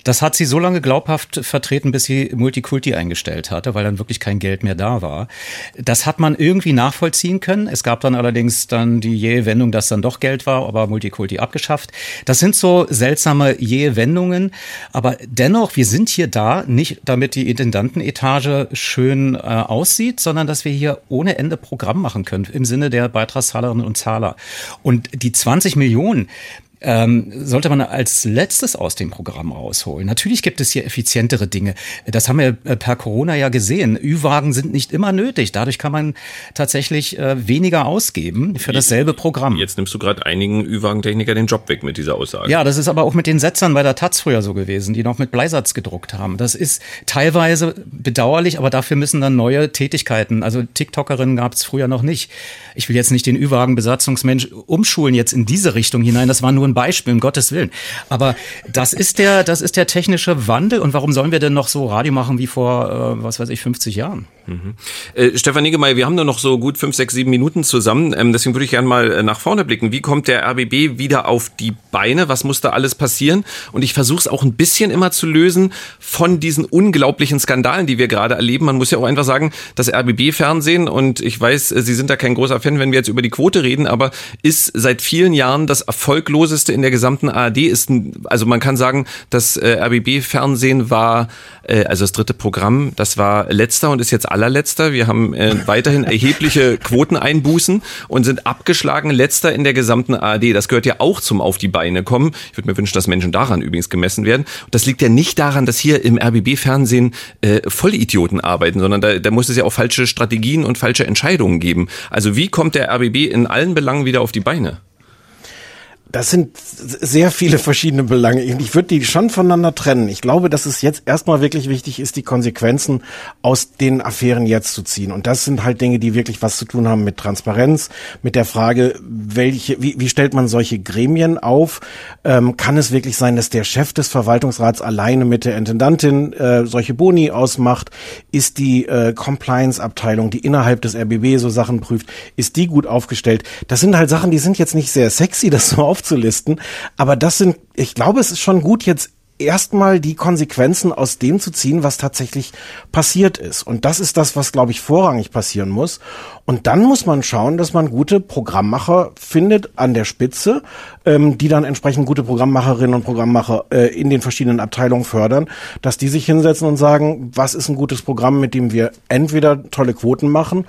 Das hat sie so lange glaubhaft vertreten, bis sie Multikulti eingestellt hatte, weil dann wirklich kein Geld mehr da war. Das hat man irgendwie nachvollziehen können. Es gab dann allerdings dann die jähe Wendung, dass dann doch Geld war, aber Multikulti abgeschafft. Das sind so seltsame jähe Wendungen. Aber dennoch, wir sind hier da, nicht damit die Intendantenetage schön äh, aussieht, sondern dass wir hier ohne Ende Programm machen können im Sinne der Beitragszahlerinnen und Zahler. Und die 20 Millionen, ähm, sollte man als letztes aus dem Programm rausholen. Natürlich gibt es hier effizientere Dinge. Das haben wir äh, per Corona ja gesehen. Ü-Wagen sind nicht immer nötig. Dadurch kann man tatsächlich äh, weniger ausgeben für dasselbe Programm. Jetzt nimmst du gerade einigen Ü-Wagen-Techniker den Job weg mit dieser Aussage. Ja, das ist aber auch mit den Setzern bei der Taz früher so gewesen, die noch mit Bleisatz gedruckt haben. Das ist teilweise bedauerlich, aber dafür müssen dann neue Tätigkeiten. Also TikTokerinnen gab es früher noch nicht. Ich will jetzt nicht den Ü-Wagen-Besatzungsmensch umschulen jetzt in diese Richtung hinein. Das war nur ein ein Beispiel, um Gottes Willen. Aber das ist der, das ist der technische Wandel. Und warum sollen wir denn noch so Radio machen wie vor, äh, was weiß ich, 50 Jahren? Mhm. Äh, Stefan Niggemeier, wir haben nur noch so gut fünf, sechs, sieben Minuten zusammen. Ähm, deswegen würde ich gerne mal äh, nach vorne blicken. Wie kommt der RBB wieder auf die Beine? Was muss da alles passieren? Und ich versuche es auch ein bisschen immer zu lösen von diesen unglaublichen Skandalen, die wir gerade erleben. Man muss ja auch einfach sagen, das RBB-Fernsehen, und ich weiß, äh, Sie sind da kein großer Fan, wenn wir jetzt über die Quote reden, aber ist seit vielen Jahren das erfolgloseste in der gesamten ARD. Ist ein, also man kann sagen, das äh, RBB-Fernsehen war, äh, also das dritte Programm, das war letzter und ist jetzt allerletzter. Wir haben äh, weiterhin erhebliche Quoteneinbußen und sind abgeschlagen letzter in der gesamten ARD. Das gehört ja auch zum Auf die Beine kommen. Ich würde mir wünschen, dass Menschen daran übrigens gemessen werden. Das liegt ja nicht daran, dass hier im RBB-Fernsehen äh, Vollidioten arbeiten, sondern da, da muss es ja auch falsche Strategien und falsche Entscheidungen geben. Also wie kommt der RBB in allen Belangen wieder auf die Beine? Das sind sehr viele verschiedene Belange. Ich würde die schon voneinander trennen. Ich glaube, dass es jetzt erstmal wirklich wichtig ist, die Konsequenzen aus den Affären jetzt zu ziehen. Und das sind halt Dinge, die wirklich was zu tun haben mit Transparenz, mit der Frage, welche, wie, wie stellt man solche Gremien auf? Ähm, kann es wirklich sein, dass der Chef des Verwaltungsrats alleine mit der Intendantin äh, solche Boni ausmacht? Ist die äh, Compliance-Abteilung, die innerhalb des RBB so Sachen prüft, ist die gut aufgestellt? Das sind halt Sachen, die sind jetzt nicht sehr sexy, das so auf aufzulisten. Aber das sind, ich glaube, es ist schon gut, jetzt erstmal die Konsequenzen aus dem zu ziehen, was tatsächlich passiert ist. Und das ist das, was, glaube ich, vorrangig passieren muss. Und dann muss man schauen, dass man gute Programmmacher findet an der Spitze, ähm, die dann entsprechend gute Programmmacherinnen und Programmmacher äh, in den verschiedenen Abteilungen fördern, dass die sich hinsetzen und sagen, was ist ein gutes Programm, mit dem wir entweder tolle Quoten machen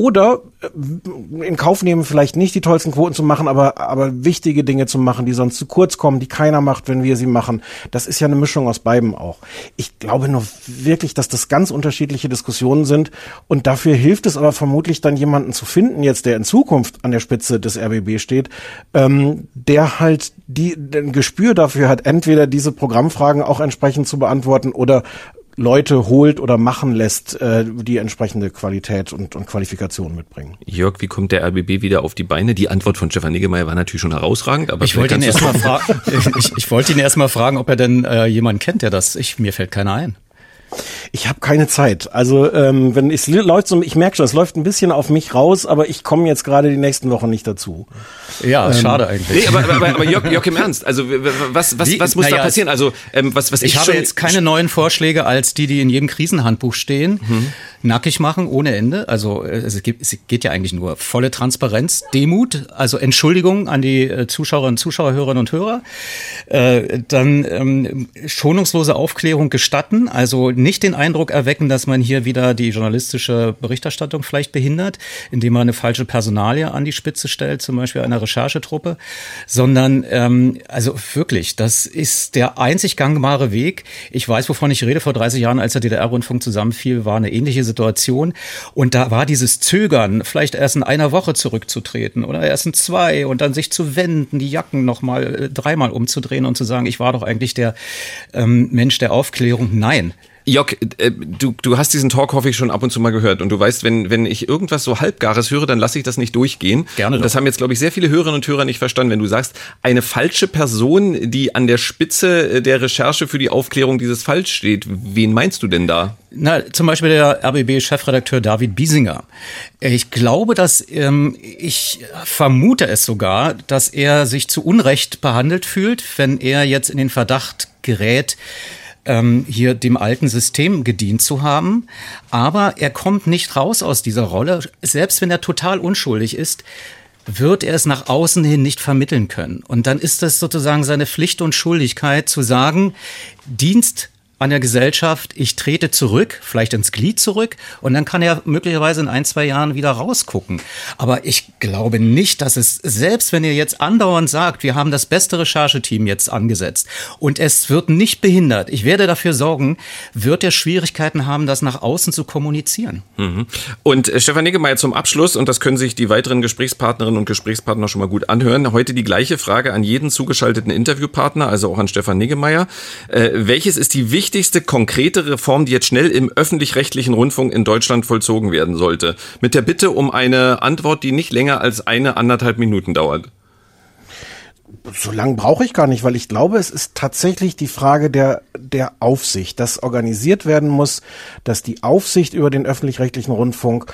oder äh, in Kauf nehmen, vielleicht nicht die tollsten Quoten zu machen, aber, aber wichtige Dinge zu machen, die sonst zu kurz kommen, die keiner macht, wenn wir sie machen. Das ist ja eine Mischung aus beiden auch. Ich glaube nur wirklich, dass das ganz unterschiedliche Diskussionen sind und dafür hilft es aber vermutlich dann jemanden zu finden, jetzt der in Zukunft an der Spitze des RBB steht, ähm, der halt die, ein Gespür dafür hat, entweder diese Programmfragen auch entsprechend zu beantworten oder Leute holt oder machen lässt, äh, die entsprechende Qualität und, und Qualifikation mitbringen. Jörg, wie kommt der RBB wieder auf die Beine? Die Antwort von Stefan Niggemeier war natürlich schon herausragend, aber ich wollte ihn erstmal fragen, ich, ich wollte ihn erstmal fragen, ob er denn äh, jemanden kennt, der das, ich, mir fällt keiner ein. Ich habe keine Zeit. Also ähm, wenn es läuft so, ich merke schon, es läuft ein bisschen auf mich raus, aber ich komme jetzt gerade die nächsten Wochen nicht dazu. Ja, ähm, schade eigentlich. Nee, aber, aber, aber Jörg, Jörg im Ernst, also was, was, was muss naja, da passieren? Also ähm, was, was ich, ich habe jetzt keine neuen Vorschläge als die, die in jedem Krisenhandbuch stehen. Mhm. Nackig machen ohne Ende. Also äh, es, gibt, es geht ja eigentlich nur volle Transparenz, Demut, also Entschuldigung an die äh, Zuschauerinnen, Zuschauer, Hörerinnen und Hörer. Äh, dann ähm, schonungslose Aufklärung gestatten, also nicht den Eindruck erwecken, dass man hier wieder die journalistische Berichterstattung vielleicht behindert, indem man eine falsche Personalie an die Spitze stellt, zum Beispiel einer Recherchetruppe, sondern ähm, also wirklich, das ist der einzig gangbare Weg. Ich weiß, wovon ich rede. Vor 30 Jahren, als der DDR-Rundfunk zusammenfiel, war eine ähnliche Situation. Und da war dieses Zögern, vielleicht erst in einer Woche zurückzutreten oder erst in zwei und dann sich zu wenden, die Jacken nochmal äh, dreimal umzudrehen und zu sagen, ich war doch eigentlich der ähm, Mensch der Aufklärung. Nein, Jock, äh, du, du hast diesen Talk, hoffe ich, schon ab und zu mal gehört. Und du weißt, wenn, wenn ich irgendwas so Halbgares höre, dann lasse ich das nicht durchgehen. Gerne. Und das haben jetzt, glaube ich, sehr viele Hörerinnen und Hörer nicht verstanden. Wenn du sagst, eine falsche Person, die an der Spitze äh, der Recherche für die Aufklärung dieses Falls steht, wen meinst du denn da? Na, zum Beispiel der RBB-Chefredakteur David Biesinger. Ich glaube, dass ähm, ich vermute es sogar, dass er sich zu Unrecht behandelt fühlt, wenn er jetzt in den Verdacht gerät, ähm, hier dem alten System gedient zu haben. Aber er kommt nicht raus aus dieser Rolle, selbst wenn er total unschuldig ist wird er es nach außen hin nicht vermitteln können. Und dann ist das sozusagen seine Pflicht und Schuldigkeit zu sagen, Dienst an der Gesellschaft, ich trete zurück, vielleicht ins Glied zurück und dann kann er möglicherweise in ein, zwei Jahren wieder rausgucken. Aber ich glaube nicht, dass es, selbst wenn ihr jetzt andauernd sagt, wir haben das beste Rechercheteam jetzt angesetzt und es wird nicht behindert, ich werde dafür sorgen, wird er Schwierigkeiten haben, das nach außen zu kommunizieren. Mhm. Und äh, Stefan Niggemeier zum Abschluss, und das können sich die weiteren Gesprächspartnerinnen und Gesprächspartner schon mal gut anhören, heute die gleiche Frage an jeden zugeschalteten Interviewpartner, also auch an Stefan Niggemeier. Äh, welches ist die wichtigste wichtigste konkrete Reform, die jetzt schnell im öffentlich-rechtlichen Rundfunk in Deutschland vollzogen werden sollte? Mit der Bitte um eine Antwort, die nicht länger als eine anderthalb Minuten dauert. So lange brauche ich gar nicht, weil ich glaube, es ist tatsächlich die Frage der, der Aufsicht, dass organisiert werden muss, dass die Aufsicht über den öffentlich-rechtlichen Rundfunk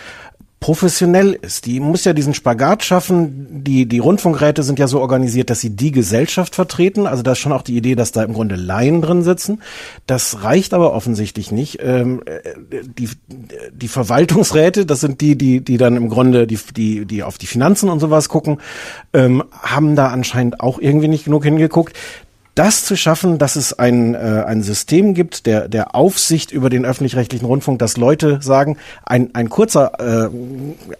professionell ist. Die muss ja diesen Spagat schaffen. Die, die Rundfunkräte sind ja so organisiert, dass sie die Gesellschaft vertreten. Also da ist schon auch die Idee, dass da im Grunde Laien drin sitzen. Das reicht aber offensichtlich nicht. Ähm, äh, die, die Verwaltungsräte, das sind die, die, die dann im Grunde die, die, die auf die Finanzen und sowas gucken, ähm, haben da anscheinend auch irgendwie nicht genug hingeguckt das zu schaffen, dass es ein, äh, ein System gibt, der, der Aufsicht über den öffentlich-rechtlichen Rundfunk, dass Leute sagen, ein, ein kurzer, äh,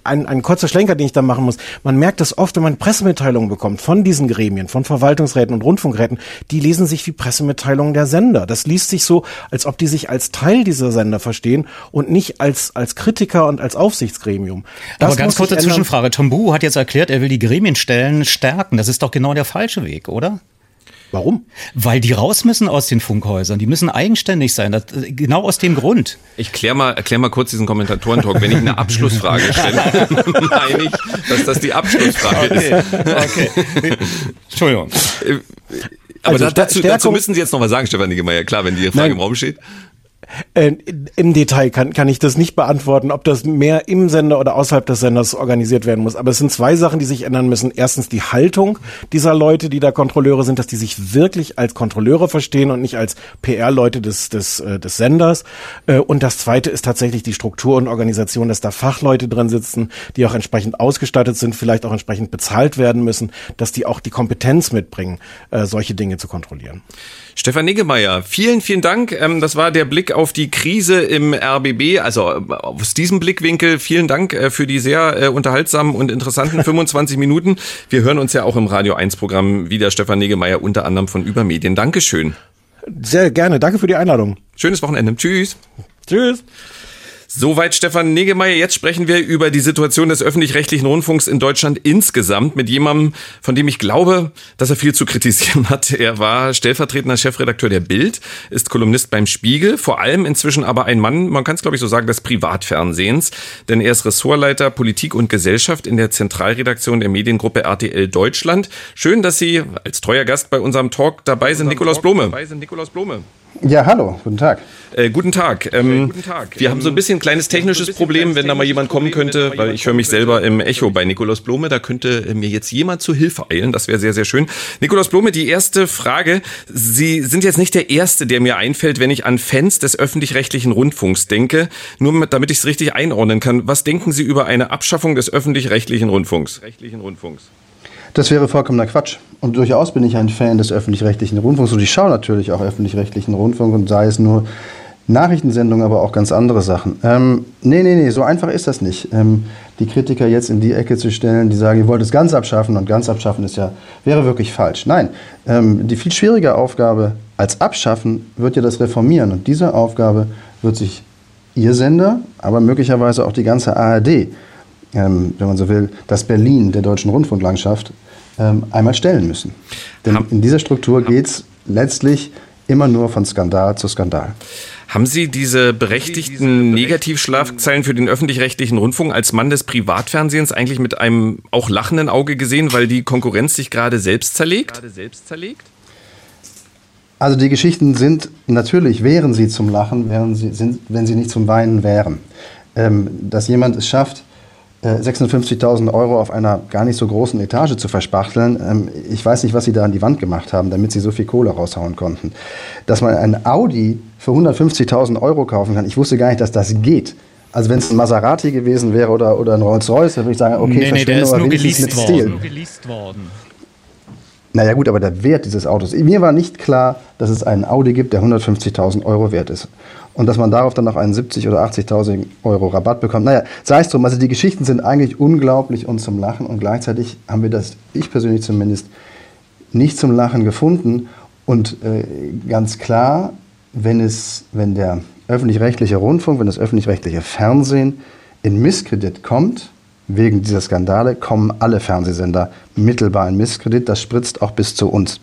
ein, ein kurzer Schlenker, den ich da machen muss. Man merkt das oft, wenn man Pressemitteilungen bekommt von diesen Gremien, von Verwaltungsräten und Rundfunkräten, die lesen sich wie Pressemitteilungen der Sender. Das liest sich so, als ob die sich als Teil dieser Sender verstehen und nicht als, als Kritiker und als Aufsichtsgremium. Das Aber ganz kurze Zwischenfrage. Tombu hat jetzt erklärt, er will die Gremienstellen stärken. Das ist doch genau der falsche Weg, oder? Warum? Weil die raus müssen aus den Funkhäusern. Die müssen eigenständig sein. Das, genau aus dem Grund. Ich klär mal, erklär mal kurz diesen Kommentatorentalk. Wenn ich eine Abschlussfrage stelle, meine ich, dass das die Abschlussfrage okay. ist. Okay. Entschuldigung. Äh, aber also dazu, dazu, müssen Sie jetzt noch was sagen, Stefan Niggemeier. Klar, wenn die Frage Nein. im Raum steht. Äh, Im Detail kann, kann ich das nicht beantworten, ob das mehr im Sender oder außerhalb des Senders organisiert werden muss. Aber es sind zwei Sachen, die sich ändern müssen. Erstens die Haltung dieser Leute, die da Kontrolleure sind, dass die sich wirklich als Kontrolleure verstehen und nicht als PR-Leute des, des, äh, des Senders. Äh, und das zweite ist tatsächlich die Struktur und Organisation, dass da Fachleute drin sitzen, die auch entsprechend ausgestattet sind, vielleicht auch entsprechend bezahlt werden müssen, dass die auch die Kompetenz mitbringen, solche Dinge zu kontrollieren. Stefan Niggemeier, vielen, vielen Dank. Ähm, das war der Blick auf die Krise im RBB. Also äh, aus diesem Blickwinkel vielen Dank äh, für die sehr äh, unterhaltsamen und interessanten 25 Minuten. Wir hören uns ja auch im Radio 1 Programm wieder, Stefan Niggemeier, unter anderem von Übermedien. Dankeschön. Sehr gerne. Danke für die Einladung. Schönes Wochenende. Tschüss. Tschüss. Soweit Stefan Negemeyer. Jetzt sprechen wir über die Situation des öffentlich-rechtlichen Rundfunks in Deutschland insgesamt mit jemandem, von dem ich glaube, dass er viel zu kritisieren hat. Er war stellvertretender Chefredakteur der Bild, ist Kolumnist beim Spiegel, vor allem inzwischen aber ein Mann, man kann es glaube ich so sagen, des Privatfernsehens, denn er ist Ressortleiter Politik und Gesellschaft in der Zentralredaktion der Mediengruppe RTL Deutschland. Schön, dass Sie als treuer Gast bei unserem Talk dabei sind, Nikolaus Blome. Dabei sind Nikolaus Blome. Ja, hallo, guten Tag. Äh, guten Tag. Ähm, guten Tag. Wir ähm, haben so ein bisschen ein kleines technisches Problem, wenn da mal jemand kommen könnte, weil ich höre mich selber im Echo bei Nikolaus Blome. Da könnte mir jetzt jemand zu Hilfe eilen. Das wäre sehr, sehr schön. Nikolaus Blome, die erste Frage. Sie sind jetzt nicht der Erste, der mir einfällt, wenn ich an Fans des öffentlich-rechtlichen Rundfunks denke. Nur damit ich es richtig einordnen kann. Was denken Sie über eine Abschaffung des öffentlich-rechtlichen Rundfunks? Rechtlichen Rundfunks. Das wäre vollkommener Quatsch. Und durchaus bin ich ein Fan des öffentlich-rechtlichen Rundfunks und ich schaue natürlich auch öffentlich-rechtlichen Rundfunk und sei es nur Nachrichtensendungen, aber auch ganz andere Sachen. Ähm, nee, nee, nee, so einfach ist das nicht. Ähm, die Kritiker jetzt in die Ecke zu stellen, die sagen, ihr wollt es ganz abschaffen und ganz abschaffen ist ja, wäre wirklich falsch. Nein, ähm, die viel schwierige Aufgabe als Abschaffen wird ja das Reformieren und diese Aufgabe wird sich Ihr Sender, aber möglicherweise auch die ganze ARD, ähm, wenn man so will, das Berlin der deutschen Rundfunklandschaft einmal stellen müssen. Denn in dieser Struktur geht es letztlich immer nur von Skandal zu Skandal. Haben Sie diese berechtigten Negativschlafzeilen für den öffentlich-rechtlichen Rundfunk als Mann des Privatfernsehens eigentlich mit einem auch lachenden Auge gesehen, weil die Konkurrenz sich gerade selbst zerlegt? Also die Geschichten sind natürlich, wären sie zum Lachen, wären sie, sind, wenn sie nicht zum Weinen wären. Ähm, dass jemand es schafft, 56.000 äh, Euro auf einer gar nicht so großen Etage zu verspachteln. Ähm, ich weiß nicht, was sie da an die Wand gemacht haben, damit sie so viel Kohle raushauen konnten. Dass man ein Audi für 150.000 Euro kaufen kann, ich wusste gar nicht, dass das geht. Also wenn es ein Maserati gewesen wäre oder, oder ein Rolls-Royce, dann würde ich sagen, okay, nee, nee, der ist nur geleast mit worden. Stil. Nur geleast worden. Naja gut, aber der Wert dieses Autos. Mir war nicht klar, dass es einen Audi gibt, der 150.000 Euro wert ist und dass man darauf dann noch einen 70 oder 80.000 Euro Rabatt bekommt. Naja, sei es drum. Also die Geschichten sind eigentlich unglaublich und zum Lachen und gleichzeitig haben wir das, ich persönlich zumindest, nicht zum Lachen gefunden. Und äh, ganz klar, wenn, es, wenn der öffentlich-rechtliche Rundfunk, wenn das öffentlich-rechtliche Fernsehen in Misskredit kommt, wegen dieser Skandale, kommen alle Fernsehsender mittelbar in Misskredit. Das spritzt auch bis zu uns.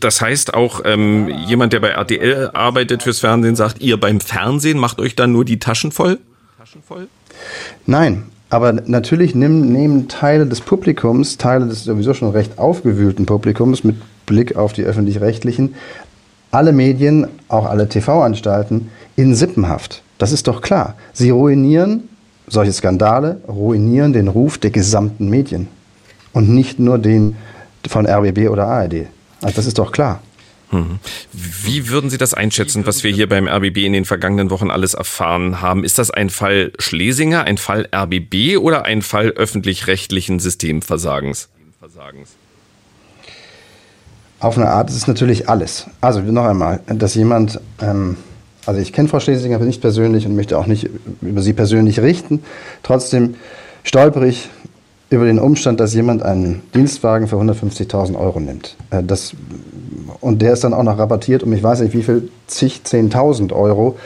Das heißt auch, ähm, jemand, der bei RTL arbeitet fürs Fernsehen, sagt, ihr beim Fernsehen macht euch dann nur die Taschen voll? Taschen voll? Nein, aber natürlich nehmen, nehmen Teile des Publikums, Teile des sowieso schon recht aufgewühlten Publikums mit Blick auf die öffentlich-rechtlichen, alle Medien, auch alle TV-Anstalten in Sippenhaft. Das ist doch klar. Sie ruinieren, solche Skandale ruinieren den Ruf der gesamten Medien und nicht nur den von RBB oder ARD. Also das ist doch klar. Mhm. Wie würden Sie das einschätzen, was wir hier beim RBB in den vergangenen Wochen alles erfahren haben? Ist das ein Fall Schlesinger, ein Fall RBB oder ein Fall öffentlich-rechtlichen Systemversagens? Auf eine Art ist es natürlich alles. Also noch einmal, dass jemand, ähm, also ich kenne Frau Schlesinger nicht persönlich und möchte auch nicht über sie persönlich richten. Trotzdem stolper ich über den Umstand, dass jemand einen Dienstwagen für 150.000 Euro nimmt. Äh, das, und der ist dann auch noch rabattiert um ich weiß nicht wie viel, zig, 10.000 Euro.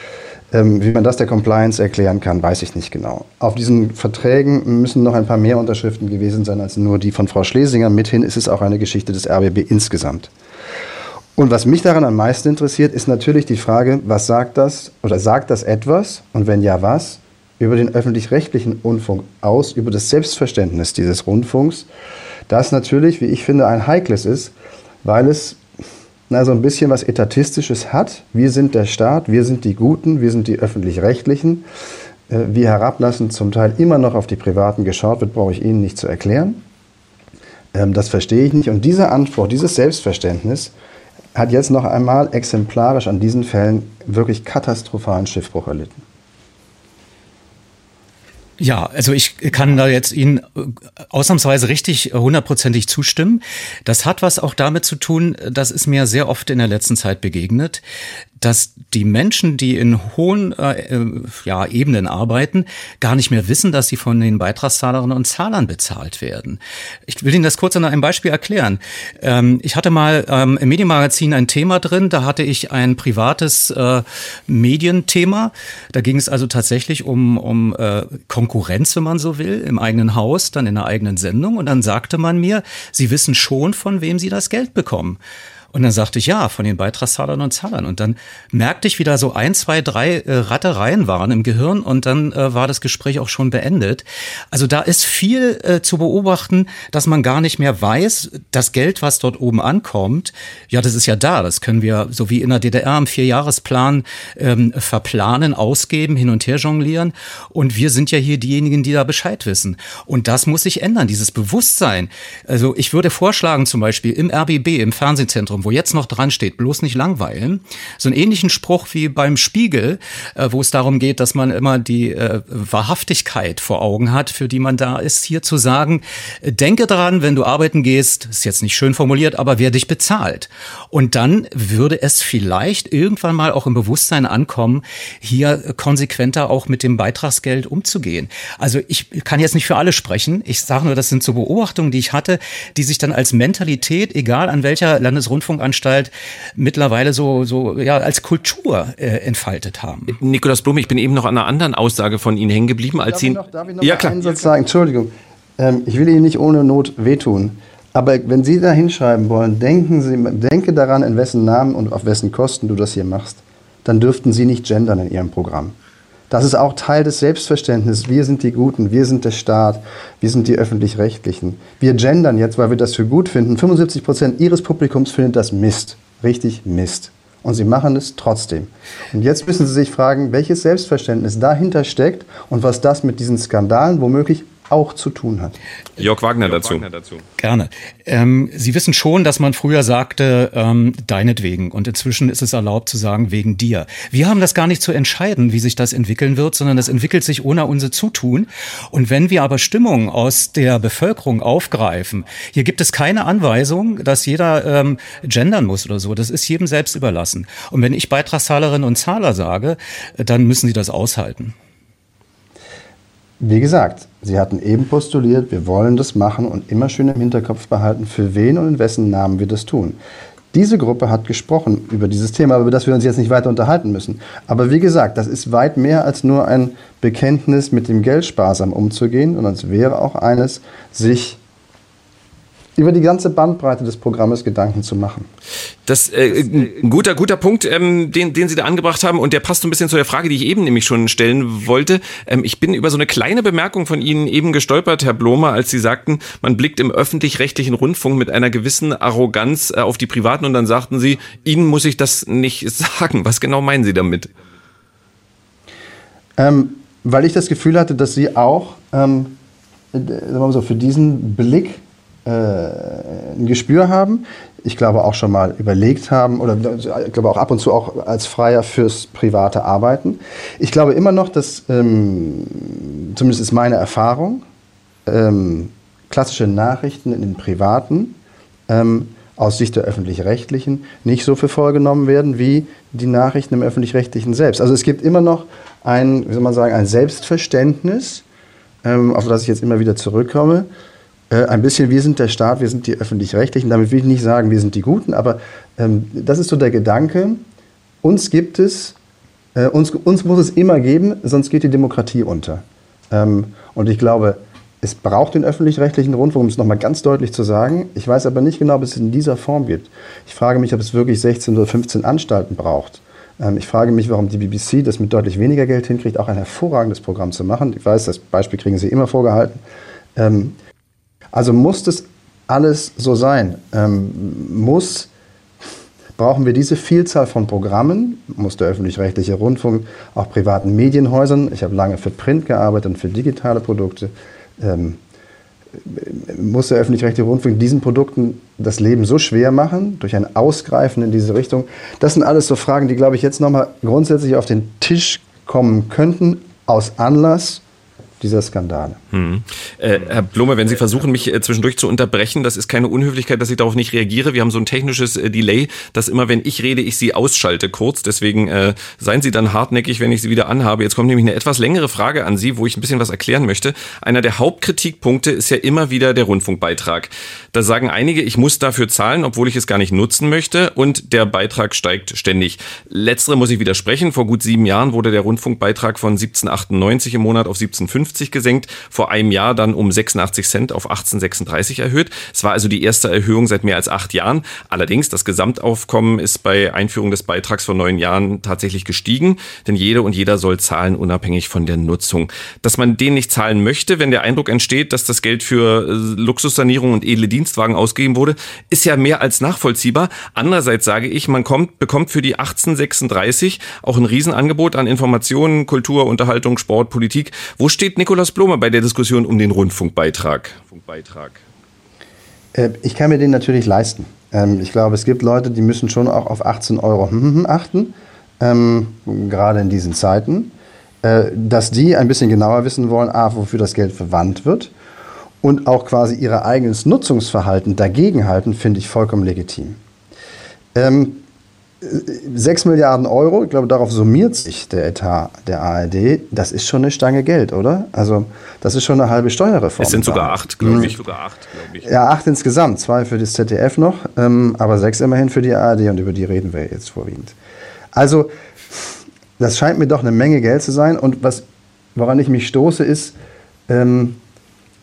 Ähm, wie man das der Compliance erklären kann, weiß ich nicht genau. Auf diesen Verträgen müssen noch ein paar mehr Unterschriften gewesen sein als nur die von Frau Schlesinger. Mithin ist es auch eine Geschichte des RBB insgesamt. Und was mich daran am meisten interessiert, ist natürlich die Frage, was sagt das oder sagt das etwas und wenn ja, was über den öffentlich-rechtlichen Rundfunk aus, über das Selbstverständnis dieses Rundfunks, das natürlich, wie ich finde, ein heikles ist, weil es na, so ein bisschen was Etatistisches hat. Wir sind der Staat, wir sind die Guten, wir sind die öffentlich-rechtlichen. Äh, wie herablassend zum Teil immer noch auf die Privaten geschaut wird, brauche ich Ihnen nicht zu erklären. Ähm, das verstehe ich nicht. Und dieser Anspruch, dieses Selbstverständnis hat jetzt noch einmal exemplarisch an diesen Fällen wirklich katastrophalen Schiffbruch erlitten. Ja, also ich kann da jetzt Ihnen ausnahmsweise richtig hundertprozentig zustimmen. Das hat was auch damit zu tun, das ist mir sehr oft in der letzten Zeit begegnet, dass die Menschen, die in hohen äh, äh, ja, Ebenen arbeiten, gar nicht mehr wissen, dass sie von den Beitragszahlerinnen und Zahlern bezahlt werden. Ich will Ihnen das kurz an einem Beispiel erklären. Ähm, ich hatte mal ähm, im Medienmagazin ein Thema drin, da hatte ich ein privates äh, Medienthema. Da ging es also tatsächlich um, um äh, Konkurrenz, wenn man so will, im eigenen Haus, dann in der eigenen Sendung. Und dann sagte man mir, Sie wissen schon, von wem Sie das Geld bekommen. Und dann sagte ich, ja, von den Beitragszahlern und Zahlern. Und dann merkte ich wieder so ein, zwei, drei äh, Rattereien waren im Gehirn und dann äh, war das Gespräch auch schon beendet. Also da ist viel äh, zu beobachten, dass man gar nicht mehr weiß, das Geld, was dort oben ankommt, ja, das ist ja da. Das können wir so wie in der DDR im Vierjahresplan ähm, verplanen, ausgeben, hin und her jonglieren. Und wir sind ja hier diejenigen, die da Bescheid wissen. Und das muss sich ändern, dieses Bewusstsein. Also ich würde vorschlagen, zum Beispiel im RBB, im Fernsehzentrum, wo jetzt noch dran steht, bloß nicht langweilen, so einen ähnlichen Spruch wie beim Spiegel, äh, wo es darum geht, dass man immer die äh, Wahrhaftigkeit vor Augen hat, für die man da ist, hier zu sagen, denke daran, wenn du arbeiten gehst, ist jetzt nicht schön formuliert, aber wer dich bezahlt. Und dann würde es vielleicht irgendwann mal auch im Bewusstsein ankommen, hier konsequenter auch mit dem Beitragsgeld umzugehen. Also ich kann jetzt nicht für alle sprechen. Ich sage nur, das sind so Beobachtungen, die ich hatte, die sich dann als Mentalität, egal an welcher Landesrundfunkanstalt, mittlerweile so, so ja, als Kultur äh, entfaltet haben. Nikolaus Blum, ich bin eben noch an einer anderen Aussage von Ihnen hängen geblieben, als darf Sie. Ich noch, darf ich noch ja, klar. einen Satz sagen? Entschuldigung. Ähm, ich will Ihnen nicht ohne Not wehtun. Aber wenn Sie da hinschreiben wollen, denken Sie, denke daran, in wessen Namen und auf wessen Kosten du das hier machst, dann dürften Sie nicht gendern in Ihrem Programm. Das ist auch Teil des Selbstverständnisses. Wir sind die Guten, wir sind der Staat, wir sind die Öffentlich-Rechtlichen. Wir gendern jetzt, weil wir das für gut finden. 75 Prozent Ihres Publikums findet das Mist. Richtig Mist. Und Sie machen es trotzdem. Und jetzt müssen Sie sich fragen, welches Selbstverständnis dahinter steckt und was das mit diesen Skandalen womöglich auch zu tun hat. Jörg Wagner, Jörg dazu. Wagner dazu. Gerne. Ähm, Sie wissen schon, dass man früher sagte, ähm, deinetwegen. Und inzwischen ist es erlaubt zu sagen, wegen dir. Wir haben das gar nicht zu entscheiden, wie sich das entwickeln wird, sondern das entwickelt sich ohne unser Zutun. Und wenn wir aber Stimmung aus der Bevölkerung aufgreifen, hier gibt es keine Anweisung, dass jeder ähm, gendern muss oder so. Das ist jedem selbst überlassen. Und wenn ich Beitragszahlerinnen und Zahler sage, dann müssen sie das aushalten. Wie gesagt, Sie hatten eben postuliert, wir wollen das machen und immer schön im Hinterkopf behalten, für wen und in wessen Namen wir das tun. Diese Gruppe hat gesprochen über dieses Thema, über das wir uns jetzt nicht weiter unterhalten müssen. Aber wie gesagt, das ist weit mehr als nur ein Bekenntnis, mit dem Geld sparsam umzugehen, sondern es wäre auch eines, sich über die ganze Bandbreite des Programmes Gedanken zu machen. Das äh, ein guter guter Punkt, ähm, den den Sie da angebracht haben und der passt so ein bisschen zu der Frage, die ich eben nämlich schon stellen wollte. Ähm, ich bin über so eine kleine Bemerkung von Ihnen eben gestolpert, Herr Blomer, als Sie sagten, man blickt im öffentlich-rechtlichen Rundfunk mit einer gewissen Arroganz äh, auf die Privaten und dann sagten Sie, Ihnen muss ich das nicht sagen. Was genau meinen Sie damit? Ähm, weil ich das Gefühl hatte, dass Sie auch ähm, sagen wir mal so, für diesen Blick äh, ein Gespür haben. Ich glaube auch schon mal überlegt haben oder ich glaube auch ab und zu auch als Freier fürs private Arbeiten. Ich glaube immer noch, dass, ähm, zumindest ist meine Erfahrung, ähm, klassische Nachrichten in den privaten ähm, aus Sicht der öffentlich-rechtlichen nicht so für voll genommen werden wie die Nachrichten im öffentlich-rechtlichen selbst. Also es gibt immer noch ein, wie soll man sagen, ein Selbstverständnis, ähm, auf das ich jetzt immer wieder zurückkomme, äh, ein bisschen, wir sind der Staat, wir sind die Öffentlich-Rechtlichen. Damit will ich nicht sagen, wir sind die Guten, aber ähm, das ist so der Gedanke, uns gibt es, äh, uns, uns muss es immer geben, sonst geht die Demokratie unter. Ähm, und ich glaube, es braucht den öffentlich-rechtlichen Rundfunk, um es nochmal ganz deutlich zu sagen. Ich weiß aber nicht genau, ob es in dieser Form gibt. Ich frage mich, ob es wirklich 16 oder 15 Anstalten braucht. Ähm, ich frage mich, warum die BBC das mit deutlich weniger Geld hinkriegt, auch ein hervorragendes Programm zu machen. Ich weiß, das Beispiel kriegen Sie immer vorgehalten. Also muss das alles so sein? Ähm, muss, brauchen wir diese Vielzahl von Programmen? Muss der öffentlich-rechtliche Rundfunk auch privaten Medienhäusern, ich habe lange für Print gearbeitet und für digitale Produkte, ähm, muss der öffentlich-rechtliche Rundfunk diesen Produkten das Leben so schwer machen, durch ein Ausgreifen in diese Richtung? Das sind alles so Fragen, die, glaube ich, jetzt nochmal grundsätzlich auf den Tisch kommen könnten, aus Anlass dieser Skandale. Hm. Äh, Herr Blume, wenn Sie versuchen, mich äh, zwischendurch zu unterbrechen, das ist keine Unhöflichkeit, dass ich darauf nicht reagiere. Wir haben so ein technisches äh, Delay, dass immer, wenn ich rede, ich Sie ausschalte kurz. Deswegen äh, seien Sie dann hartnäckig, wenn ich Sie wieder anhabe. Jetzt kommt nämlich eine etwas längere Frage an Sie, wo ich ein bisschen was erklären möchte. Einer der Hauptkritikpunkte ist ja immer wieder der Rundfunkbeitrag. Da sagen einige, ich muss dafür zahlen, obwohl ich es gar nicht nutzen möchte und der Beitrag steigt ständig. Letztere muss ich widersprechen. Vor gut sieben Jahren wurde der Rundfunkbeitrag von 17,98 im Monat auf 17,50 18,50 gesenkt, vor einem Jahr dann um 86 Cent auf 18,36 erhöht. Es war also die erste Erhöhung seit mehr als acht Jahren. Allerdings, das Gesamtaufkommen ist bei Einführung des Beitrags vor neun Jahren tatsächlich gestiegen, denn jede und jeder soll zahlen, unabhängig von der Nutzung. Dass man den nicht zahlen möchte, wenn der Eindruck entsteht, dass das Geld für äh, Luxussanierung und edle Dienstwagen ausgegeben wurde, ist ja mehr als nachvollziehbar. Andererseits sage ich, man kommt, bekommt für die 1836 auch ein Riesenangebot an Informationen, Kultur, Unterhaltung, Sport, Politik. Wo steht Nikolaus Blome bei der Diskussion um den Rundfunkbeitrag? Äh, ich kann mir den natürlich leisten. Ähm, ich glaube, es gibt Leute, die müssen schon auch auf 18 Euro achten, ähm, gerade in diesen Zeiten, äh, dass die ein bisschen genauer wissen wollen, a, wofür das Geld verwandt wird und auch quasi ihr eigenes Nutzungsverhalten dagegen halten, finde ich vollkommen legitim. Ähm, 6 Milliarden Euro, ich glaube, darauf summiert sich der Etat der ARD. Das ist schon eine Stange Geld, oder? Also, das ist schon eine halbe Steuerreform. Es sind sogar acht, glaube mhm. ich. Sogar acht, ich. Ja, acht insgesamt. Zwei für das ZDF noch, ähm, aber sechs immerhin für die ARD und über die reden wir jetzt vorwiegend. Also, das scheint mir doch eine Menge Geld zu sein. Und was, woran ich mich stoße, ist, ähm,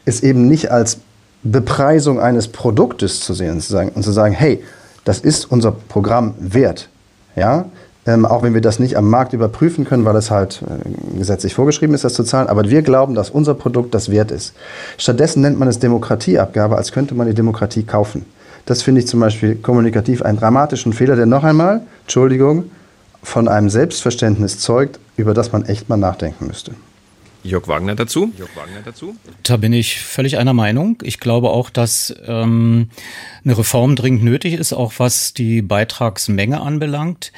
ist eben nicht als Bepreisung eines Produktes zu sehen zu sagen, und zu sagen, hey, das ist unser Programm wert. Ja? Ähm, auch wenn wir das nicht am Markt überprüfen können, weil es halt äh, gesetzlich vorgeschrieben ist, das zu zahlen. Aber wir glauben, dass unser Produkt das wert ist. Stattdessen nennt man es Demokratieabgabe, als könnte man die Demokratie kaufen. Das finde ich zum Beispiel kommunikativ einen dramatischen Fehler, der noch einmal, Entschuldigung, von einem Selbstverständnis zeugt, über das man echt mal nachdenken müsste. Jörg Wagner dazu. Jörg Wagner dazu. Da bin ich völlig einer Meinung. Ich glaube auch, dass ähm, eine Reform dringend nötig ist, auch was die Beitragsmenge anbelangt.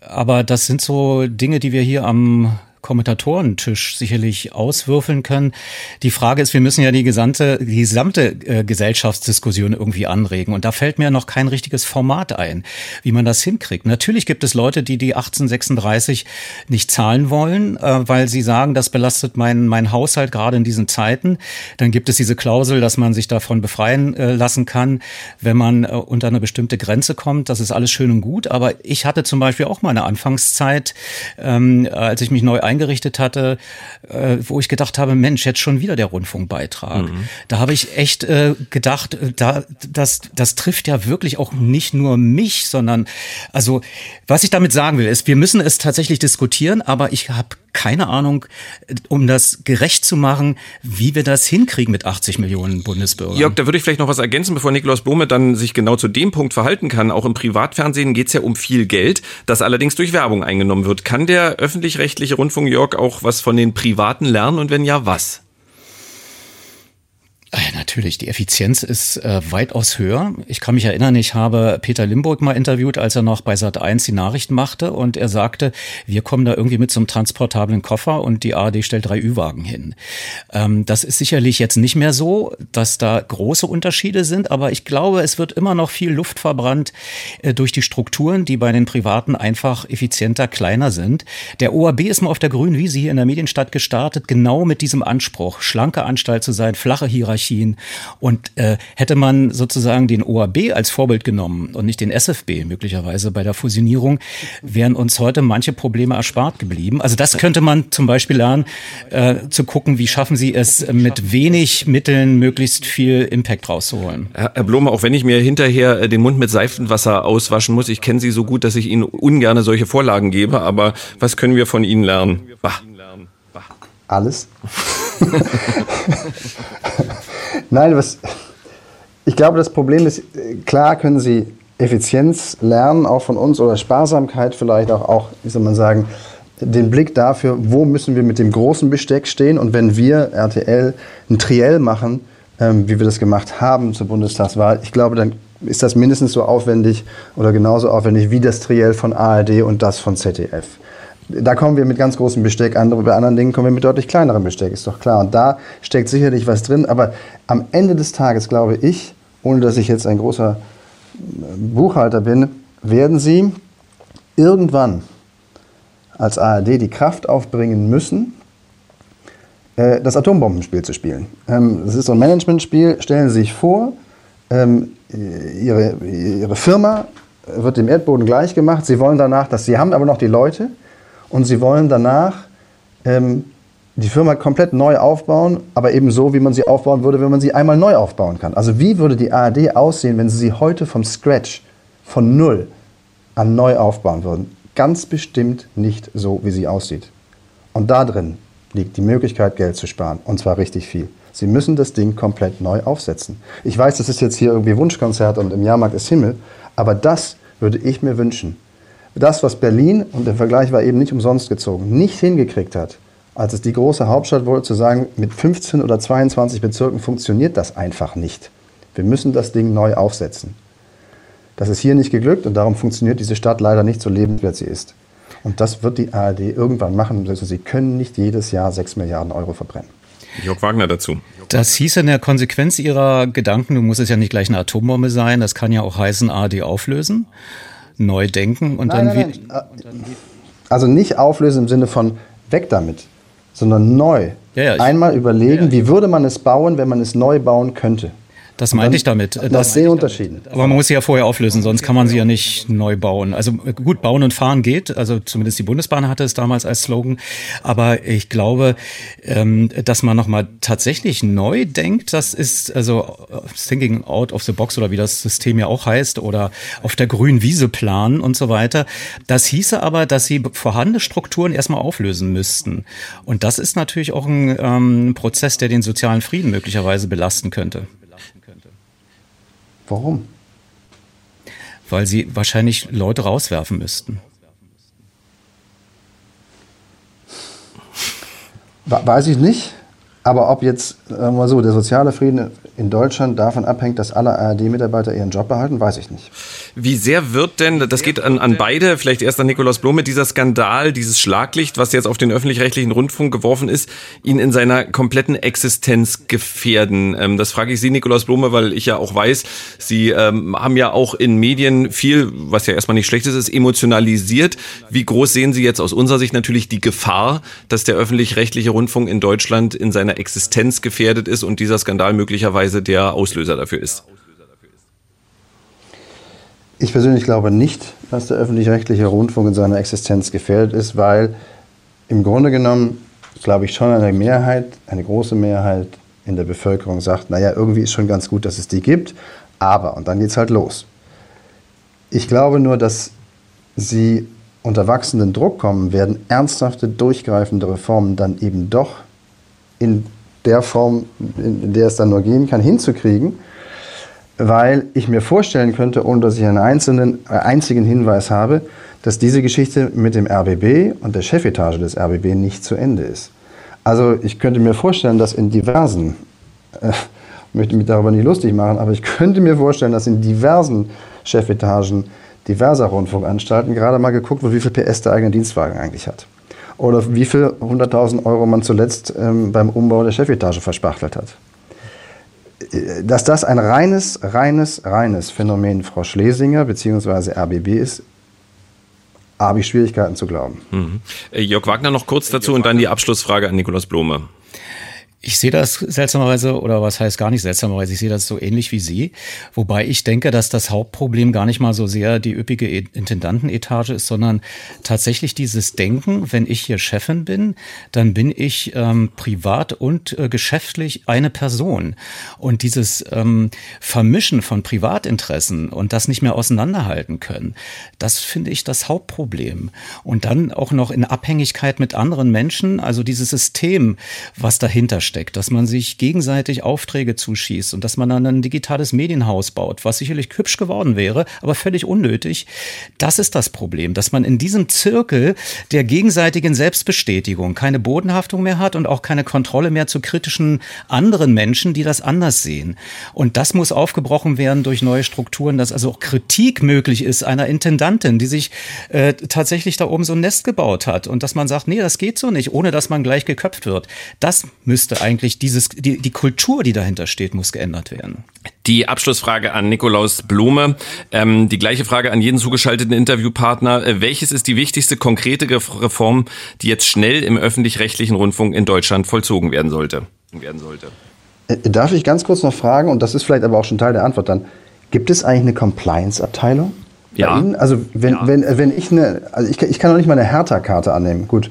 Aber das sind so Dinge, die wir hier am Kommentatorentisch sicherlich auswürfeln können. Die Frage ist, wir müssen ja die gesamte, die gesamte äh, Gesellschaftsdiskussion irgendwie anregen. Und da fällt mir noch kein richtiges Format ein, wie man das hinkriegt. Natürlich gibt es Leute, die die 1836 nicht zahlen wollen, äh, weil sie sagen, das belastet mein, mein Haushalt gerade in diesen Zeiten. Dann gibt es diese Klausel, dass man sich davon befreien äh, lassen kann, wenn man äh, unter eine bestimmte Grenze kommt. Das ist alles schön und gut. Aber ich hatte zum Beispiel auch meine Anfangszeit, ähm, als ich mich neu eingerichtet hatte, äh, wo ich gedacht habe, Mensch, jetzt schon wieder der Rundfunkbeitrag. Mhm. Da habe ich echt äh, gedacht, äh, da, das, das trifft ja wirklich auch nicht nur mich, sondern also was ich damit sagen will, ist, wir müssen es tatsächlich diskutieren, aber ich habe keine Ahnung, um das gerecht zu machen, wie wir das hinkriegen mit 80 Millionen Bundesbürgern. Jörg, da würde ich vielleicht noch was ergänzen, bevor Nikolaus Blome dann sich genau zu dem Punkt verhalten kann. Auch im Privatfernsehen geht es ja um viel Geld, das allerdings durch Werbung eingenommen wird. Kann der öffentlich-rechtliche Rundfunk, Jörg, auch was von den Privaten lernen und wenn ja, was? Äh, natürlich, die Effizienz ist äh, weitaus höher. Ich kann mich erinnern, ich habe Peter Limburg mal interviewt, als er noch bei Sat 1 die Nachrichten machte und er sagte, wir kommen da irgendwie mit so einem transportablen Koffer und die ARD stellt drei Ü-Wagen hin. Ähm, das ist sicherlich jetzt nicht mehr so, dass da große Unterschiede sind, aber ich glaube, es wird immer noch viel Luft verbrannt äh, durch die Strukturen, die bei den Privaten einfach effizienter, kleiner sind. Der OAB ist mal auf der grünen Wiese hier in der Medienstadt gestartet, genau mit diesem Anspruch, schlanke Anstalt zu sein, flache Hierarchie Hierarchien. Und äh, hätte man sozusagen den OAB als Vorbild genommen und nicht den SFB möglicherweise bei der Fusionierung, wären uns heute manche Probleme erspart geblieben. Also das könnte man zum Beispiel lernen, äh, zu gucken, wie schaffen Sie es mit wenig Mitteln möglichst viel Impact rauszuholen. Herr Blome, auch wenn ich mir hinterher äh, den Mund mit Seifenwasser auswaschen muss, ich kenne Sie so gut, dass ich Ihnen ungerne solche Vorlagen gebe, aber was können wir von Ihnen lernen? Bah. Alles. Nein, was, ich glaube, das Problem ist, klar können Sie Effizienz lernen, auch von uns, oder Sparsamkeit vielleicht auch, auch wie soll man sagen, den Blick dafür, wo müssen wir mit dem großen Besteck stehen. Und wenn wir RTL ein Triell machen, ähm, wie wir das gemacht haben zur Bundestagswahl, ich glaube, dann ist das mindestens so aufwendig oder genauso aufwendig wie das Triell von ARD und das von ZDF. Da kommen wir mit ganz großem Besteck an, bei anderen Dingen kommen wir mit deutlich kleinerem Besteck, ist doch klar. Und da steckt sicherlich was drin. Aber am Ende des Tages glaube ich, ohne dass ich jetzt ein großer äh, Buchhalter bin, werden Sie irgendwann als ARD die Kraft aufbringen müssen, äh, das Atombombenspiel zu spielen. Ähm, das ist so ein Managementspiel. Stellen Sie sich vor, ähm, Ihre, Ihre Firma wird dem Erdboden gleichgemacht. Sie wollen danach, dass Sie haben aber noch die Leute, und sie wollen danach ähm, die Firma komplett neu aufbauen, aber eben so, wie man sie aufbauen würde, wenn man sie einmal neu aufbauen kann. Also wie würde die ARD aussehen, wenn Sie sie heute vom Scratch, von Null an neu aufbauen würden? Ganz bestimmt nicht so, wie sie aussieht. Und da drin liegt die Möglichkeit, Geld zu sparen. Und zwar richtig viel. Sie müssen das Ding komplett neu aufsetzen. Ich weiß, das ist jetzt hier irgendwie Wunschkonzert und im Jahrmarkt ist Himmel, aber das würde ich mir wünschen. Das, was Berlin, und der Vergleich war eben nicht umsonst gezogen, nicht hingekriegt hat, als es die große Hauptstadt wurde, zu sagen, mit 15 oder 22 Bezirken funktioniert das einfach nicht. Wir müssen das Ding neu aufsetzen. Das ist hier nicht geglückt und darum funktioniert diese Stadt leider nicht so lebenswert sie ist. Und das wird die ARD irgendwann machen. Also sie können nicht jedes Jahr 6 Milliarden Euro verbrennen. Jörg Wagner dazu. Das hieß in der Konsequenz Ihrer Gedanken, du musst es ja nicht gleich eine Atombombe sein, das kann ja auch heißen, ARD auflösen, neu denken und nein, dann nein, nein. Also nicht auflösen im Sinne von weg damit, sondern neu. Ja, ja, Einmal überlegen, wie würde man es bauen, wenn man es neu bauen könnte. Das meinte ich damit. Das sehen Unterschieden. Aber man muss sie ja vorher auflösen, sonst kann man sie ja nicht neu bauen. Also äh, gut, bauen und fahren geht. Also zumindest die Bundesbahn hatte es damals als Slogan. Aber ich glaube, ähm, dass man nochmal tatsächlich neu denkt, das ist also äh, Thinking out of the box oder wie das System ja auch heißt oder auf der grünen Wiese planen und so weiter. Das hieße aber, dass sie vorhandene Strukturen erstmal auflösen müssten. Und das ist natürlich auch ein ähm, Prozess, der den sozialen Frieden möglicherweise belasten könnte. Warum? Weil sie wahrscheinlich Leute rauswerfen müssten. We- Weiß ich nicht. Aber ob jetzt, sagen wir so, der soziale Frieden in Deutschland davon abhängt, dass alle ARD-Mitarbeiter ihren Job behalten, weiß ich nicht. Wie sehr wird denn, das geht an, an beide, vielleicht erst an Nikolaus Blome, dieser Skandal, dieses Schlaglicht, was jetzt auf den öffentlich-rechtlichen Rundfunk geworfen ist, ihn in seiner kompletten Existenz gefährden? Ähm, das frage ich Sie, Nikolaus Blome, weil ich ja auch weiß, Sie ähm, haben ja auch in Medien viel, was ja erstmal nicht schlecht ist, ist emotionalisiert. Wie groß sehen Sie jetzt aus unserer Sicht natürlich die Gefahr, dass der öffentlich-rechtliche Rundfunk in Deutschland in seiner Existenz gefährdet ist und dieser Skandal möglicherweise der Auslöser dafür ist? Ich persönlich glaube nicht, dass der öffentlich-rechtliche Rundfunk in seiner Existenz gefährdet ist, weil im Grunde genommen, glaube ich, schon eine Mehrheit, eine große Mehrheit in der Bevölkerung sagt, naja, irgendwie ist schon ganz gut, dass es die gibt, aber, und dann geht es halt los. Ich glaube nur, dass sie unter wachsenden Druck kommen werden, ernsthafte, durchgreifende Reformen dann eben doch in der Form, in der es dann nur gehen kann, hinzukriegen weil ich mir vorstellen könnte, ohne dass ich einen einzelnen, äh, einzigen Hinweis habe, dass diese Geschichte mit dem RBB und der Chefetage des RBB nicht zu Ende ist. Also ich könnte mir vorstellen, dass in diversen, äh, möchte mich darüber nicht lustig machen, aber ich könnte mir vorstellen, dass in diversen Chefetagen diverser Rundfunkanstalten gerade mal geguckt wird, wie viel PS der eigene Dienstwagen eigentlich hat. Oder wie viel 100.000 Euro man zuletzt ähm, beim Umbau der Chefetage verspachtelt hat dass das ein reines, reines, reines Phänomen Frau Schlesinger bzw. RBB ist, habe ich Schwierigkeiten zu glauben. Mhm. Äh, Jörg Wagner noch kurz dazu und dann die Abschlussfrage an Nikolaus Blome. Ich sehe das seltsamerweise, oder was heißt gar nicht seltsamerweise, ich sehe das so ähnlich wie Sie. Wobei ich denke, dass das Hauptproblem gar nicht mal so sehr die üppige Intendantenetage ist, sondern tatsächlich dieses Denken, wenn ich hier Chefin bin, dann bin ich ähm, privat und äh, geschäftlich eine Person. Und dieses ähm, Vermischen von Privatinteressen und das nicht mehr auseinanderhalten können, das finde ich das Hauptproblem. Und dann auch noch in Abhängigkeit mit anderen Menschen, also dieses System, was dahinter steckt, dass man sich gegenseitig Aufträge zuschießt und dass man dann ein digitales Medienhaus baut, was sicherlich hübsch geworden wäre, aber völlig unnötig. Das ist das Problem, dass man in diesem Zirkel der gegenseitigen Selbstbestätigung keine Bodenhaftung mehr hat und auch keine Kontrolle mehr zu kritischen anderen Menschen, die das anders sehen. Und das muss aufgebrochen werden durch neue Strukturen, dass also auch Kritik möglich ist einer Intendantin, die sich äh, tatsächlich da oben so ein Nest gebaut hat und dass man sagt, nee, das geht so nicht, ohne dass man gleich geköpft wird. Das müsste eigentlich dieses, die, die Kultur, die dahinter steht, muss geändert werden. Die Abschlussfrage an Nikolaus Blome. Ähm, die gleiche Frage an jeden zugeschalteten Interviewpartner. Äh, welches ist die wichtigste konkrete Reform, die jetzt schnell im öffentlich-rechtlichen Rundfunk in Deutschland vollzogen werden sollte? Werden sollte? Äh, Darf ich ganz kurz noch fragen, und das ist vielleicht aber auch schon Teil der Antwort dann, gibt es eigentlich eine Compliance-Abteilung? bei Ja. Ihnen? Also wenn, wenn, wenn ich eine, also ich, kann- ich kann noch nicht mal eine Hertha-Karte annehmen. Gut,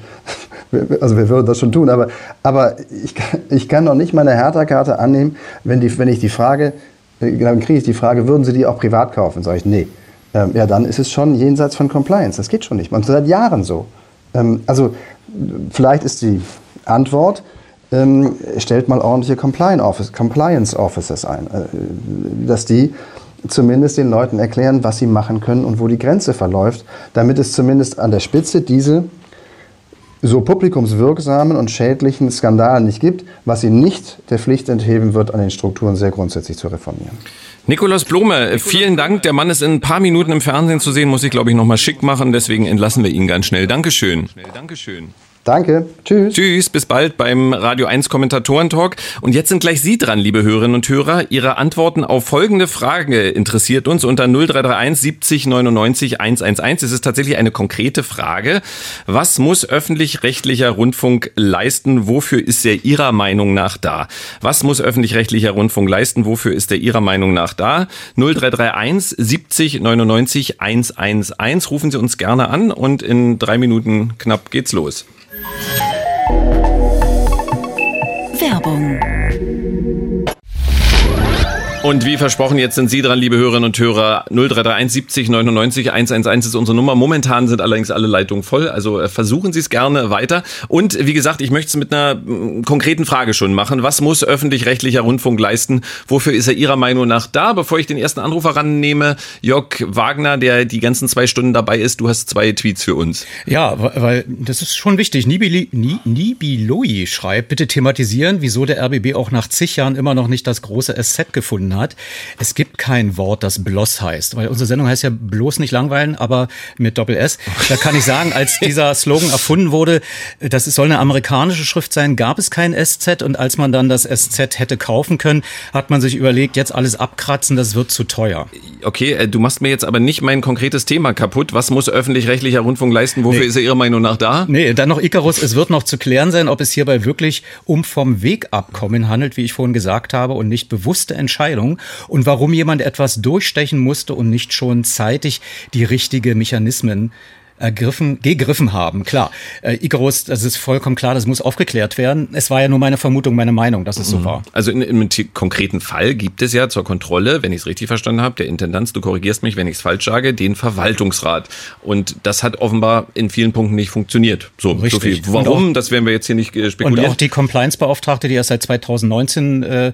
Also wir würden das schon tun, aber, aber ich, ich kann noch nicht meine Hertha-Karte annehmen, wenn, die, wenn ich die Frage, äh, dann kriege ich die Frage, würden Sie die auch privat kaufen? Sage ich, nee. Ähm, ja, dann ist es schon jenseits von Compliance. Das geht schon nicht. Und seit Jahren so. Ähm, also vielleicht ist die Antwort, ähm, stellt mal ordentliche Compliance Officers ein, äh, dass die zumindest den Leuten erklären, was sie machen können und wo die Grenze verläuft, damit es zumindest an der Spitze diese so publikumswirksamen und schädlichen Skandale nicht gibt, was sie nicht der Pflicht entheben wird, an den Strukturen sehr grundsätzlich zu reformieren. Nikolaus Blome, vielen Dank. Der Mann ist in ein paar Minuten im Fernsehen zu sehen, muss ich glaube ich nochmal schick machen, deswegen entlassen wir ihn ganz schnell. Dankeschön. Dankeschön. Danke. Tschüss. Tschüss. Bis bald beim Radio 1 Kommentatoren-Talk. Und jetzt sind gleich Sie dran, liebe Hörerinnen und Hörer. Ihre Antworten auf folgende Frage interessiert uns unter 0331 70 99 111. Es ist tatsächlich eine konkrete Frage. Was muss öffentlich-rechtlicher Rundfunk leisten? Wofür ist er Ihrer Meinung nach da? Was muss öffentlich-rechtlicher Rundfunk leisten? Wofür ist er Ihrer Meinung nach da? 0331 70 99 111. Rufen Sie uns gerne an und in drei Minuten knapp geht's los. Werbung und wie versprochen, jetzt sind Sie dran, liebe Hörerinnen und Hörer. 0331 70 99 111 ist unsere Nummer. Momentan sind allerdings alle Leitungen voll, also äh, versuchen Sie es gerne weiter. Und wie gesagt, ich möchte es mit einer mm, konkreten Frage schon machen. Was muss öffentlich-rechtlicher Rundfunk leisten? Wofür ist er Ihrer Meinung nach da? Bevor ich den ersten Anrufer rannehme, Jörg Wagner, der die ganzen zwei Stunden dabei ist, du hast zwei Tweets für uns. Ja, weil das ist schon wichtig. Nibili, Nibiloi schreibt, bitte thematisieren, wieso der RBB auch nach zig Jahren immer noch nicht das große SZ gefunden hat hat. Es gibt kein Wort, das Bloss heißt, weil unsere Sendung heißt ja bloß nicht langweilen, aber mit Doppel S. Da kann ich sagen, als dieser Slogan erfunden wurde, das soll eine amerikanische Schrift sein, gab es kein SZ und als man dann das SZ hätte kaufen können, hat man sich überlegt, jetzt alles abkratzen, das wird zu teuer. Okay, äh, du machst mir jetzt aber nicht mein konkretes Thema kaputt. Was muss öffentlich-rechtlicher Rundfunk leisten? Wofür nee. ist er Ihrer Meinung nach da? Nee, dann noch Icarus. Es wird noch zu klären sein, ob es hierbei wirklich um vom Weg Abkommen handelt, wie ich vorhin gesagt habe, und nicht bewusste Entscheidungen Entscheidung und warum jemand etwas durchstechen musste und nicht schon zeitig die richtigen Mechanismen ergriffen, gegriffen haben. Klar, äh, Icarus, das ist vollkommen klar, das muss aufgeklärt werden. Es war ja nur meine Vermutung, meine Meinung, dass es so mhm. war. Also in, in einem konkreten Fall gibt es ja zur Kontrolle, wenn ich es richtig verstanden habe, der Intendanz, du korrigierst mich, wenn ich es falsch sage, den Verwaltungsrat. Und das hat offenbar in vielen Punkten nicht funktioniert. So, richtig. so viel. Warum, auch, das werden wir jetzt hier nicht äh, spekulieren. Und auch die Compliance-Beauftragte, die erst seit 2019 äh,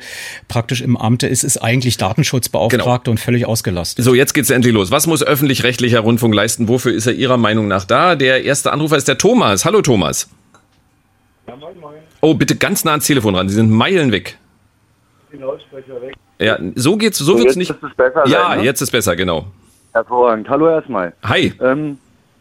praktisch im Amte ist, ist eigentlich Datenschutzbeauftragte genau. und völlig ausgelastet. So, jetzt geht's endlich los. Was muss öffentlich-rechtlicher Rundfunk leisten? Wofür ist er Ihrer Meinung Meinung nach da. Der erste Anrufer ist der Thomas. Hallo Thomas. Ja, moin, moin. Oh, bitte ganz nah ans Telefon ran. Sie sind Meilen weg. Die Lautsprecher weg. Ja, so geht's, so wird's nicht. Ist es besser ja, sein, ne? jetzt ist besser, genau. Hervorragend. Hallo erstmal. Hi. Ähm,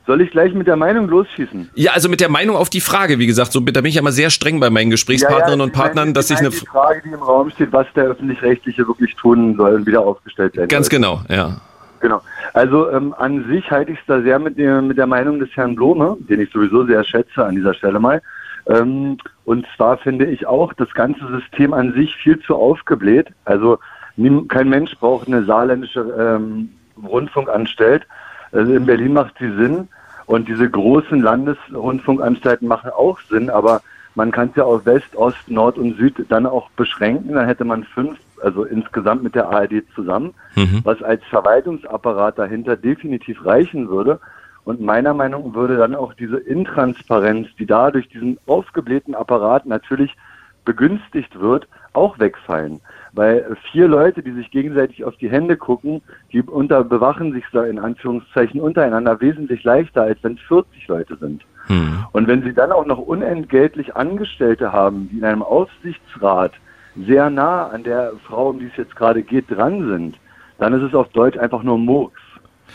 soll ich gleich mit der Meinung losschießen? Ja, also mit der Meinung auf die Frage, wie gesagt, so da bin ich immer sehr streng bei meinen Gesprächspartnerinnen ja, ja, und Partnern, meine, dass ich eine die Frage, die im Raum steht, was der öffentlich-rechtliche wirklich tun soll und wieder aufgestellt werden. Ganz soll. genau, ja. Genau. Also ähm, an sich halte ich es da sehr mit der, mit der Meinung des Herrn Blome, den ich sowieso sehr schätze an dieser Stelle mal. Ähm, und zwar finde ich auch das ganze System an sich viel zu aufgebläht. Also kein Mensch braucht eine saarländische ähm, Rundfunkanstalt. Also in Berlin macht sie Sinn und diese großen Landesrundfunkanstalten machen auch Sinn, aber man kann es ja auf West, Ost, Nord und Süd dann auch beschränken. Dann hätte man fünf also insgesamt mit der ARD zusammen, mhm. was als Verwaltungsapparat dahinter definitiv reichen würde. Und meiner Meinung nach würde dann auch diese Intransparenz, die da durch diesen aufgeblähten Apparat natürlich begünstigt wird, auch wegfallen. Weil vier Leute, die sich gegenseitig auf die Hände gucken, die unter bewachen sich da in Anführungszeichen untereinander wesentlich leichter, als wenn es 40 Leute sind. Mhm. Und wenn sie dann auch noch unentgeltlich Angestellte haben, die in einem Aufsichtsrat sehr nah an der Frau, um die es jetzt gerade geht, dran sind, dann ist es auf Deutsch einfach nur Murks.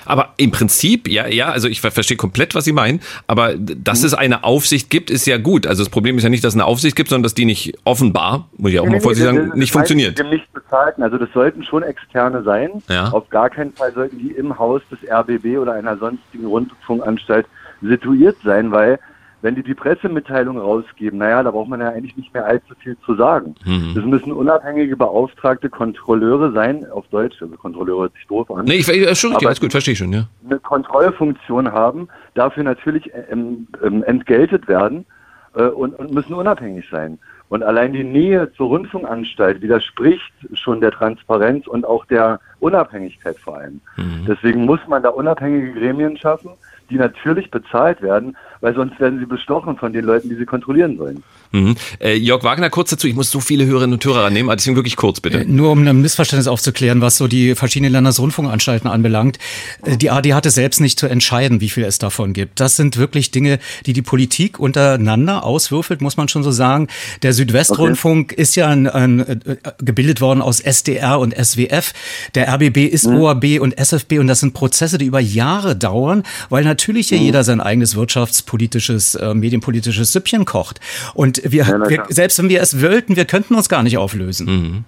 Aber im Prinzip, ja, ja, also ich verstehe komplett, was Sie meinen, aber dass mhm. es eine Aufsicht gibt, ist ja gut. Also das Problem ist ja nicht, dass es eine Aufsicht gibt, sondern dass die nicht offenbar, muss ich auch nee, mal vorsichtig nee, sagen, das, nicht funktioniert. Nicht bezahlten. Also das sollten schon externe sein. Ja. Auf gar keinen Fall sollten die im Haus des RBB oder einer sonstigen Rundfunkanstalt situiert sein, weil wenn die die Pressemitteilung rausgeben, naja, da braucht man ja eigentlich nicht mehr allzu viel zu sagen. Mhm. Das müssen unabhängige beauftragte Kontrolleure sein, auf Deutsch, also Kontrolleure hört sich doof an. Nee, ich, ich, schon richtig, alles gut, verstehe ich schon, ja. Eine Kontrollfunktion haben, dafür natürlich ähm, ähm, entgeltet werden äh, und, und müssen unabhängig sein. Und allein die Nähe zur Rundfunkanstalt widerspricht schon der Transparenz und auch der Unabhängigkeit vor allem. Mhm. Deswegen muss man da unabhängige Gremien schaffen, die natürlich bezahlt werden, weil sonst werden sie bestochen von den Leuten, die sie kontrollieren sollen. Mhm. Äh, Jörg Wagner, kurz dazu, ich muss so viele Hörerinnen und Hörer annehmen, deswegen wirklich kurz bitte. Äh, nur um ein Missverständnis aufzuklären, was so die verschiedenen Landesrundfunkanstalten anbelangt. Äh, die AD hatte selbst nicht zu entscheiden, wie viel es davon gibt. Das sind wirklich Dinge, die die Politik untereinander auswürfelt, muss man schon so sagen. Der Südwestrundfunk okay. ist ja ein, ein, äh, gebildet worden aus SDR und SWF. Der RBB ist mhm. OAB und SFB und das sind Prozesse, die über Jahre dauern, weil natürlich hier mhm. jeder sein eigenes wirtschaftspolitisches, äh, medienpolitisches Süppchen kocht. Und wir, ja, wir, selbst wenn wir es wollten, wir könnten uns gar nicht auflösen. Mhm.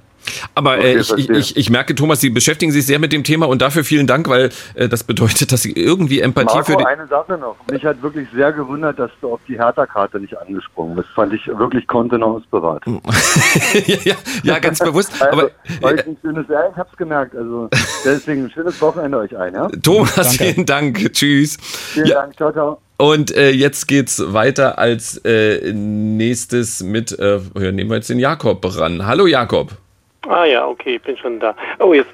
Aber äh, ich, ich, ich, ich merke, Thomas, Sie beschäftigen sich sehr mit dem Thema und dafür vielen Dank, weil äh, das bedeutet, dass Sie irgendwie Empathie Marco, für die. eine Sache noch. Mich hat wirklich sehr gewundert, dass du auf die Hertha-Karte nicht angesprungen bist. Fand ich wirklich Kontenance bewahrt. ja, ja, ja, ganz bewusst. also, aber euch ein schönes, ja, ich hab's gemerkt. Also deswegen ein schönes Wochenende euch ein. Ja? Thomas, Danke. vielen Dank. Tschüss. Vielen ja. Dank. Ciao, ciao. Und äh, jetzt geht's weiter als äh, nächstes mit, äh, nehmen wir jetzt den Jakob ran. Hallo Jakob. Ah ja, okay, ich bin schon da. Oh, jetzt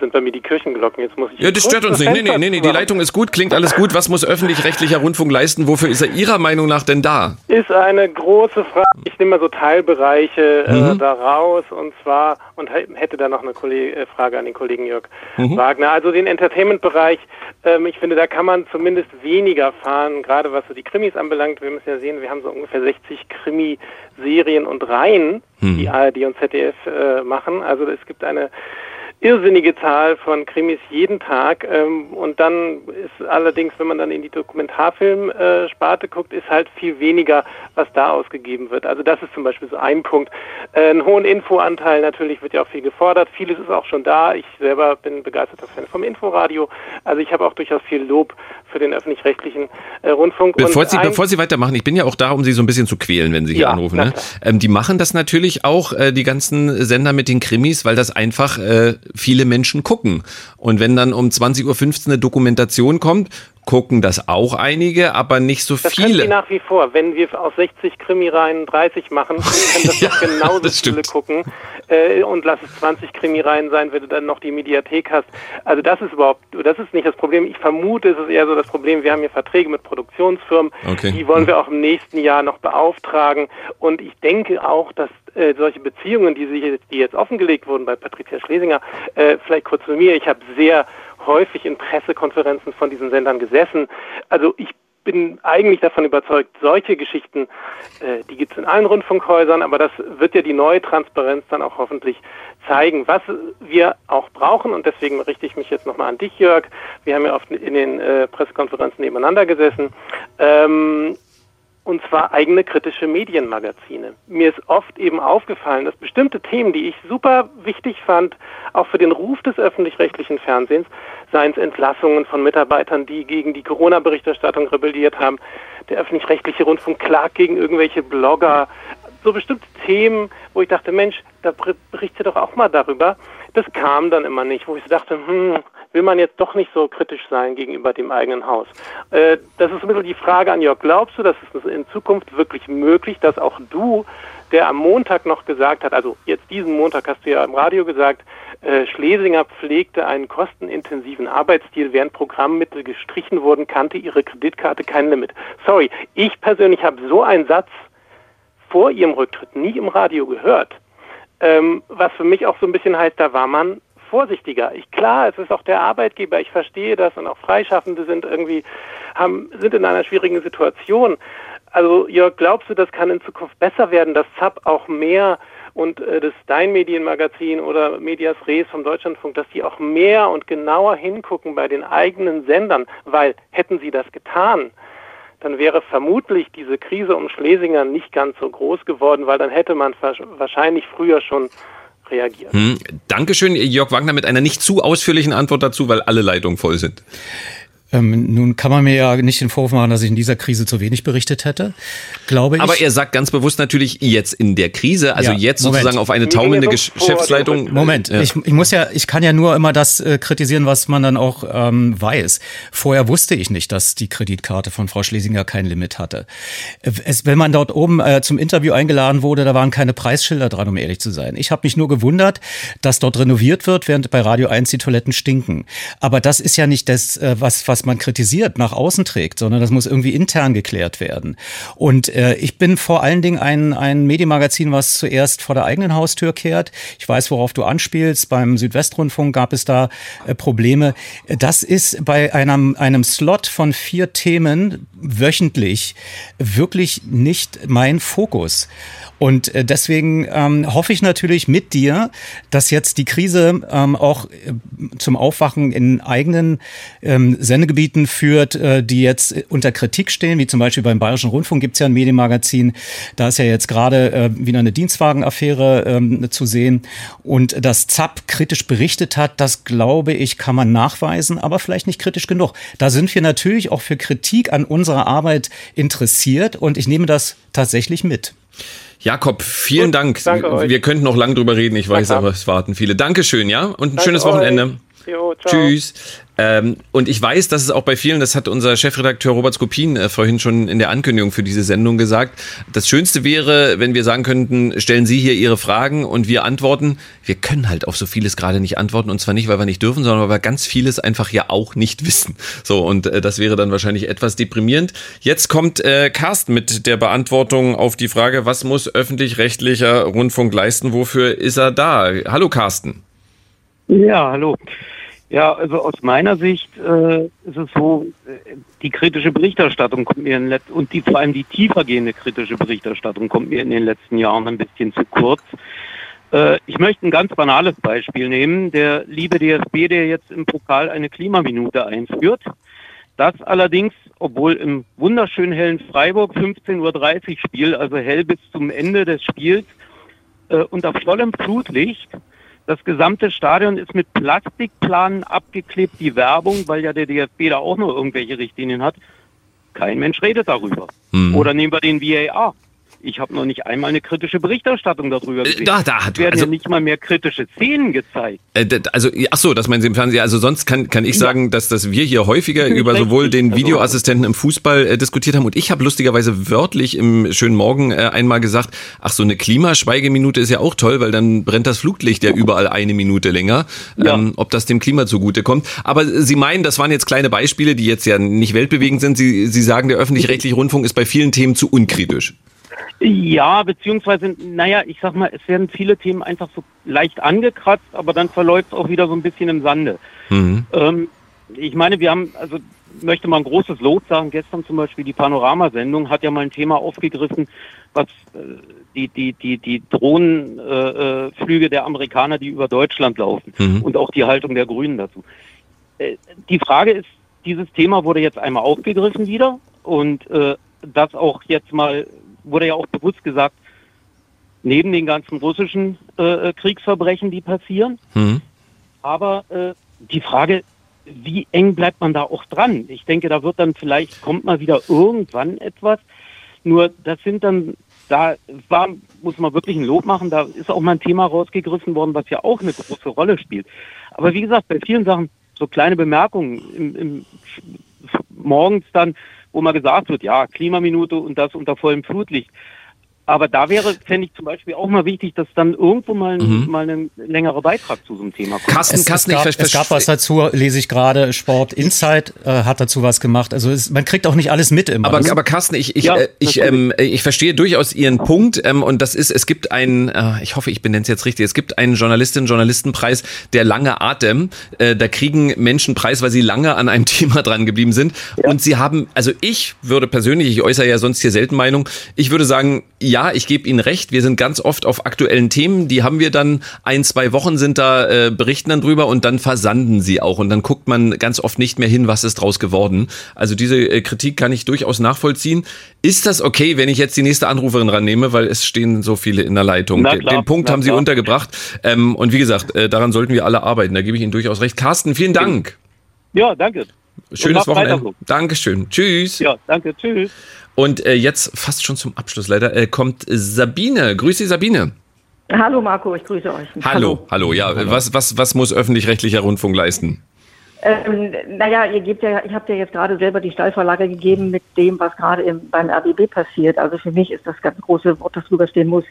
sind bei mir die Kirchenglocken. Jetzt muss ich. Ja, das stört uns nicht. Nee, nee, nee, nee, die Leitung ist gut, klingt alles gut. Was muss öffentlich-rechtlicher Rundfunk leisten? Wofür ist er Ihrer Meinung nach denn da? Ist eine große Frage. Ich nehme mal so Teilbereiche äh, mhm. da raus und zwar, und hätte da noch eine Kolleg äh, Frage an den Kollegen Jörg mhm. Wagner. Also den Entertainment-Bereich, ähm, ich finde, da kann man zumindest weniger fahren, gerade was so die Krimis anbelangt. Wir müssen ja sehen, wir haben so ungefähr 60 Krimiserien und Reihen, mhm. die ARD und ZDF äh, machen. Also es gibt eine irrsinnige Zahl von Krimis jeden Tag. Ähm, und dann ist allerdings, wenn man dann in die Dokumentarfilmsparte äh, guckt, ist halt viel weniger, was da ausgegeben wird. Also das ist zum Beispiel so ein Punkt. Äh, einen hohen Infoanteil natürlich wird ja auch viel gefordert. Vieles ist auch schon da. Ich selber bin begeisterter Fan vom Inforadio. Also ich habe auch durchaus viel Lob für den öffentlich-rechtlichen äh, Rundfunk. Bevor Sie, bevor Sie weitermachen, ich bin ja auch da, um Sie so ein bisschen zu quälen, wenn Sie hier ja, anrufen. Ne? Ähm, die machen das natürlich auch, äh, die ganzen Sender mit den Krimis, weil das einfach äh, viele Menschen gucken. Und wenn dann um 20.15 Uhr eine Dokumentation kommt, gucken das auch einige, aber nicht so das viele. Das nach wie vor. Wenn wir aus 60 Krimireihen 30 machen, können das ja, genauso das viele gucken. Äh, und lass es 20 Krimireihen sein, wenn du dann noch die Mediathek hast. Also das ist überhaupt, das ist nicht das Problem. Ich vermute, es ist eher so das Problem, wir haben hier Verträge mit Produktionsfirmen. Okay. Die wollen wir auch im nächsten Jahr noch beauftragen. Und ich denke auch, dass äh, solche Beziehungen, die, sich, die jetzt offengelegt wurden bei Patricia Schlesinger, äh, vielleicht kurz zu mir, ich habe sehr häufig in Pressekonferenzen von diesen Sendern gesessen. Also ich bin eigentlich davon überzeugt, solche Geschichten, äh, die gibt es in allen Rundfunkhäusern, aber das wird ja die neue Transparenz dann auch hoffentlich zeigen, was wir auch brauchen. Und deswegen richte ich mich jetzt nochmal an dich, Jörg. Wir haben ja oft in den äh, Pressekonferenzen nebeneinander gesessen. Ähm, und zwar eigene kritische Medienmagazine. Mir ist oft eben aufgefallen, dass bestimmte Themen, die ich super wichtig fand, auch für den Ruf des öffentlich-rechtlichen Fernsehens, seien es Entlassungen von Mitarbeitern, die gegen die Corona-Berichterstattung rebelliert haben, der öffentlich-rechtliche Rundfunk klagt gegen irgendwelche Blogger, so bestimmte Themen, wo ich dachte, Mensch, da berichtet doch auch mal darüber. Das kam dann immer nicht, wo ich so dachte, hm, will man jetzt doch nicht so kritisch sein gegenüber dem eigenen Haus. Äh, das ist ein bisschen die Frage an Jörg. Glaubst du, dass es in Zukunft wirklich möglich, dass auch du, der am Montag noch gesagt hat, also jetzt diesen Montag hast du ja im Radio gesagt, äh, Schlesinger pflegte einen kostenintensiven Arbeitsstil, während Programmmittel gestrichen wurden, kannte ihre Kreditkarte kein Limit. Sorry, ich persönlich habe so einen Satz vor ihrem Rücktritt nie im Radio gehört. Ähm, was für mich auch so ein bisschen heißt, da war man vorsichtiger. Ich, klar, es ist auch der Arbeitgeber, ich verstehe das und auch Freischaffende sind irgendwie, haben, sind in einer schwierigen Situation. Also Jörg, glaubst du, das kann in Zukunft besser werden, dass ZAP auch mehr und äh, das Dein Medienmagazin oder Medias Res vom Deutschlandfunk, dass die auch mehr und genauer hingucken bei den eigenen Sendern, weil hätten sie das getan, dann wäre vermutlich diese Krise um Schlesinger nicht ganz so groß geworden, weil dann hätte man wahrscheinlich früher schon reagiert. Hm, Dankeschön, Jörg Wagner, mit einer nicht zu ausführlichen Antwort dazu, weil alle Leitungen voll sind. Ähm, nun kann man mir ja nicht den Vorwurf machen, dass ich in dieser Krise zu wenig berichtet hätte, glaube ich. Aber er sagt ganz bewusst natürlich jetzt in der Krise, also ja, jetzt Moment. sozusagen auf eine taumelnde Geschäftsleitung. Moment, ja. ich, ich, muss ja, ich kann ja nur immer das äh, kritisieren, was man dann auch ähm, weiß. Vorher wusste ich nicht, dass die Kreditkarte von Frau Schlesinger kein Limit hatte. Es, wenn man dort oben äh, zum Interview eingeladen wurde, da waren keine Preisschilder dran, um ehrlich zu sein. Ich habe mich nur gewundert, dass dort renoviert wird, während bei Radio 1 die Toiletten stinken. Aber das ist ja nicht das, äh, was, was man kritisiert, nach außen trägt, sondern das muss irgendwie intern geklärt werden. Und äh, ich bin vor allen Dingen ein, ein Medienmagazin, was zuerst vor der eigenen Haustür kehrt. Ich weiß, worauf du anspielst. Beim Südwestrundfunk gab es da äh, Probleme. Das ist bei einem, einem Slot von vier Themen wöchentlich wirklich nicht mein Fokus. Und äh, deswegen ähm, hoffe ich natürlich mit dir, dass jetzt die Krise ähm, auch äh, zum Aufwachen in eigenen ähm, Sendegebieten führt, äh, die jetzt unter Kritik stehen, wie zum Beispiel beim Bayerischen Rundfunk gibt es ja ein Medienmagazin, da ist ja jetzt gerade äh, wieder eine Dienstwagenaffäre ähm, zu sehen. Und dass ZAP kritisch berichtet hat, das glaube ich, kann man nachweisen, aber vielleicht nicht kritisch genug. Da sind wir natürlich auch für Kritik an unserer Arbeit interessiert und ich nehme das tatsächlich mit. Jakob, vielen Gut, Dank. Danke euch. Wir könnten noch lang drüber reden, ich weiß, aber es warten viele. Dankeschön, ja? Und ein danke schönes Wochenende. Euch. Jo, Tschüss. Ähm, und ich weiß, dass es auch bei vielen, das hat unser Chefredakteur Robert Skopin äh, vorhin schon in der Ankündigung für diese Sendung gesagt, das Schönste wäre, wenn wir sagen könnten, stellen Sie hier Ihre Fragen und wir antworten. Wir können halt auf so vieles gerade nicht antworten und zwar nicht, weil wir nicht dürfen, sondern weil wir ganz vieles einfach ja auch nicht wissen. So, und äh, das wäre dann wahrscheinlich etwas deprimierend. Jetzt kommt äh, Carsten mit der Beantwortung auf die Frage, was muss öffentlich-rechtlicher Rundfunk leisten? Wofür ist er da? Hallo Carsten. Ja, hallo. Ja, also aus meiner Sicht äh, ist es so, äh, die kritische Berichterstattung kommt mir in Let und die vor allem die tiefergehende kritische Berichterstattung kommt mir in den letzten Jahren ein bisschen zu kurz. Äh, ich möchte ein ganz banales Beispiel nehmen. Der liebe DSB, der jetzt im Pokal eine Klimaminute einführt. Das allerdings, obwohl im wunderschön hellen Freiburg 15.30 Uhr Spiel, also hell bis zum Ende des Spiels, äh, unter vollem Flutlicht das gesamte Stadion ist mit Plastikplanen abgeklebt, die Werbung, weil ja der DFB da auch nur irgendwelche Richtlinien hat. Kein Mensch redet darüber. Mhm. Oder nehmen wir den VAR. Ich habe noch nicht einmal eine kritische Berichterstattung darüber gesehen. Äh, da, da hat, es werden also, ja nicht mal mehr kritische Szenen gezeigt. Äh, also, ach so, das meinen Sie im Fernsehen. Also sonst kann, kann ich ja. sagen, dass, dass wir hier häufiger über sowohl den also Videoassistenten im Fußball äh, diskutiert haben und ich habe lustigerweise wörtlich im schönen Morgen äh, einmal gesagt, ach so eine Klimaschweigeminute ist ja auch toll, weil dann brennt das Fluglicht ja überall eine Minute länger. Ja. Ähm, ob das dem Klima zugute kommt. Aber Sie meinen, das waren jetzt kleine Beispiele, die jetzt ja nicht weltbewegend sind. Sie, Sie sagen, der öffentlich-rechtliche Rundfunk ist bei vielen Themen zu unkritisch. Ja, beziehungsweise, naja, ich sag mal, es werden viele Themen einfach so leicht angekratzt, aber dann verläuft es auch wieder so ein bisschen im Sande. Mhm. Ähm, ich meine, wir haben, also möchte mal ein großes Lob sagen, gestern zum Beispiel die Panoramasendung hat ja mal ein Thema aufgegriffen, was äh, die, die, die, die Drohnenflüge äh, der Amerikaner, die über Deutschland laufen mhm. und auch die Haltung der Grünen dazu. Äh, die Frage ist, dieses Thema wurde jetzt einmal aufgegriffen wieder und äh, das auch jetzt mal wurde ja auch bewusst gesagt, neben den ganzen russischen äh, Kriegsverbrechen, die passieren. Mhm. Aber äh, die Frage, wie eng bleibt man da auch dran? Ich denke, da wird dann vielleicht, kommt mal wieder irgendwann etwas. Nur das sind dann, da war, muss man wirklich ein Lob machen, da ist auch mal ein Thema rausgegriffen worden, was ja auch eine große Rolle spielt. Aber wie gesagt, bei vielen Sachen, so kleine Bemerkungen im, im morgens dann, wo mal gesagt wird, ja, Klimaminute und das unter vollem Flutlicht. Aber da wäre, fände ich zum Beispiel auch mal wichtig, dass dann irgendwo mal, mhm. mal ein längerer Beitrag zu so einem Thema kommt. Kasten, es, Kasten, es, gab, es gab was dazu, lese ich gerade, Sport Insight äh, hat dazu was gemacht. Also es, man kriegt auch nicht alles mit immer. Aber, aber Carsten, ich, ich, ja, äh, ich, ähm, ich verstehe durchaus Ihren Punkt ähm, und das ist, es gibt einen, äh, ich hoffe, ich benenne es jetzt richtig, es gibt einen Journalistinnen-Journalistenpreis, der lange Atem. Äh, da kriegen Menschen Preis, weil sie lange an einem Thema dran geblieben sind. Ja. Und sie haben, also ich würde persönlich, ich äußere ja sonst hier selten Meinung, ich würde sagen, ja, ja, ich gebe Ihnen recht, wir sind ganz oft auf aktuellen Themen, die haben wir dann ein, zwei Wochen sind da, äh, berichten dann drüber und dann versanden sie auch und dann guckt man ganz oft nicht mehr hin, was ist draus geworden. Also diese äh, Kritik kann ich durchaus nachvollziehen. Ist das okay, wenn ich jetzt die nächste Anruferin rannehme, weil es stehen so viele in der Leitung? Klar, Den Punkt haben Sie untergebracht ähm, und wie gesagt, äh, daran sollten wir alle arbeiten, da gebe ich Ihnen durchaus recht. Carsten, vielen Dank. Ja, danke. Schönes Wochenende. Dankeschön. Tschüss. Ja, danke. Tschüss. Und äh, jetzt fast schon zum Abschluss leider äh, kommt Sabine. Grüße Sabine. Hallo Marco, ich grüße euch. Hallo, hallo, hallo. ja. Hallo. Was, was, was muss öffentlich-rechtlicher Rundfunk leisten? Ähm, naja, ihr gebt ja, ich habe ja jetzt gerade selber die Steilvorlage gegeben mit dem, was gerade beim RBB passiert. Also für mich ist das ganz große Wort, das drüber stehen muss,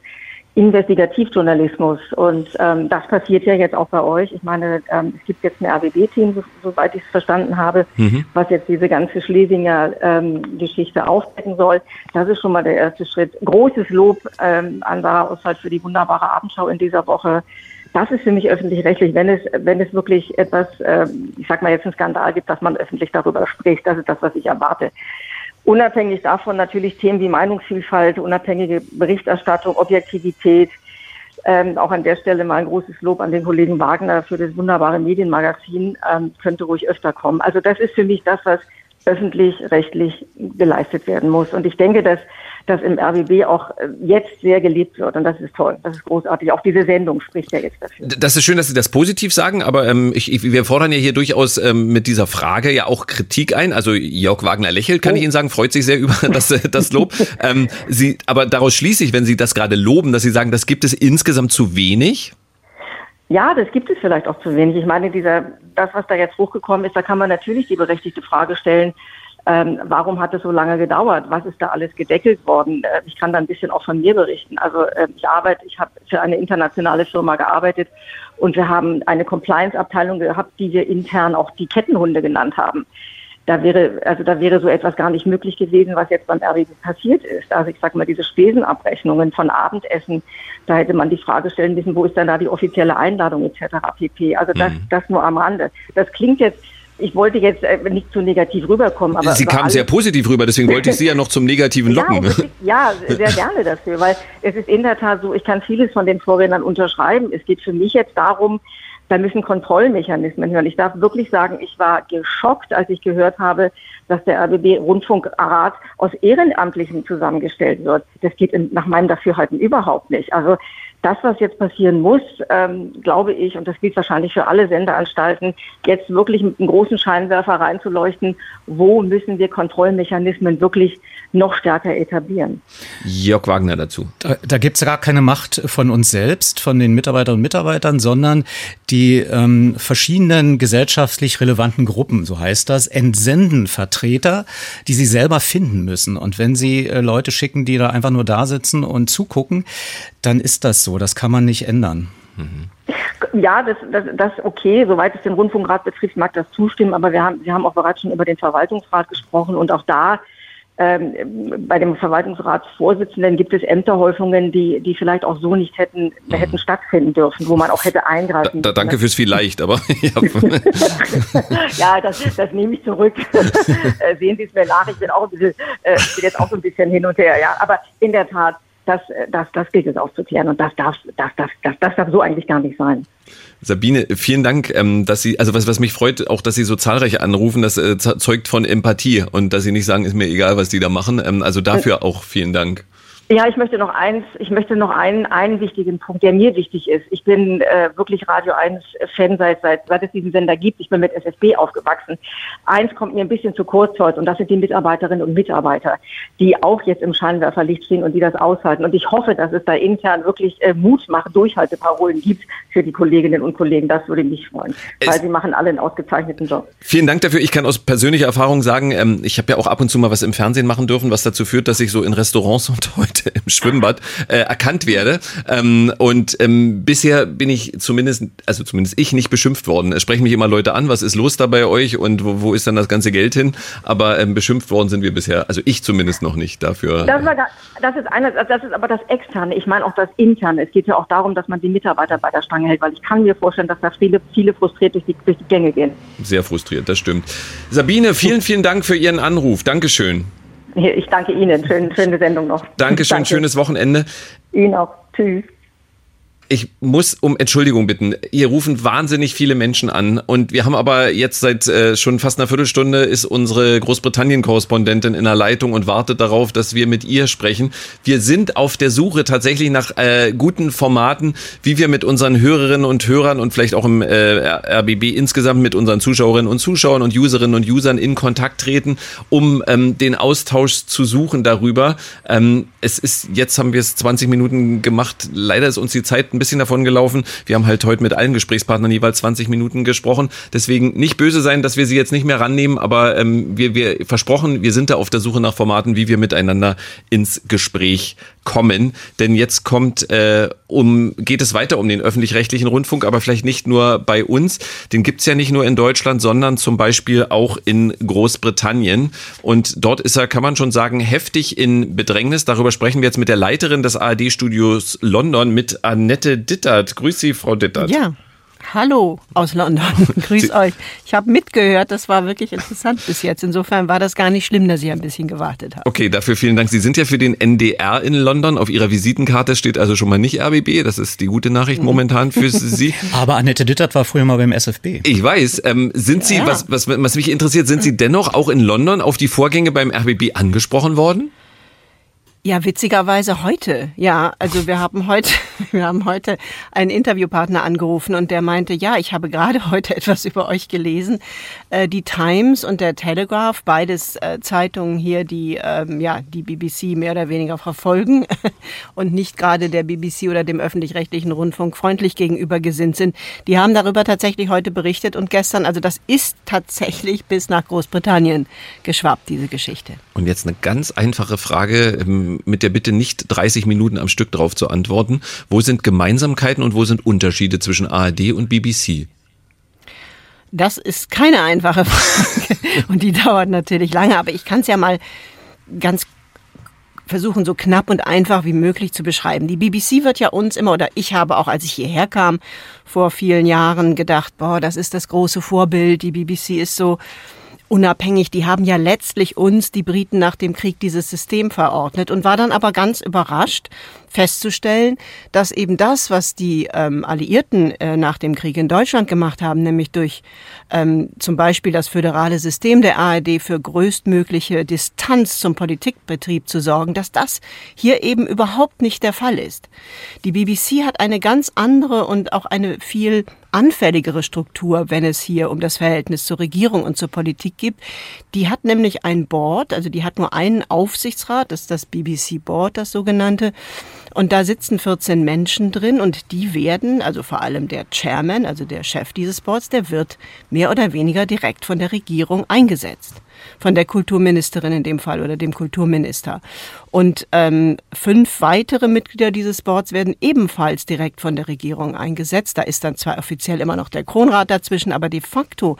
Investigativjournalismus. Und ähm, das passiert ja jetzt auch bei euch. Ich meine, ähm, es gibt jetzt ein RBB-Team, so, soweit ich es verstanden habe, mhm. was jetzt diese ganze Schlesinger ähm, Geschichte aufdecken soll. Das ist schon mal der erste Schritt. Großes Lob ähm, an Sarah Oswald für die wunderbare Abendschau in dieser Woche. Das ist für mich öffentlich-rechtlich, wenn es, wenn es wirklich etwas, äh, ich sag mal jetzt einen Skandal gibt, dass man öffentlich darüber spricht. Das ist das, was ich erwarte. Unabhängig davon natürlich Themen wie Meinungsvielfalt, unabhängige Berichterstattung, Objektivität. Ähm, auch an der Stelle mal ein großes Lob an den Kollegen Wagner für das wunderbare Medienmagazin. Ähm, könnte ruhig öfter kommen. Also das ist für mich das, was öffentlich-rechtlich geleistet werden muss. Und ich denke, dass das im RBB auch äh, jetzt sehr gelebt wird. Und das ist toll. Das ist großartig. Auch diese Sendung spricht ja jetzt dafür. Das ist schön, dass Sie das positiv sagen, aber ähm, ich, ich, wir fordern ja hier durchaus ähm, mit dieser Frage ja auch Kritik ein. Also Jörg Wagner lächelt, kann oh. ich Ihnen sagen, freut sich sehr über das, äh, das Lob. ähm, Sie, aber daraus schließe ich, wenn Sie das gerade loben, dass Sie sagen, das gibt es insgesamt zu wenig? Ja, das gibt es vielleicht auch zu wenig. Ich meine, dieser, das, was da jetzt hochgekommen ist, da kann man natürlich die berechtigte Frage stellen, ähm, warum hat es so lange gedauert? Was ist da alles gedeckelt worden? Äh, ich kann da ein bisschen auch von mir berichten. Also äh, ich arbeite, ich habe für eine internationale Firma gearbeitet und wir haben eine Compliance-Abteilung gehabt, die wir intern auch die Kettenhunde genannt haben. Da wäre, also da wäre so etwas gar nicht möglich gewesen, was jetzt beim RWB passiert ist. Also ich sage mal, diese Spesenabrechnungen von Abendessen, da hätte man die Frage stellen müssen, wo ist denn da die offizielle Einladung etc. pp. Also das, mhm. das nur am Rande. Das klingt jetzt ich wollte jetzt äh, nicht zu negativ rüberkommen. Aber Sie kamen sehr positiv rüber, deswegen wollte ich Sie ja noch zum Negativen locken. ja, ja, sehr gerne dafür, weil es ist in der Tat so, ich kann vieles von den Vorrednern unterschreiben. Es geht für mich jetzt darum, da müssen Kontrollmechanismen hören. Ich darf wirklich sagen, ich war geschockt, als ich gehört habe, dass der RBB Rundfunkrat aus Ehrenamtlichen zusammengestellt wird. Das geht nach meinem Dafürhalten überhaupt nicht. Also das, was jetzt passieren muss, ähm, glaube ich, und das gilt wahrscheinlich für alle Sendeanstalten, jetzt wirklich mit einem großen Scheinwerfer reinzuleuchten, wo müssen wir Kontrollmechanismen wirklich noch stärker etablieren. Jörg Wagner dazu. Da, da gibt es gar keine Macht von uns selbst, von den Mitarbeiterinnen und Mitarbeitern, sondern die ähm, verschiedenen gesellschaftlich relevanten Gruppen, so heißt das, entsenden Vertreter, die sie selber finden müssen. Und wenn sie äh, Leute schicken, die da einfach nur da sitzen und zugucken, dann ist das so. Das kann man nicht ändern. Mhm. Ja, das, das, das okay. Soweit es den Rundfunkrat betrifft, mag das zustimmen. Aber wir haben, wir haben auch bereits schon über den Verwaltungsrat gesprochen und auch da ähm, bei dem Verwaltungsratsvorsitzenden gibt es Ämterhäufungen, die, die vielleicht auch so nicht hätten, mhm. hätten stattfinden dürfen, wo man auch hätte eingreifen da, da, Danke fürs vielleicht, aber ja. ja, das, das nehme ich zurück. Äh, sehen Sie es mir nach, ich bin auch ein bisschen, äh, bin jetzt auch so ein bisschen hin und her, ja. Aber in der Tat, das, das, das gilt es aufzuklären und das darf, das, das, das, das darf so eigentlich gar nicht sein. Sabine, vielen Dank, ähm, dass Sie, also was, was mich freut, auch, dass Sie so zahlreich anrufen, das äh, zeugt von Empathie und dass Sie nicht sagen, ist mir egal, was die da machen. Ähm, also dafür auch vielen Dank. Ja, ich möchte noch eins, ich möchte noch einen, einen wichtigen Punkt, der mir wichtig ist. Ich bin äh, wirklich Radio 1 Fan seit, seit, seit es diesen Sender gibt. Ich bin mit SSB aufgewachsen. Eins kommt mir ein bisschen zu kurz heute und das sind die Mitarbeiterinnen und Mitarbeiter, die auch jetzt im Scheinwerferlicht stehen und die das aushalten. Und ich hoffe, dass es da intern wirklich äh, Mut macht, Durchhalteparolen gibt für die Kolleginnen und Kollegen. Das würde mich freuen, es weil sie machen alle einen ausgezeichneten Job. Vielen Dank dafür. Ich kann aus persönlicher Erfahrung sagen, ähm, ich habe ja auch ab und zu mal was im Fernsehen machen dürfen, was dazu führt, dass ich so in Restaurants und heute im Schwimmbad äh, erkannt werde. Ähm, und ähm, bisher bin ich zumindest, also zumindest ich, nicht beschimpft worden. Es sprechen mich immer Leute an, was ist los da bei euch und wo, wo ist dann das ganze Geld hin? Aber ähm, beschimpft worden sind wir bisher, also ich zumindest noch nicht dafür. Das, war, das ist eine, das ist aber das Externe. Ich meine auch das Interne. Es geht ja auch darum, dass man die Mitarbeiter bei der Stange hält, weil ich kann mir vorstellen, dass da viele, viele frustriert durch die, durch die Gänge gehen. Sehr frustriert, das stimmt. Sabine, vielen, vielen Dank für Ihren Anruf. Dankeschön. Ich danke Ihnen. Schön, schöne Sendung noch. Dankeschön, Danke. schönes Wochenende. Ihnen auch. Tschüss. Ich muss um Entschuldigung bitten. Hier rufen wahnsinnig viele Menschen an und wir haben aber jetzt seit äh, schon fast einer Viertelstunde ist unsere Großbritannien-Korrespondentin in der Leitung und wartet darauf, dass wir mit ihr sprechen. Wir sind auf der Suche tatsächlich nach äh, guten Formaten, wie wir mit unseren Hörerinnen und Hörern und vielleicht auch im äh, RBB insgesamt mit unseren Zuschauerinnen und Zuschauern und Userinnen und Usern in Kontakt treten, um ähm, den Austausch zu suchen darüber. Ähm, es ist jetzt haben wir es 20 Minuten gemacht. Leider ist uns die Zeit ein bisschen davon gelaufen. Wir haben halt heute mit allen Gesprächspartnern jeweils 20 Minuten gesprochen. Deswegen nicht böse sein, dass wir sie jetzt nicht mehr rannehmen, aber ähm, wir, wir versprochen, wir sind da auf der Suche nach Formaten, wie wir miteinander ins Gespräch kommen. Denn jetzt kommt, äh, um, geht es weiter um den öffentlich-rechtlichen Rundfunk, aber vielleicht nicht nur bei uns. Den gibt's ja nicht nur in Deutschland, sondern zum Beispiel auch in Großbritannien. Und dort ist er, kann man schon sagen, heftig in Bedrängnis. Darüber sprechen wir jetzt mit der Leiterin des ARD-Studios London, mit Annette Dittert. Grüß Sie, Frau Dittert. Ja. Hallo aus London. Grüß euch. Ich habe mitgehört, das war wirklich interessant bis jetzt. Insofern war das gar nicht schlimm, dass ich ein bisschen gewartet habe. Okay, dafür vielen Dank. Sie sind ja für den NDR in London. Auf Ihrer Visitenkarte steht also schon mal nicht RBB. Das ist die gute Nachricht momentan für Sie. Aber Annette Dittert war früher mal beim SFB. Ich weiß. Ähm, sind Sie, Ja. was, was, was mich interessiert, sind Sie dennoch auch in London auf die Vorgänge beim RBB angesprochen worden? Ja, witzigerweise heute. Ja, also wir haben heute, wir haben heute einen Interviewpartner angerufen und der meinte, ja, ich habe gerade heute etwas über euch gelesen. Äh, die Times und der Telegraph, beides äh, Zeitungen hier, die ähm, ja die BBC mehr oder weniger verfolgen und nicht gerade der BBC oder dem öffentlich-rechtlichen Rundfunk freundlich gegenüber gesinnt sind. Die haben darüber tatsächlich heute berichtet und gestern, also das ist tatsächlich bis nach Großbritannien geschwappt, diese Geschichte. Und jetzt eine ganz einfache Frage ähm, mit der Bitte nicht 30 Minuten am Stück drauf zu antworten. Wo sind Gemeinsamkeiten und wo sind Unterschiede zwischen ARD und BBC? Das ist keine einfache Frage und die dauert natürlich lange, aber ich kann es ja mal ganz versuchen, so knapp und einfach wie möglich zu beschreiben. Die BBC wird ja uns immer, oder ich habe auch, als ich hierher kam, vor vielen Jahren gedacht, boah, das ist das große Vorbild, die BBC ist so unabhängig. Die haben ja letztlich uns, die Briten, nach dem Krieg dieses System verordnet und war dann aber ganz überrascht festzustellen, dass eben das, was die ähm, Alliierten äh, nach dem Krieg in Deutschland gemacht haben, nämlich durch ähm, zum Beispiel das föderale System der ARD für größtmögliche Distanz zum Politikbetrieb zu sorgen, dass das hier eben überhaupt nicht der Fall ist. Die BBC hat eine ganz andere und auch eine viel anfälligere Struktur, wenn es hier um das Verhältnis zur Regierung und zur Politik gibt. Die hat nämlich ein Board, also die hat nur einen Aufsichtsrat, das ist das BBC Board, das sogenannte. Und da sitzen 14 Menschen drin und die werden, also vor allem der Chairman, also der Chef dieses Boards, der wird mehr oder weniger direkt von der Regierung eingesetzt. Von der Kulturministerin in dem Fall oder dem Kulturminister. Und ähm, fünf weitere Mitglieder dieses Boards werden ebenfalls direkt von der Regierung eingesetzt. Da ist dann zwar offiziell immer noch der Kronrat dazwischen, aber de facto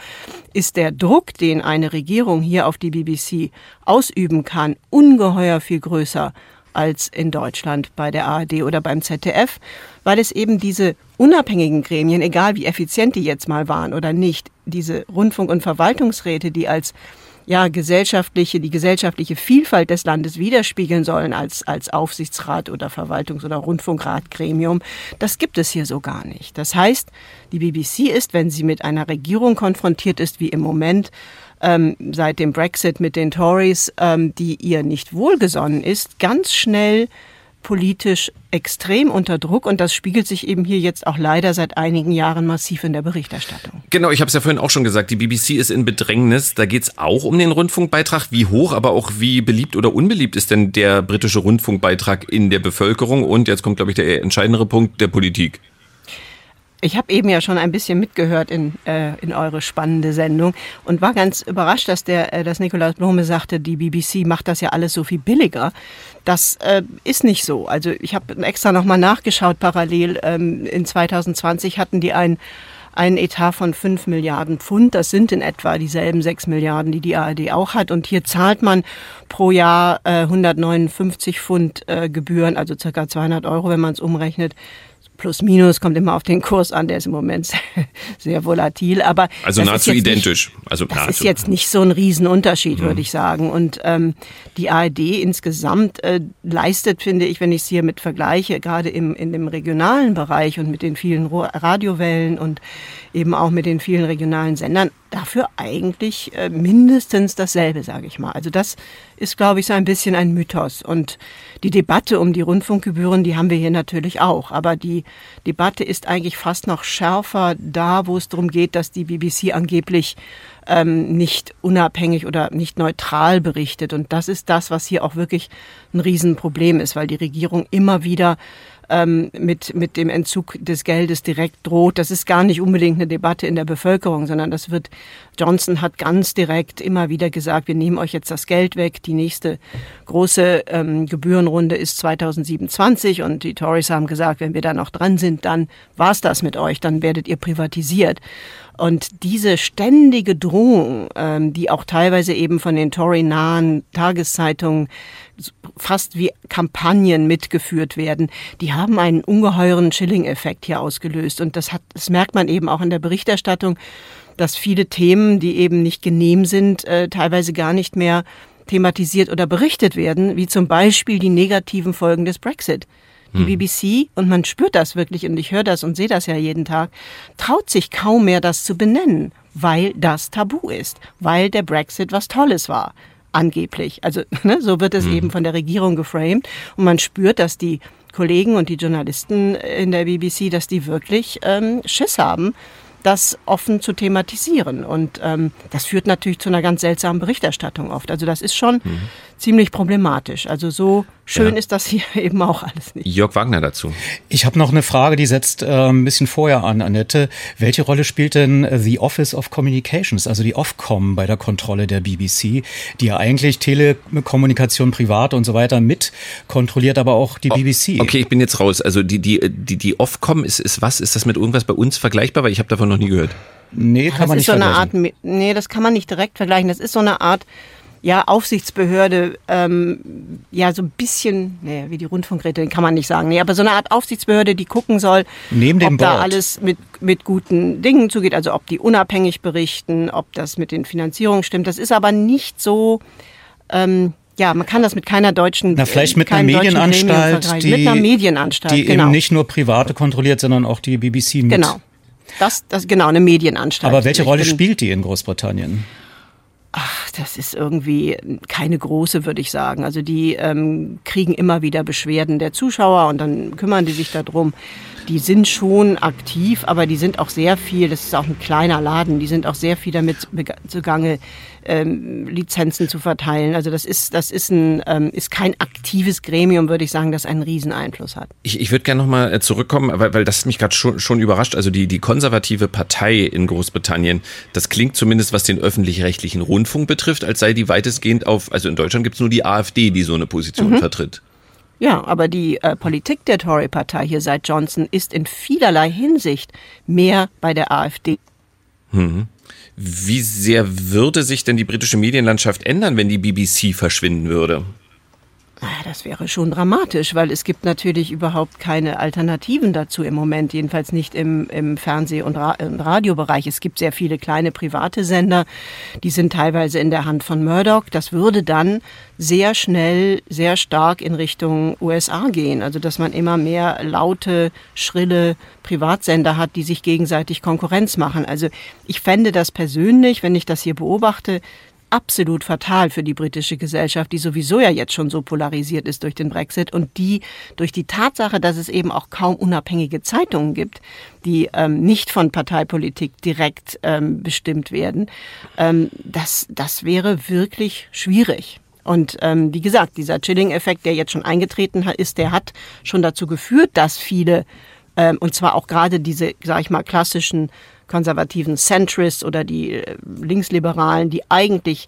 ist der Druck, den eine Regierung hier auf die BBC ausüben kann, ungeheuer viel größer als in Deutschland bei der ARD oder beim ZDF, weil es eben diese unabhängigen Gremien, egal wie effizient die jetzt mal waren oder nicht, diese Rundfunk- und Verwaltungsräte, die als ja, gesellschaftliche, die gesellschaftliche Vielfalt des Landes widerspiegeln sollen als, als Aufsichtsrat oder Verwaltungs- oder Rundfunkratgremium, das gibt es hier so gar nicht. Das heißt, die BBC ist, wenn sie mit einer Regierung konfrontiert ist, wie im Moment, ähm, seit dem Brexit mit den Tories, ähm, die ihr nicht wohlgesonnen ist, ganz schnell politisch extrem unter Druck und das spiegelt sich eben hier jetzt auch leider seit einigen Jahren massiv in der Berichterstattung. Genau, ich habe es ja vorhin auch schon gesagt, die BBC ist in Bedrängnis. Da geht es auch um den Rundfunkbeitrag. Wie hoch, aber auch wie beliebt oder unbeliebt ist denn der britische Rundfunkbeitrag in der Bevölkerung? Und jetzt kommt, glaube ich, der entscheidendere Punkt der Politik. Ich habe eben ja schon ein bisschen mitgehört in, äh, in eure spannende Sendung und war ganz überrascht, dass der, äh, dass Nikolaus Blome sagte, die BBC macht das ja alles so viel billiger. Das äh, ist nicht so. Also ich habe extra nochmal nachgeschaut parallel. Ähm, in 2020 hatten die ein einen Etat von 5 Milliarden Pfund. Das sind in etwa dieselben 6 Milliarden, die die ARD auch hat. Und hier zahlt man pro Jahr äh, 159 Pfund äh, Gebühren, also circa 200 Euro, wenn man es umrechnet, plus minus kommt immer auf den Kurs an, der ist im Moment sehr volatil, aber also nahezu identisch. Nicht, also das nahezu. ist jetzt nicht so ein Riesenunterschied, mhm. würde ich sagen. Und ähm, die ARD insgesamt äh, leistet, finde ich, wenn ich es hier mit vergleiche, gerade im in dem regionalen Bereich und mit den vielen Radiowellen und eben auch mit den vielen regionalen Sendern dafür eigentlich äh, mindestens dasselbe, sage ich mal. Also das ist, glaube ich, so ein bisschen ein Mythos. Und die Debatte um die Rundfunkgebühren, die haben wir hier natürlich auch. Aber die Debatte ist eigentlich fast noch schärfer da, wo es darum geht, dass die BBC angeblich ähm, nicht unabhängig oder nicht neutral berichtet. Und das ist das, was hier auch wirklich ein Riesenproblem ist, weil die Regierung immer wieder ähm, mit, mit dem Entzug des Geldes direkt droht. Das ist gar nicht unbedingt eine Debatte in der Bevölkerung, sondern das wird, Johnson hat ganz direkt immer wieder gesagt, wir nehmen euch jetzt das Geld weg. Die nächste große ähm, Gebührenrunde ist 2027 und die Tories haben gesagt, wenn wir da noch dran sind, dann war's das mit euch, dann werdet ihr privatisiert. Und diese ständige Drohung, ähm, die auch teilweise eben von den Tory-nahen Tageszeitungen fast wie Kampagnen mitgeführt werden, die haben einen ungeheuren Chilling-Effekt hier ausgelöst. Und das hat, das merkt man eben auch in der Berichterstattung, dass viele Themen, die eben nicht genehm sind, äh, teilweise gar nicht mehr thematisiert oder berichtet werden, wie zum Beispiel die negativen Folgen des Brexit. Die hm. BBC, und man spürt das wirklich, und ich höre das und sehe das ja jeden Tag, traut sich kaum mehr, das zu benennen, weil das tabu ist, weil der Brexit was Tolles war angeblich. Also ne, so wird es mhm. eben von der Regierung geframed. Und man spürt, dass die Kollegen und die Journalisten in der BBC, dass die wirklich ähm, Schiss haben, das offen zu thematisieren. Und ähm, das führt natürlich zu einer ganz seltsamen Berichterstattung oft. Also das ist schon mhm. Ziemlich problematisch. Also so schön ja. ist das hier eben auch alles nicht. Jörg Wagner dazu. Ich habe noch eine Frage, die setzt äh, ein bisschen vorher an, Annette. Welche Rolle spielt denn äh, The Office of Communications, also die Ofcom bei der Kontrolle der BBC, die ja eigentlich Telekommunikation privat und so weiter mit kontrolliert, aber auch die oh, BBC? Okay, ich bin jetzt raus. Also die, die, die, die Ofcom ist, ist was? Ist das mit irgendwas bei uns vergleichbar? Weil ich habe davon noch nie gehört. Nee, kann das man nicht so vergleichen. Art, nee, das kann man nicht direkt vergleichen. Das ist so eine Art ja, Aufsichtsbehörde, ähm, ja, so ein bisschen, nee, wie die Rundfunkräte, kann man nicht sagen, nee, aber so eine Art Aufsichtsbehörde, die gucken soll, Neben dem ob Board. da alles mit, mit guten Dingen zugeht, also ob die unabhängig berichten, ob das mit den Finanzierungen stimmt. Das ist aber nicht so, ähm, ja, man kann das mit keiner deutschen Na, vielleicht mit einer Medienanstalt, die, mit einer Medienanstalt, die genau. eben nicht nur private kontrolliert, sondern auch die BBC mit. Genau. Das, das, genau, eine Medienanstalt. Aber welche Rolle spielt die in Großbritannien? Ach, das ist irgendwie keine große, würde ich sagen. Also die ähm, kriegen immer wieder Beschwerden der Zuschauer und dann kümmern die sich darum. Die sind schon aktiv, aber die sind auch sehr viel, das ist auch ein kleiner Laden, die sind auch sehr viel damit zugange, ähm, Lizenzen zu verteilen. Also das ist, das ist ein, ähm, ist kein aktives Gremium, würde ich sagen, das einen Rieseneinfluss hat. Ich, ich würde gerne nochmal zurückkommen, weil, weil das mich gerade schon, schon überrascht. Also die, die konservative Partei in Großbritannien, das klingt zumindest, was den öffentlich-rechtlichen Rundfunk betrifft, als sei die weitestgehend auf, also in Deutschland gibt es nur die AfD, die so eine Position Mhm. vertritt. Ja, aber die äh, Politik der Tory-Partei hier seit Johnson ist in vielerlei Hinsicht mehr bei der AfD. Mhm. Wie sehr würde sich denn die britische Medienlandschaft ändern, wenn die BBC verschwinden würde? Ah, Das wäre schon dramatisch, weil es gibt natürlich überhaupt keine Alternativen dazu im Moment, jedenfalls nicht im, im Fernseh- und, Ra und Radiobereich. Es gibt sehr viele kleine private Sender, die sind teilweise in der Hand von Murdoch. Das würde dann sehr schnell, sehr stark in Richtung USA gehen. Also dass man immer mehr laute, schrille Privatsender hat, die sich gegenseitig Konkurrenz machen. Also ich fände das persönlich, wenn ich das hier beobachte, absolut fatal für die britische Gesellschaft, die sowieso ja jetzt schon so polarisiert ist durch den Brexit und die durch die Tatsache, dass es eben auch kaum unabhängige Zeitungen gibt, die ähm, nicht von Parteipolitik direkt ähm, bestimmt werden, ähm, das, das wäre wirklich schwierig. Und ähm, wie gesagt, dieser Chilling-Effekt, der jetzt schon eingetreten ist, der hat schon dazu geführt, dass viele, ähm, und zwar auch gerade diese, sag ich mal, klassischen konservativen Centrists oder die äh, Linksliberalen, die eigentlich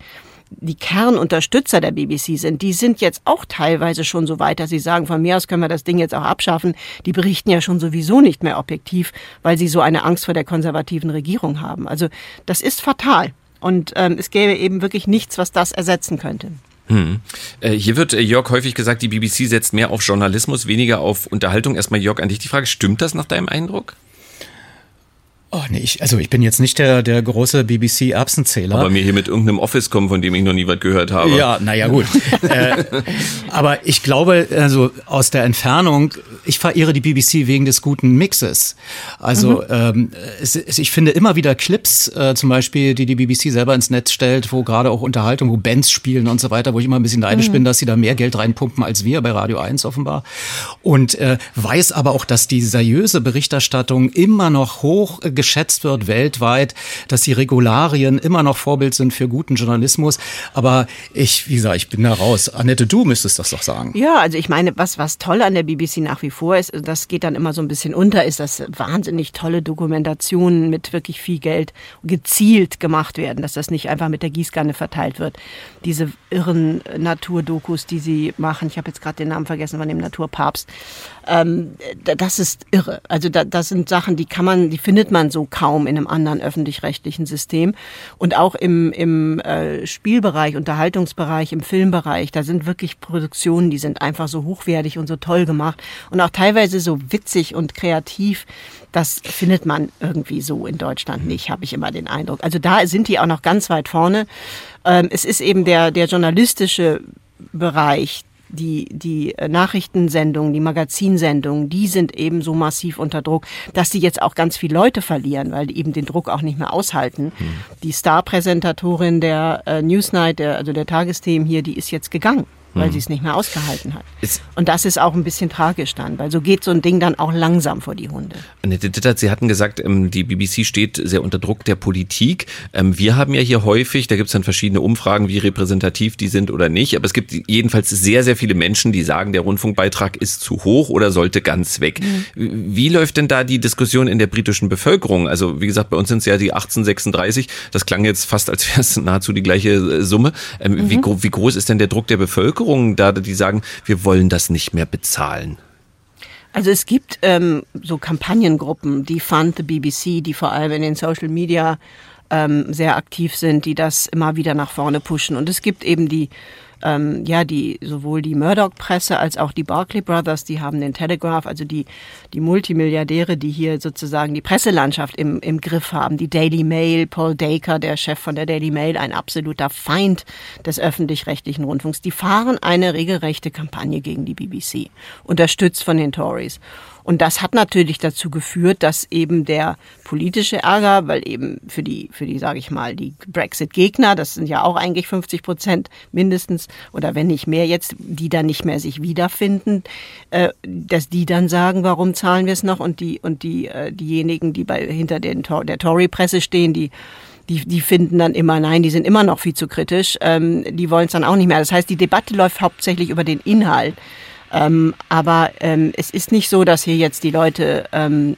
die Kernunterstützer der BBC sind, die sind jetzt auch teilweise schon so weit, dass sie sagen, von mir aus können wir das Ding jetzt auch abschaffen. Die berichten ja schon sowieso nicht mehr objektiv, weil sie so eine Angst vor der konservativen Regierung haben. Also das ist fatal. Und ähm, es gäbe eben wirklich nichts, was das ersetzen könnte. Hm. Äh, hier wird äh, Jörg häufig gesagt, die BBC setzt mehr auf Journalismus, weniger auf Unterhaltung. Erstmal Jörg an dich die Frage, stimmt das nach deinem Eindruck? Oh nee, ich, also ich bin jetzt nicht der, der große BBC-Erbsenzähler. Aber mir hier mit irgendeinem Office kommen, von dem ich noch nie was gehört habe. Ja, naja gut. äh, aber ich glaube, also aus der Entfernung, ich verehre die BBC wegen des guten Mixes. Also mhm. ähm, es, es, ich finde immer wieder Clips, äh, zum Beispiel, die die BBC selber ins Netz stellt, wo gerade auch Unterhaltung, wo Bands spielen und so weiter, wo ich immer ein bisschen neidisch mhm. bin, dass sie da mehr Geld reinpumpen als wir bei Radio 1 offenbar. Und äh, weiß aber auch, dass die seriöse Berichterstattung immer noch hoch geschätzt wird weltweit, dass die Regularien immer noch Vorbild sind für guten Journalismus. Aber ich, wie gesagt, ich bin da raus. Annette, du müsstest das doch sagen. Ja, also ich meine, was, was toll an der BBC nach wie vor ist, das geht dann immer so ein bisschen unter, ist, dass wahnsinnig tolle Dokumentationen mit wirklich viel Geld gezielt gemacht werden, dass das nicht einfach mit der Gießkanne verteilt wird. Diese irren Naturdokus, die sie machen, ich habe jetzt gerade den Namen vergessen von dem Naturpapst, ähm, das ist irre. Also da, das sind Sachen, die kann man, die findet man so kaum in einem anderen öffentlich-rechtlichen System. Und auch im, im äh, Spielbereich, Unterhaltungsbereich, im Filmbereich, da sind wirklich Produktionen, die sind einfach so hochwertig und so toll gemacht und auch teilweise so witzig und kreativ. Das findet man irgendwie so in Deutschland nicht, habe ich immer den Eindruck. Also da sind die auch noch ganz weit vorne. Ähm, es ist eben der, der journalistische Bereich, die, die äh, Nachrichtensendungen, die Magazinsendungen, die sind eben so massiv unter Druck, dass sie jetzt auch ganz viele Leute verlieren, weil die eben den Druck auch nicht mehr aushalten. Hm. Die Star-Präsentatorin der äh, Newsnight, der, also der Tagesthemen hier, die ist jetzt gegangen weil hm. sie es nicht mehr ausgehalten hat. Ist und das ist auch ein bisschen tragisch dann, weil so geht so ein Ding dann auch langsam vor die Hunde. Annette Dittert, Sie hatten gesagt, ähm, die BBC steht sehr unter Druck der Politik. Ähm, wir haben ja hier häufig, da gibt es dann verschiedene Umfragen, wie repräsentativ die sind oder nicht, aber es gibt jedenfalls sehr, sehr viele Menschen, die sagen, der Rundfunkbeitrag ist zu hoch oder sollte ganz weg. Mhm. Wie läuft denn da die Diskussion in der britischen Bevölkerung? Also wie gesagt, bei uns sind es ja die 1836, das klang jetzt fast, als wäre es nahezu die gleiche äh, Summe. Ähm, mhm. wie, wie groß ist denn der Druck der Bevölkerung? Bevölkerung da, die sagen, wir wollen das nicht mehr bezahlen? Also es gibt ähm, so Kampagnengruppen, die Fund the BBC, die vor allem in den Social Media ähm, sehr aktiv sind, die das immer wieder nach vorne pushen. Und es gibt eben die ähm, ja, die, sowohl die Murdoch-Presse als auch die Barclay Brothers, die haben den Telegraph, also die, die Multimilliardäre, die hier sozusagen die Presselandschaft im, im Griff haben. Die Daily Mail, Paul Dacre, der Chef von der Daily Mail, ein absoluter Feind des öffentlich-rechtlichen Rundfunks. Die fahren eine regelrechte Kampagne gegen die BBC, unterstützt von den Tories. Und das hat natürlich dazu geführt, dass eben der politische Ärger, weil eben für die, für die, sage ich mal, die Brexit-Gegner, das sind ja auch eigentlich 50 Prozent mindestens oder wenn nicht mehr jetzt, die dann nicht mehr sich wiederfinden, äh, dass die dann sagen, warum zahlen wir es noch und die und die äh, diejenigen, die bei hinter den der Tory-Presse stehen, die die, die finden dann immer, nein, die sind immer noch viel zu kritisch, ähm, die wollen es dann auch nicht mehr. Das heißt, die Debatte läuft hauptsächlich über den Inhalt. Ähm, aber ähm, es ist nicht so, dass hier jetzt die Leute, ähm,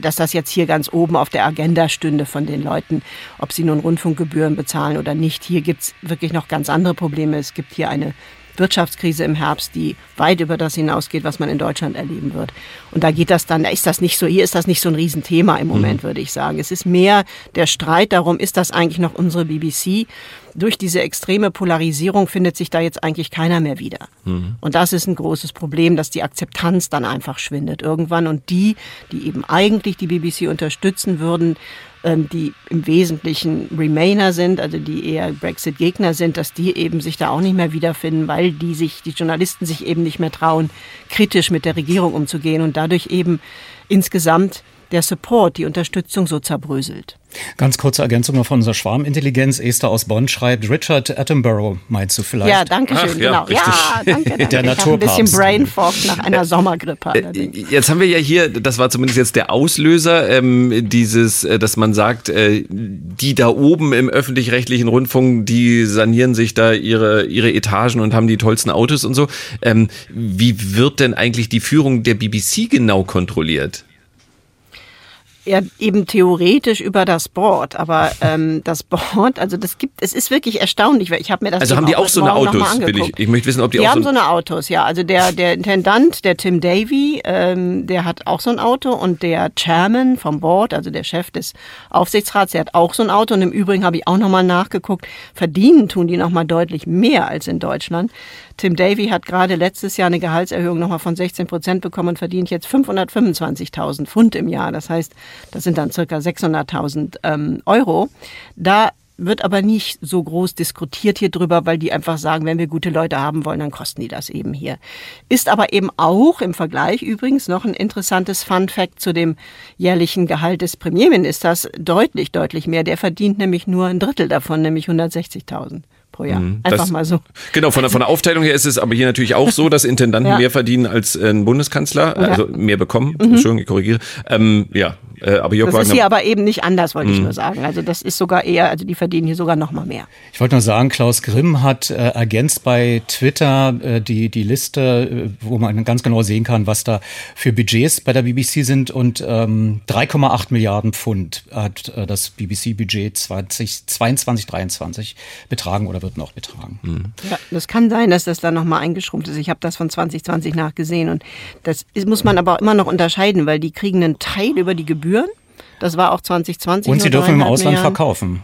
dass das jetzt hier ganz oben auf der Agenda stünde von den Leuten, ob sie nun Rundfunkgebühren bezahlen oder nicht. Hier gibt's wirklich noch ganz andere Probleme. Es gibt hier eine Wirtschaftskrise im Herbst, die weit über das hinausgeht, was man in Deutschland erleben wird. Und da geht das dann, da ist das nicht so, hier ist das nicht so ein Riesenthema im Moment, mhm. würde ich sagen. Es ist mehr der Streit darum, ist das eigentlich noch unsere BBC? Durch diese extreme Polarisierung findet sich da jetzt eigentlich keiner mehr wieder. Mhm. Und das ist ein großes Problem, dass die Akzeptanz dann einfach schwindet irgendwann. Und die, die eben eigentlich die BBC unterstützen würden, ähm, die im Wesentlichen Remainer sind, also die eher Brexit-Gegner sind, dass die eben sich da auch nicht mehr wiederfinden, weil die sich, die Journalisten sich eben nicht mehr trauen, kritisch mit der Regierung umzugehen und dadurch eben insgesamt der Support, die Unterstützung so zerbröselt. Ganz kurze Ergänzung noch von unserer Schwarmintelligenz. Esther aus Bonn schreibt, Richard Attenborough meinst du vielleicht? Ja, danke schön, Ach, ja, genau. Ja, danke, danke. Der Naturpapst. Ein bisschen Brain Fog nach einer Sommergrippe. Äh, jetzt haben wir ja hier, das war zumindest jetzt der Auslöser, ähm, dieses, äh, dass man sagt, äh, die da oben im öffentlich-rechtlichen Rundfunk, die sanieren sich da ihre, ihre Etagen und haben die tollsten Autos und so. Ähm, wie wird denn eigentlich die Führung der BBC genau kontrolliert? Ja, eben theoretisch über das Board, aber ähm, das Board, also das gibt, es ist wirklich erstaunlich, weil ich habe mir das Also haben die auch so eine Autos, bin ich, ich möchte wissen, ob die, die auch haben so so eine Autos, ja. Also der der Intendant, der Tim Davy, ähm, der hat auch so ein Auto und der Chairman vom Board, also der Chef des Aufsichtsrats, der hat auch so ein Auto und im Übrigen habe ich auch nochmal nachgeguckt, verdienen tun die nochmal deutlich mehr als in Deutschland. Tim Davy hat gerade letztes Jahr eine Gehaltserhöhung nochmal von 16 Prozent bekommen und verdient jetzt 525.000 Pfund im Jahr. Das heißt, das sind dann circa 600.000 ähm, Euro. Da wird aber nicht so groß diskutiert hier drüber, weil die einfach sagen, wenn wir gute Leute haben wollen, dann kosten die das eben hier. Ist aber eben auch im Vergleich übrigens noch ein interessantes Fun Fact zu dem jährlichen Gehalt des Premierministers deutlich, deutlich mehr. Der verdient nämlich nur ein Drittel davon, nämlich 160.000 pro Jahr. Mhm. Einfach Das- mal so. Genau, von der, von der Aufteilung her ist es aber hier natürlich auch so, dass Intendanten Ja. mehr verdienen als äh, ein Bundeskanzler, also mehr bekommen. Mhm. Entschuldigung, ich korrigiere. Ähm, ja, äh, aber Jörg Das ist Wagner. hier aber eben nicht anders, wollte ich Mhm. nur sagen. Also das ist sogar eher, also die verdienen hier sogar noch mal mehr. Ich wollte nur sagen, Klaus Grimm hat äh, ergänzt bei Twitter äh, die, die Liste, äh, wo man ganz genau sehen kann, was da für Budgets bei der BBC sind. Und ähm, 3,8 Milliarden Pfund hat äh, das BBC-Budget 2022, 23 betragen oder wird noch betragen. Ja, das kann sein, dass das dann noch mal eingeschrumpft ist. Ich habe das von 2020 nachgesehen und das ist, muss man aber auch immer noch unterscheiden, weil die kriegen einen Teil über die Gebühren. Das war auch 2020. Und sie dürfen im Ausland Milliarden. verkaufen.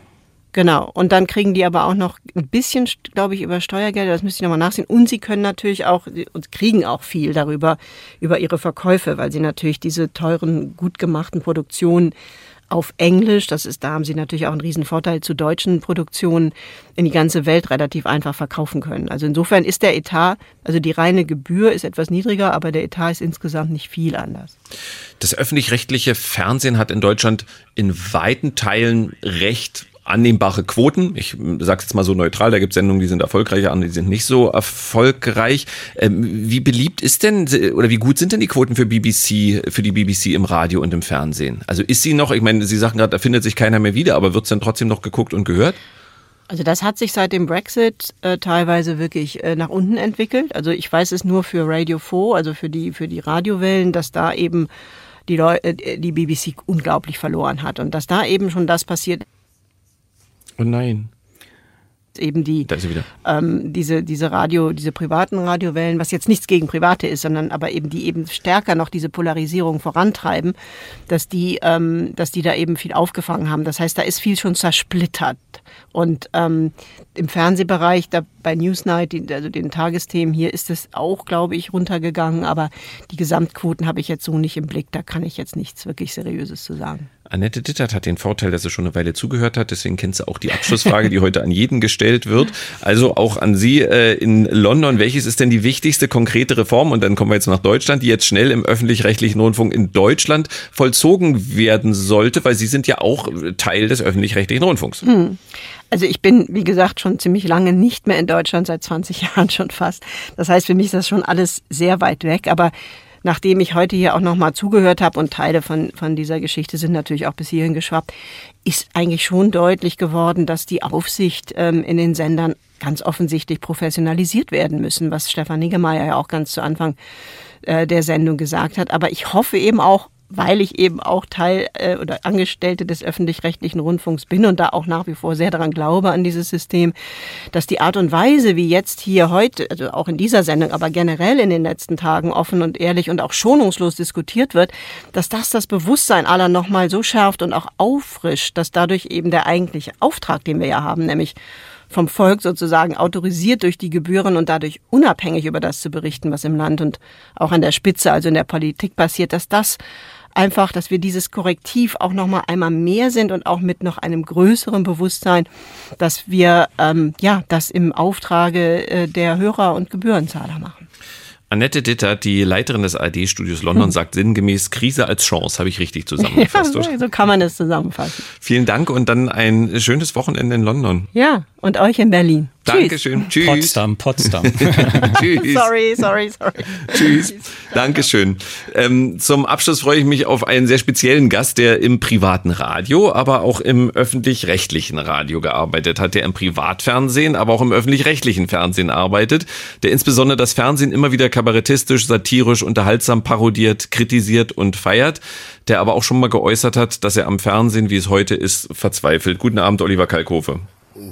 Genau. Und dann kriegen die aber auch noch ein bisschen, glaube ich, über Steuergelder. Das müsste ich nochmal nachsehen. Und sie können natürlich auch und kriegen auch viel darüber, über ihre Verkäufe, weil sie natürlich diese teuren, gut gemachten Produktionen auf Englisch, das ist, da haben sie natürlich auch einen riesen Vorteil zu deutschen Produktionen, in die ganze Welt relativ einfach verkaufen können. Also insofern ist der Etat, also die reine Gebühr ist etwas niedriger, aber der Etat ist insgesamt nicht viel anders. Das öffentlich-rechtliche Fernsehen hat in Deutschland in weiten Teilen recht annehmbare Quoten. Ich sage jetzt mal so neutral, da gibt es Sendungen, die sind erfolgreicher, andere, die sind nicht so erfolgreich. Ähm, wie beliebt ist denn oder wie gut sind denn die Quoten für BBC, für die BBC im Radio und im Fernsehen? Also ist sie noch, ich meine, Sie sagten gerade, da findet sich keiner mehr wieder, aber wird es dann trotzdem noch geguckt und gehört? Also das hat sich seit dem Brexit äh, teilweise wirklich äh, nach unten entwickelt. Also ich weiß es nur für Radio 4, also für die für die Radiowellen, dass da eben die Leu äh, die BBC unglaublich verloren hat und dass da eben schon das passiert Oh nein. eben die Da ist sie wieder. ähm, diese diese Radio diese privaten Radiowellen, was jetzt nichts gegen private ist, sondern aber eben die eben stärker noch diese Polarisierung vorantreiben, dass die ähm, dass die da eben viel aufgefangen haben. Das heißt, da ist viel schon zersplittert und ähm, im Fernsehbereich da bei Newsnight, die, also den Tagesthemen hier ist es auch, glaube ich, runtergegangen, aber die Gesamtquoten habe ich jetzt so nicht im Blick. Da kann ich jetzt nichts wirklich Seriöses zu sagen. Annette Dittert hat den Vorteil, dass sie schon eine Weile zugehört hat, deswegen kennt sie auch die Abschlussfrage, die heute an jeden gestellt wird. Also auch an Sie äh, in London. Welches ist denn die wichtigste konkrete Reform? Und dann kommen wir jetzt nach Deutschland, die jetzt schnell im öffentlich-rechtlichen Rundfunk in Deutschland vollzogen werden sollte, weil Sie sind ja auch Teil des öffentlich-rechtlichen Rundfunks. Hm. Also ich bin, wie gesagt, schon ziemlich lange nicht mehr in Deutschland, seit 20 Jahren schon fast. Das heißt, für mich ist das schon alles sehr weit weg. Aber nachdem ich heute hier auch nochmal zugehört habe und Teile von, von dieser Geschichte sind natürlich auch bis hierhin geschwappt, ist eigentlich schon deutlich geworden, dass die Aufsicht ähm, in den Sendern ganz offensichtlich professionalisiert werden müssen, was Stefan Niggemeier ja auch ganz zu Anfang äh, der Sendung gesagt hat. Aber ich hoffe eben auch, weil ich eben auch Teil äh, oder Angestellte des öffentlich-rechtlichen Rundfunks bin und da auch nach wie vor sehr daran glaube an dieses System, dass die Art und Weise, wie jetzt hier heute, also auch in dieser Sendung, aber generell in den letzten Tagen offen und ehrlich und auch schonungslos diskutiert wird, dass das das Bewusstsein aller nochmal so schärft und auch auffrischt, dass dadurch eben der eigentliche Auftrag, den wir ja haben, nämlich vom Volk sozusagen autorisiert durch die Gebühren und dadurch unabhängig über das zu berichten, was im Land und auch an der Spitze, also in der Politik passiert, dass das einfach, dass wir dieses Korrektiv auch noch mal einmal mehr sind und auch mit noch einem größeren Bewusstsein, dass wir ähm, ja das im Auftrage äh, der Hörer und Gebührenzahler machen. Annette Dittert, die Leiterin des ARD-Studios London, Hm. sagt sinngemäß Krise als Chance, habe ich richtig zusammengefasst. Ja, so kann man es zusammenfassen. Vielen Dank und dann ein schönes Wochenende in London. Ja, Und euch in Berlin. Dankeschön. Tschüss. Potsdam, Potsdam. Tschüss. Sorry, sorry, sorry. Tschüss. Dankeschön. Ähm, zum Abschluss freue ich mich auf einen sehr speziellen Gast, der im privaten Radio, aber auch im öffentlich-rechtlichen Radio gearbeitet hat, der im Privatfernsehen, aber auch im öffentlich-rechtlichen Fernsehen arbeitet, der insbesondere das Fernsehen immer wieder kabarettistisch, satirisch, unterhaltsam parodiert, kritisiert und feiert, der aber auch schon mal geäußert hat, dass er am Fernsehen, wie es heute ist, verzweifelt. Guten Abend, Oliver Kalkofe.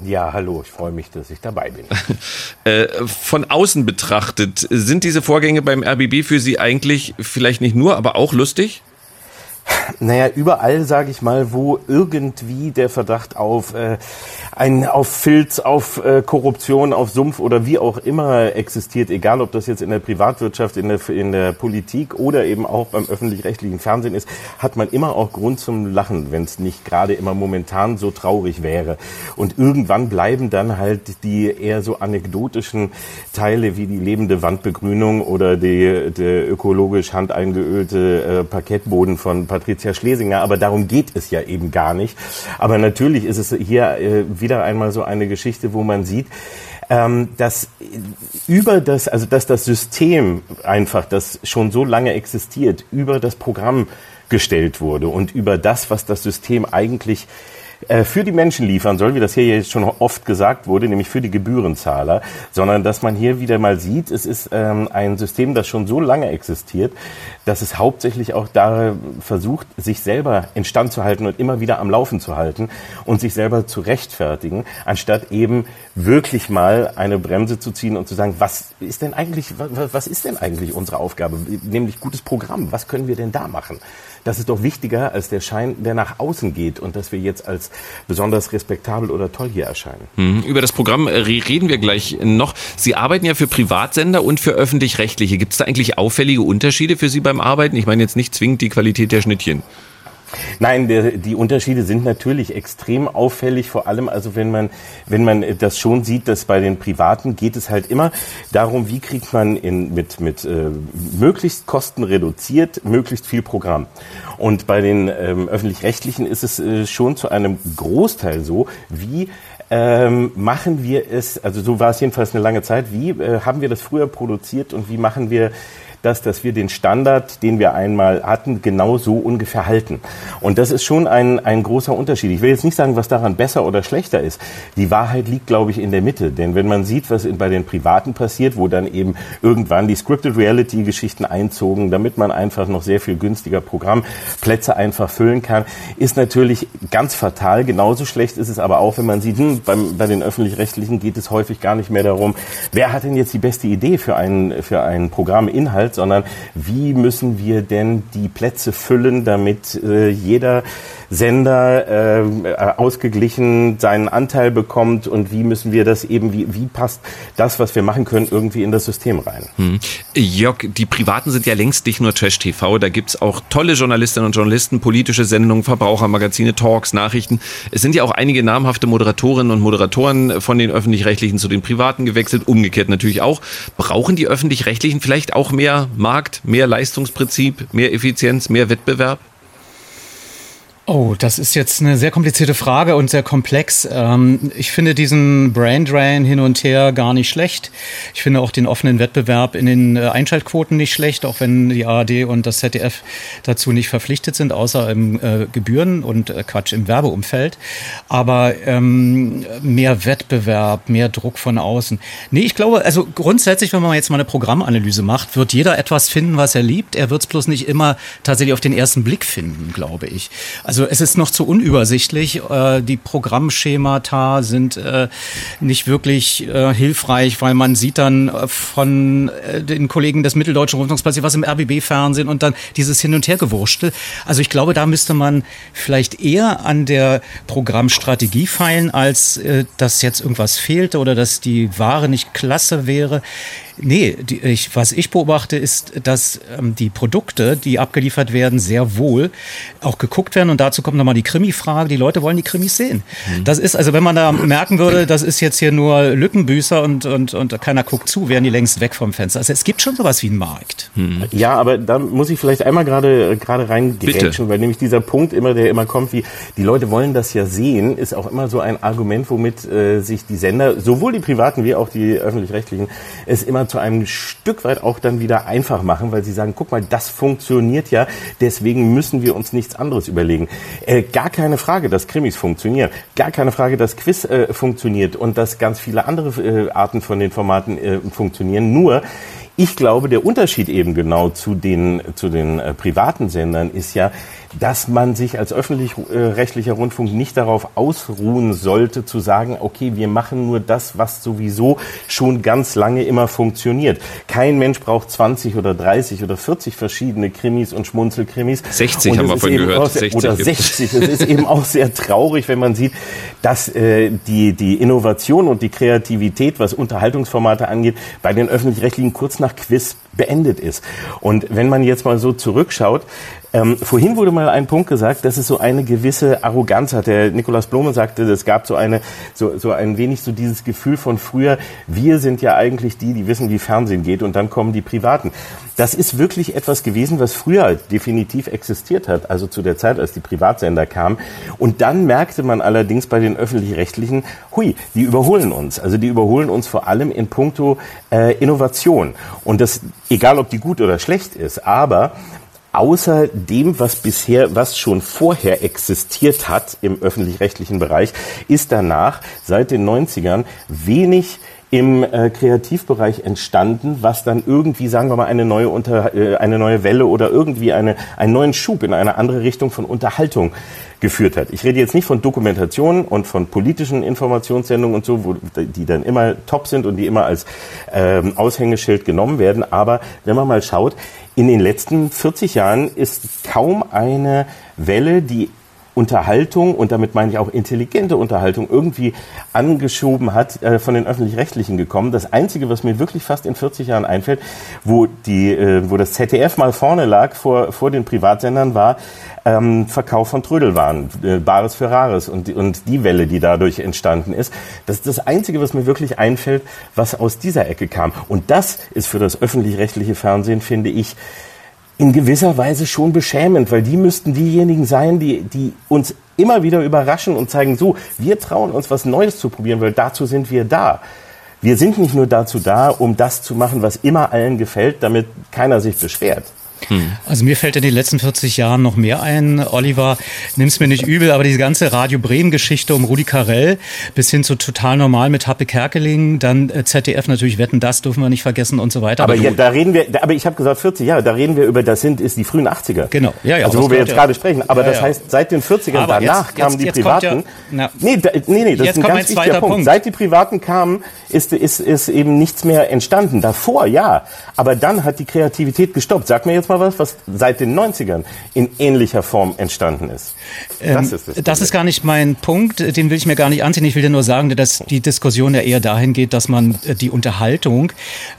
Ja, hallo, ich freue mich, dass ich dabei bin. Äh, von außen betrachtet, sind diese Vorgänge beim RBB für Sie eigentlich vielleicht nicht nur, aber auch lustig? Naja, überall, sage ich mal, wo irgendwie der Verdacht auf äh, ein auf Filz, auf äh, Korruption, auf Sumpf oder wie auch immer existiert, egal ob das jetzt in der Privatwirtschaft, in der, in der Politik oder eben auch beim öffentlich-rechtlichen Fernsehen ist, hat man immer auch Grund zum Lachen, wenn es nicht gerade immer momentan so traurig wäre. Und irgendwann bleiben dann halt die eher so anekdotischen Teile wie die lebende Wandbegrünung oder die, der ökologisch handeingeölte äh, Parkettboden von Patricia Schlesinger. Aber darum geht es ja eben gar nicht. Aber natürlich ist es hier äh, wieder einmal so eine Geschichte, wo man sieht, ähm, dass über das, also dass das System einfach, das schon so lange existiert, über das Programm gestellt wurde und über das, was das System eigentlich für die Menschen liefern soll, wie das hier jetzt schon oft gesagt wurde, nämlich für die Gebührenzahler, sondern dass man hier wieder mal sieht, es ist ähm, ein System, das schon so lange existiert, dass es hauptsächlich auch da versucht, sich selber instand zu halten und immer wieder am Laufen zu halten und sich selber zu rechtfertigen, anstatt eben wirklich mal eine Bremse zu ziehen und zu sagen, was ist denn eigentlich, was ist denn eigentlich unsere Aufgabe? Nämlich gutes Programm. Was können wir denn da machen? Das ist doch wichtiger als der Schein, der nach außen geht und dass wir jetzt als besonders respektabel oder toll hier erscheinen. Mhm. Über das Programm äh, reden wir gleich noch. Sie arbeiten ja für Privatsender und für öffentlich-rechtliche. Gibt es da eigentlich auffällige Unterschiede für Sie beim Arbeiten? Ich meine jetzt nicht zwingend die Qualität der Schnittchen. Nein, der, die Unterschiede sind natürlich extrem auffällig, vor allem also wenn man, wenn man das schon sieht, dass bei den Privaten geht es halt immer darum, wie kriegt man in, mit, mit äh, möglichst Kosten reduziert, möglichst viel Programm. Und bei den ähm, öffentlich-rechtlichen ist es äh, schon zu einem Großteil so, wie ähm, machen wir es, also so war es jedenfalls eine lange Zeit, wie äh, haben wir das früher produziert und wie machen wir das, dass wir den Standard, den wir einmal hatten, genau so ungefähr halten. Und das ist schon ein, ein großer Unterschied. Ich will jetzt nicht sagen, was daran besser oder schlechter ist. Die Wahrheit liegt, glaube ich, in der Mitte. Denn wenn man sieht, was bei den Privaten passiert, wo dann eben irgendwann die Scripted Reality Geschichten einzogen, damit man einfach noch sehr viel günstiger Programmplätze einfach füllen kann, ist natürlich ganz fatal. Genauso schlecht ist es aber auch, wenn man sieht, hm, beim, bei den Öffentlich-Rechtlichen geht es häufig gar nicht mehr darum, wer hat denn jetzt die beste Idee für einen, für einen Programminhalt, sondern wie müssen wir denn die Plätze füllen, damit äh, jeder Sender äh, ausgeglichen seinen Anteil bekommt und wie müssen wir das eben, wie, wie passt das, was wir machen können, irgendwie in das System rein. Hm. Jörg, die Privaten sind ja längst nicht nur Trash-TV, da gibt's auch tolle Journalistinnen und Journalisten, politische Sendungen, Verbrauchermagazine, Talks, Nachrichten. Es sind ja auch einige namhafte Moderatorinnen und Moderatoren von den Öffentlich-Rechtlichen zu den Privaten gewechselt, umgekehrt natürlich auch. Brauchen die Öffentlich-Rechtlichen vielleicht auch mehr Markt, mehr Leistungsprinzip, mehr Effizienz, mehr Wettbewerb? Oh, das ist jetzt eine sehr komplizierte Frage und sehr komplex. Ähm, ich finde diesen Brain Drain hin und her gar nicht schlecht. Ich finde auch den offenen Wettbewerb in den äh, Einschaltquoten nicht schlecht, auch wenn die ARD und das ZDF dazu nicht verpflichtet sind, außer im äh, Gebühren und äh, Quatsch im Werbeumfeld. Aber ähm, mehr Wettbewerb, mehr Druck von außen. Nee, ich glaube, also grundsätzlich, wenn man jetzt mal eine Programmanalyse macht, wird jeder etwas finden, was er liebt. Er wird es bloß nicht immer tatsächlich auf den ersten Blick finden, glaube ich. Also also es ist noch zu unübersichtlich. Äh, die Programmschemata sind äh, nicht wirklich äh, hilfreich, weil man sieht dann von den Kollegen des Mitteldeutschen Rundfunks passiert was im RBB-Fernsehen und dann dieses Hin- und Hergewurschte. Also ich glaube, da müsste man vielleicht eher an der Programmstrategie feilen, als dass jetzt irgendwas fehlte oder dass die Ware nicht klasse wäre. Nee, die, ich, was ich beobachte, ist, dass ähm, die Produkte, die abgeliefert werden, sehr wohl auch geguckt werden und dazu kommt nochmal die Krimi-Frage. Die Leute wollen die Krimis sehen. Mhm. Das ist, also wenn man da merken würde, das ist jetzt hier nur Lückenbüßer und, und, und keiner guckt zu, wären die längst weg vom Fenster. Also es gibt schon sowas wie einen Markt. Mhm. Ja, aber da muss ich vielleicht einmal gerade gerade reingrätschen, weil nämlich dieser Punkt immer, der immer kommt, wie die Leute wollen das ja sehen, ist auch immer so ein Argument, womit äh, sich die Sender, sowohl die privaten wie auch die öffentlich-rechtlichen, es immer zu einem Stück weit auch dann wieder einfach machen, weil sie sagen, guck mal, das funktioniert ja, deswegen müssen wir uns nichts anderes überlegen. Äh, gar keine Frage, dass Krimis funktionieren, gar keine Frage, dass Quiz äh, funktioniert und dass ganz viele andere äh, Arten von den Formaten äh, funktionieren. Nur ich glaube, der Unterschied eben genau zu den, zu den äh, privaten Sendern ist ja, dass man sich als öffentlich-rechtlicher äh, Rundfunk nicht darauf ausruhen sollte, zu sagen, okay, wir machen nur das, was sowieso schon ganz lange immer funktioniert. Kein Mensch braucht 20 oder 30 oder 40 verschiedene Krimis und Schmunzelkrimis. 60 und haben wir vorhin gehört. Sehr, 60 oder 60. Es ist eben auch sehr traurig, wenn man sieht, dass äh, die, die Innovation und die Kreativität, was Unterhaltungsformate angeht, bei den öffentlich-rechtlichen kurz nach Quiz beendet ist. Und wenn man jetzt mal so zurückschaut, ähm, vorhin wurde mal ein Punkt gesagt, dass es so eine gewisse Arroganz hat. Der Nikolaus Blome sagte, es gab so eine, so, so ein wenig so dieses Gefühl von früher, wir sind ja eigentlich die, die wissen, wie Fernsehen geht und dann kommen die Privaten. Das ist wirklich etwas gewesen, was früher definitiv existiert hat, also zu der Zeit, als die Privatsender kamen. Und dann merkte man allerdings bei den öffentlich-rechtlichen, hui, die überholen uns. Also die überholen uns vor allem in puncto äh, Innovation. Und das, egal ob die gut oder schlecht ist, aber außer dem, was bisher, was schon vorher existiert hat im öffentlich-rechtlichen Bereich, ist danach seit den 90ern wenig im äh, Kreativbereich entstanden, was dann irgendwie, sagen wir mal, eine neue, Unter, äh, eine neue Welle oder irgendwie eine, einen neuen Schub in eine andere Richtung von Unterhaltung geführt hat. Ich rede jetzt nicht von Dokumentationen und von politischen Informationssendungen und so, wo, die dann immer top sind und die immer als ähm, Aushängeschild genommen werden. Aber wenn man mal schaut, in den letzten 40 Jahren ist kaum eine Welle, die Unterhaltung und damit meine ich auch intelligente Unterhaltung irgendwie angeschoben hat, äh, von den öffentlich-rechtlichen gekommen. Das Einzige, was mir wirklich fast in 40 Jahren einfällt, wo die, äh, wo das ZDF mal vorne lag vor, vor den Privatsendern, war ähm, Verkauf von Trödelwaren, äh, Bares für Rares und, und die Welle, die dadurch entstanden ist. Das ist das Einzige, was mir wirklich einfällt, was aus dieser Ecke kam. Und das ist für das öffentlich-rechtliche Fernsehen, finde ich, in gewisser Weise schon beschämend, weil die müssten diejenigen sein, die, die uns immer wieder überraschen und zeigen, so, wir trauen uns was Neues zu probieren, weil dazu sind wir da. Wir sind nicht nur dazu da, um das zu machen, was immer allen gefällt, damit keiner sich beschwert. Hm. Also mir fällt in den letzten 40 Jahren noch mehr ein, Oliver, nimm's mir nicht übel, aber diese ganze Radio Bremen-Geschichte um Rudi Carell bis hin zu total normal mit Happe Kerkeling, dann äh, ZDF natürlich Wetten, das dürfen wir nicht vergessen und so weiter. Aber, aber ja, da reden wir, aber ich habe gesagt 40 Jahre, da reden wir über, das sind ist die frühen 80er. Genau, ja, ja. Also wo wir jetzt ja. gerade sprechen. Aber ja, das heißt, seit den 40ern aber danach jetzt, kamen jetzt, die jetzt Privaten. Ja, nee, da, nee, nee, das ist ein ganz wichtiger Punkt. Punkt. Seit die Privaten kamen, ist, ist, ist eben nichts mehr entstanden. Davor, ja. Aber dann hat die Kreativität gestoppt. Sag mir jetzt mal was, was seit den 90ern in ähnlicher Form entstanden ist. Das, ähm, ist, das, das ist gar nicht mein Punkt, den will ich mir gar nicht anziehen. Ich will dir nur sagen, dass die Diskussion ja eher dahin geht, dass man äh, die Unterhaltung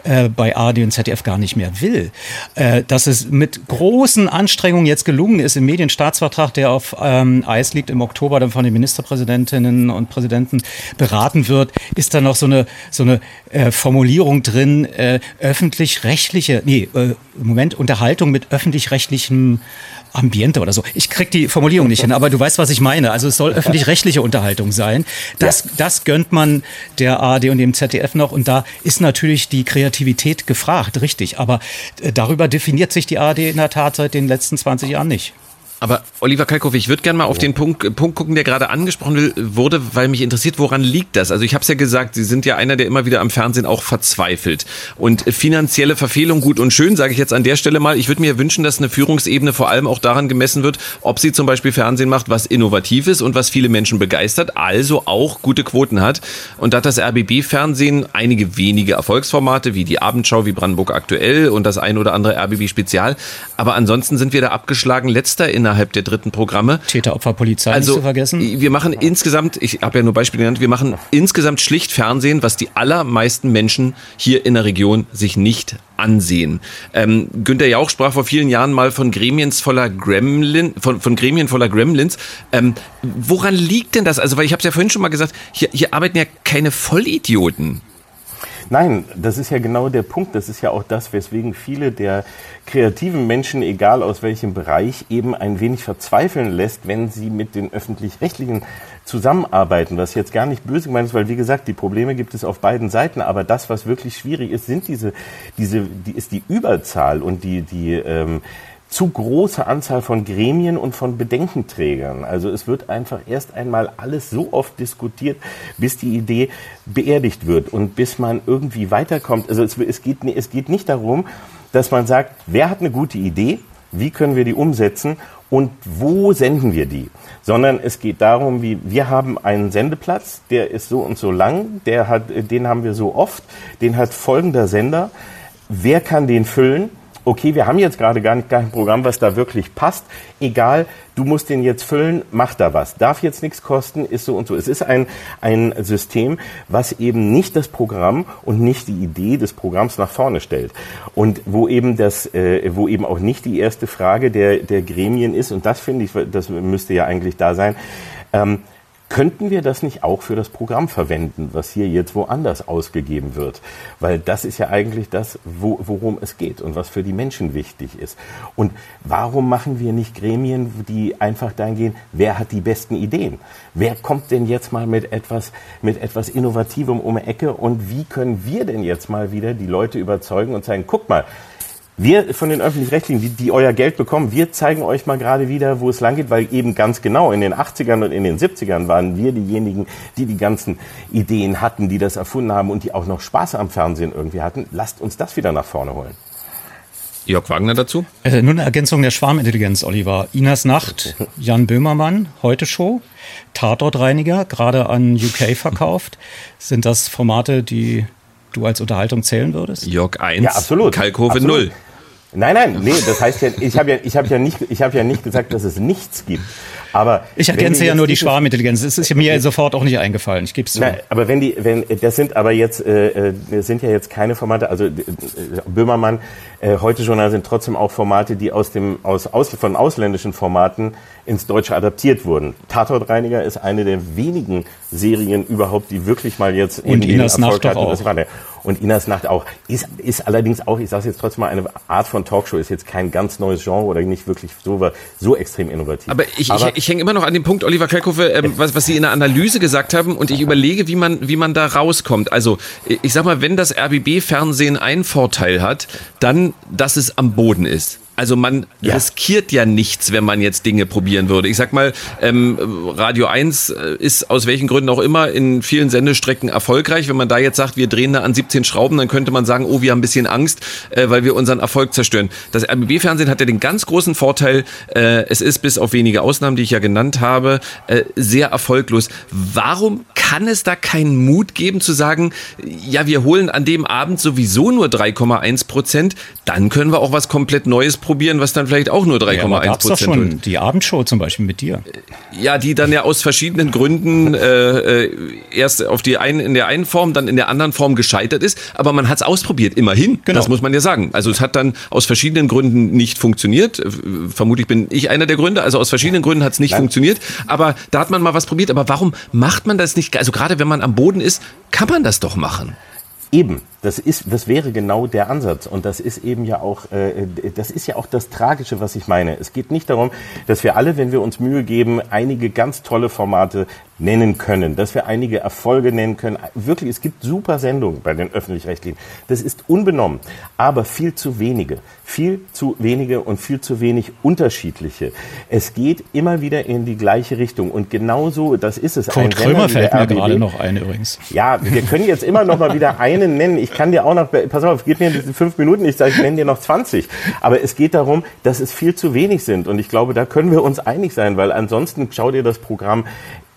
äh, bei ARD und ZDF gar nicht mehr will. Äh, dass es mit großen Anstrengungen jetzt gelungen ist, im Medienstaatsvertrag, der auf ähm, Eis liegt, im Oktober dann von den Ministerpräsidentinnen und Präsidenten beraten wird, ist da noch so eine, so eine äh, Formulierung drin, öffentlich-rechtliche, nee, Moment, Unterhaltung mit öffentlich-rechtlichem Ambiente oder so. Ich krieg die Formulierung nicht hin, aber du weißt, was ich meine. Also es soll öffentlich-rechtliche Unterhaltung sein. Das, ja. das gönnt man der ARD und dem ZDF noch und da ist natürlich die Kreativität gefragt, richtig. Aber äh, darüber definiert sich die ARD in der Tat seit den letzten 20 Jahren nicht. Aber Oliver Kalkow, ich würde gerne mal auf den Punkt, Punkt gucken, der gerade angesprochen wurde, weil mich interessiert, woran liegt das? Also ich habe es ja gesagt, Sie sind ja einer, der immer wieder am Fernsehen auch verzweifelt. Und finanzielle Verfehlung gut und schön, sage ich jetzt an der Stelle mal. Ich würde mir wünschen, dass eine Führungsebene vor allem auch daran gemessen wird, ob sie zum Beispiel Fernsehen macht, was innovativ ist und was viele Menschen begeistert, also auch gute Quoten hat. Und da hat das RBB-Fernsehen einige wenige Erfolgsformate, wie die Abendschau, wie Brandenburg aktuell und das ein oder andere RBB-Spezial. Aber ansonsten sind wir da abgeschlagen letzter in innerhalb der dritten Programme. Täter-Opfer-Polizei also, nicht zu vergessen. Wir machen insgesamt, ich habe ja nur Beispiele genannt, wir machen insgesamt schlicht Fernsehen, was die allermeisten Menschen hier in der Region sich nicht ansehen. Ähm, Günter Jauch sprach vor vielen Jahren mal von Gremiens voller Gremlin, von, von Gremien voller Gremlins. Ähm, woran liegt denn das? Also, weil ich habe es ja vorhin schon mal gesagt, hier, hier arbeiten ja keine Vollidioten. Nein, das ist ja genau der Punkt. Das ist ja auch das, weswegen viele der kreativen Menschen, egal aus welchem Bereich, eben ein wenig verzweifeln lässt, wenn sie mit den öffentlich-rechtlichen zusammenarbeiten, was jetzt gar nicht böse gemeint ist, weil wie gesagt, die Probleme gibt es auf beiden Seiten, aber das, was wirklich schwierig ist, sind diese, diese, die ist die Überzahl und die, die, ähm, zu große Anzahl von Gremien und von Bedenkenträgern. Also es wird einfach erst einmal alles so oft diskutiert, bis die Idee beerdigt wird und bis man irgendwie weiterkommt. Also es, es, geht, es geht nicht darum, dass man sagt, wer hat eine gute Idee, wie können wir die umsetzen und wo senden wir die? Sondern es geht darum, wie wir haben einen Sendeplatz, der ist so und so lang, der hat, den haben wir so oft, den hat folgender Sender. Wer kann den füllen? Okay, wir haben jetzt gerade gar nicht kein Programm, was da wirklich passt. Egal, du musst den jetzt füllen, mach da was. Darf jetzt nichts kosten, ist so und so. Es ist ein, ein System, was eben nicht das Programm und nicht die Idee des Programms nach vorne stellt. Und wo eben das, äh, wo eben auch nicht die erste Frage der, der Gremien ist, und das finde ich, das müsste ja eigentlich da sein, ähm, Könnten wir das nicht auch für das Programm verwenden, was hier jetzt woanders ausgegeben wird? Weil das ist ja eigentlich das, wo, worum es geht und was für die Menschen wichtig ist. Und warum machen wir nicht Gremien, die einfach dahin gehen, wer hat die besten Ideen? Wer kommt denn jetzt mal mit etwas, mit etwas Innovativem um die Ecke und wie können wir denn jetzt mal wieder die Leute überzeugen und sagen, guck mal, wir von den Öffentlich-Rechtlichen, die, die euer Geld bekommen, wir zeigen euch mal gerade wieder, wo es lang geht, weil eben ganz genau in den 80ern und in den 70ern waren wir diejenigen, die die ganzen Ideen hatten, die das erfunden haben und die auch noch Spaß am Fernsehen irgendwie hatten. Lasst uns das wieder nach vorne holen. Jörg Wagner dazu? Äh, nur eine Ergänzung der Schwarmintelligenz, Oliver. Inas Nacht, Jan Böhmermann, Heute Show, Tatortreiniger, gerade an UK verkauft. Sind das Formate, die du als Unterhaltung zählen würdest? Jörg 1, ja, absolut. Absolut. 0. Nein, nein, nee, das heißt ja, ich habe ja, ich habe ja nicht, ich habe ja nicht gesagt, dass es nichts gibt. Aber ich ergänze ja nur die Schwarmintelligenz. Das ist mir sofort auch nicht eingefallen. Ich gebe es zu. Nein, aber wenn die, wenn das sind aber jetzt, äh, das sind ja jetzt keine Formate. Also äh, Böhmermann, äh, heute Journal sind trotzdem auch Formate, die aus dem aus, aus von ausländischen Formaten ins Deutsche adaptiert wurden. Tatortreiniger ist eine der wenigen Serien überhaupt, die wirklich mal jetzt und Inas Nacht auch. Und Inas Nacht auch. Ist, ist allerdings auch, ich sage jetzt trotzdem mal, eine Art von Talkshow, ist jetzt kein ganz neues Genre oder nicht wirklich so, so extrem innovativ. Aber ich, Aber ich, ich hänge immer noch an dem Punkt, Oliver Kalkofe, ähm, was, was Sie in der Analyse gesagt haben und ich überlege, wie man, wie man da rauskommt. Also ich sag mal, wenn das RBB-Fernsehen einen Vorteil hat, dann, dass es am Boden ist. Also man ja. riskiert ja nichts, wenn man jetzt Dinge probieren würde. Ich sag mal, ähm, Radio 1 äh, ist aus welchen Gründen auch immer in vielen Sendestrecken erfolgreich. Wenn man da jetzt sagt, wir drehen da an 17 Schrauben, dann könnte man sagen, oh, wir haben ein bisschen Angst, äh, weil wir unseren Erfolg zerstören. Das RBB-Fernsehen hat ja den ganz großen Vorteil, äh, es ist bis auf wenige Ausnahmen, die ich ja genannt habe, äh, sehr erfolglos. Warum kann es da keinen Mut geben zu sagen, ja, wir holen an dem Abend sowieso nur 3,1 Prozent, dann können wir auch was komplett Neues probieren, was dann vielleicht auch nur 3,1 ja, Prozent schon wird. Die Abendshow zum Beispiel mit dir. Ja, die dann ja aus verschiedenen Gründen äh, äh, erst auf die einen in der einen Form, dann in der anderen Form gescheitert ist. Aber man hat es ausprobiert, immerhin. Genau. Das muss man ja sagen. Also es hat dann aus verschiedenen Gründen nicht funktioniert. Vermutlich bin ich einer der Gründe. Also aus verschiedenen Gründen hat es nicht Nein. funktioniert. Aber da hat man mal was probiert. Aber warum macht man das nicht? Also gerade wenn man am Boden ist, kann man das doch machen. Eben, das ist, das wäre genau der Ansatz und das ist eben ja auch, äh, das ist ja auch das Tragische, was ich meine. Es geht nicht darum, dass wir alle, wenn wir uns Mühe geben, einige ganz tolle Formate nennen können, dass wir einige Erfolge nennen können. Wirklich, es gibt super Sendungen bei den öffentlich-rechtlichen. Das ist unbenommen, aber viel zu wenige, viel zu wenige und viel zu wenig unterschiedliche. Es geht immer wieder in die gleiche Richtung und genauso, das ist es. Kurt Krömer fällt mir gerade noch ein übrigens. Ja, wir können jetzt immer noch mal wieder einen nennen. Ich kann dir auch noch, pass auf, gib mir fünf Minuten, ich sage, ich nenne dir noch 20. Aber es geht darum, dass es viel zu wenig sind und ich glaube, da können wir uns einig sein, weil ansonsten schau dir das Programm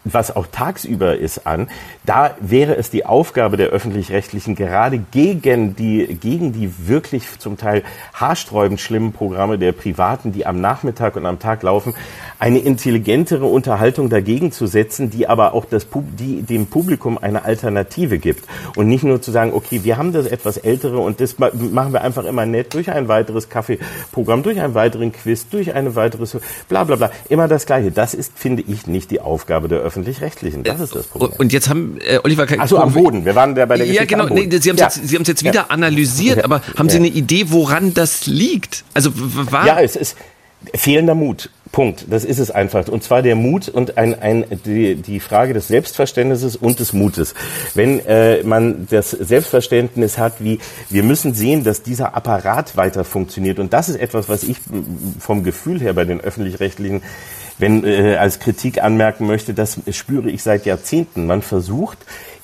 was auch tagsüber ist, an. Da wäre es die Aufgabe der öffentlich-rechtlichen, gerade gegen die, gegen die wirklich zum Teil haarsträubend schlimmen Programme der Privaten, die am Nachmittag und am Tag laufen, eine intelligentere Unterhaltung dagegen zu setzen, die aber auch das, die dem Publikum eine Alternative gibt. Und nicht nur zu sagen, okay, wir haben das etwas ältere und das machen wir einfach immer nett durch ein weiteres Kaffeeprogramm, durch einen weiteren Quiz, durch eine weitere, bla bla bla. Immer das Gleiche. Das ist, finde ich, nicht die Aufgabe der Öffentlich-Rechtlichen. Das ist das Problem. Und jetzt haben äh, Oliver Achso, am Boden. Wir waren da bei der Ja, genau. Nee, Sie haben es ja. jetzt, jetzt wieder Ja. analysiert, aber haben Sie eine Idee, woran das liegt? Also war Ja, es ist fehlender Mut. Punkt. Das ist es einfach. Und zwar der Mut und ein, ein, die, die Frage des Selbstverständnisses und des Mutes. Wenn äh, man das Selbstverständnis hat, wie wir müssen sehen, dass dieser Apparat weiter funktioniert. Und das ist etwas, was ich mm, vom Gefühl her bei den öffentlich-rechtlichen wenn äh, als Kritik anmerken möchte, das spüre ich seit Jahrzehnten. Man versucht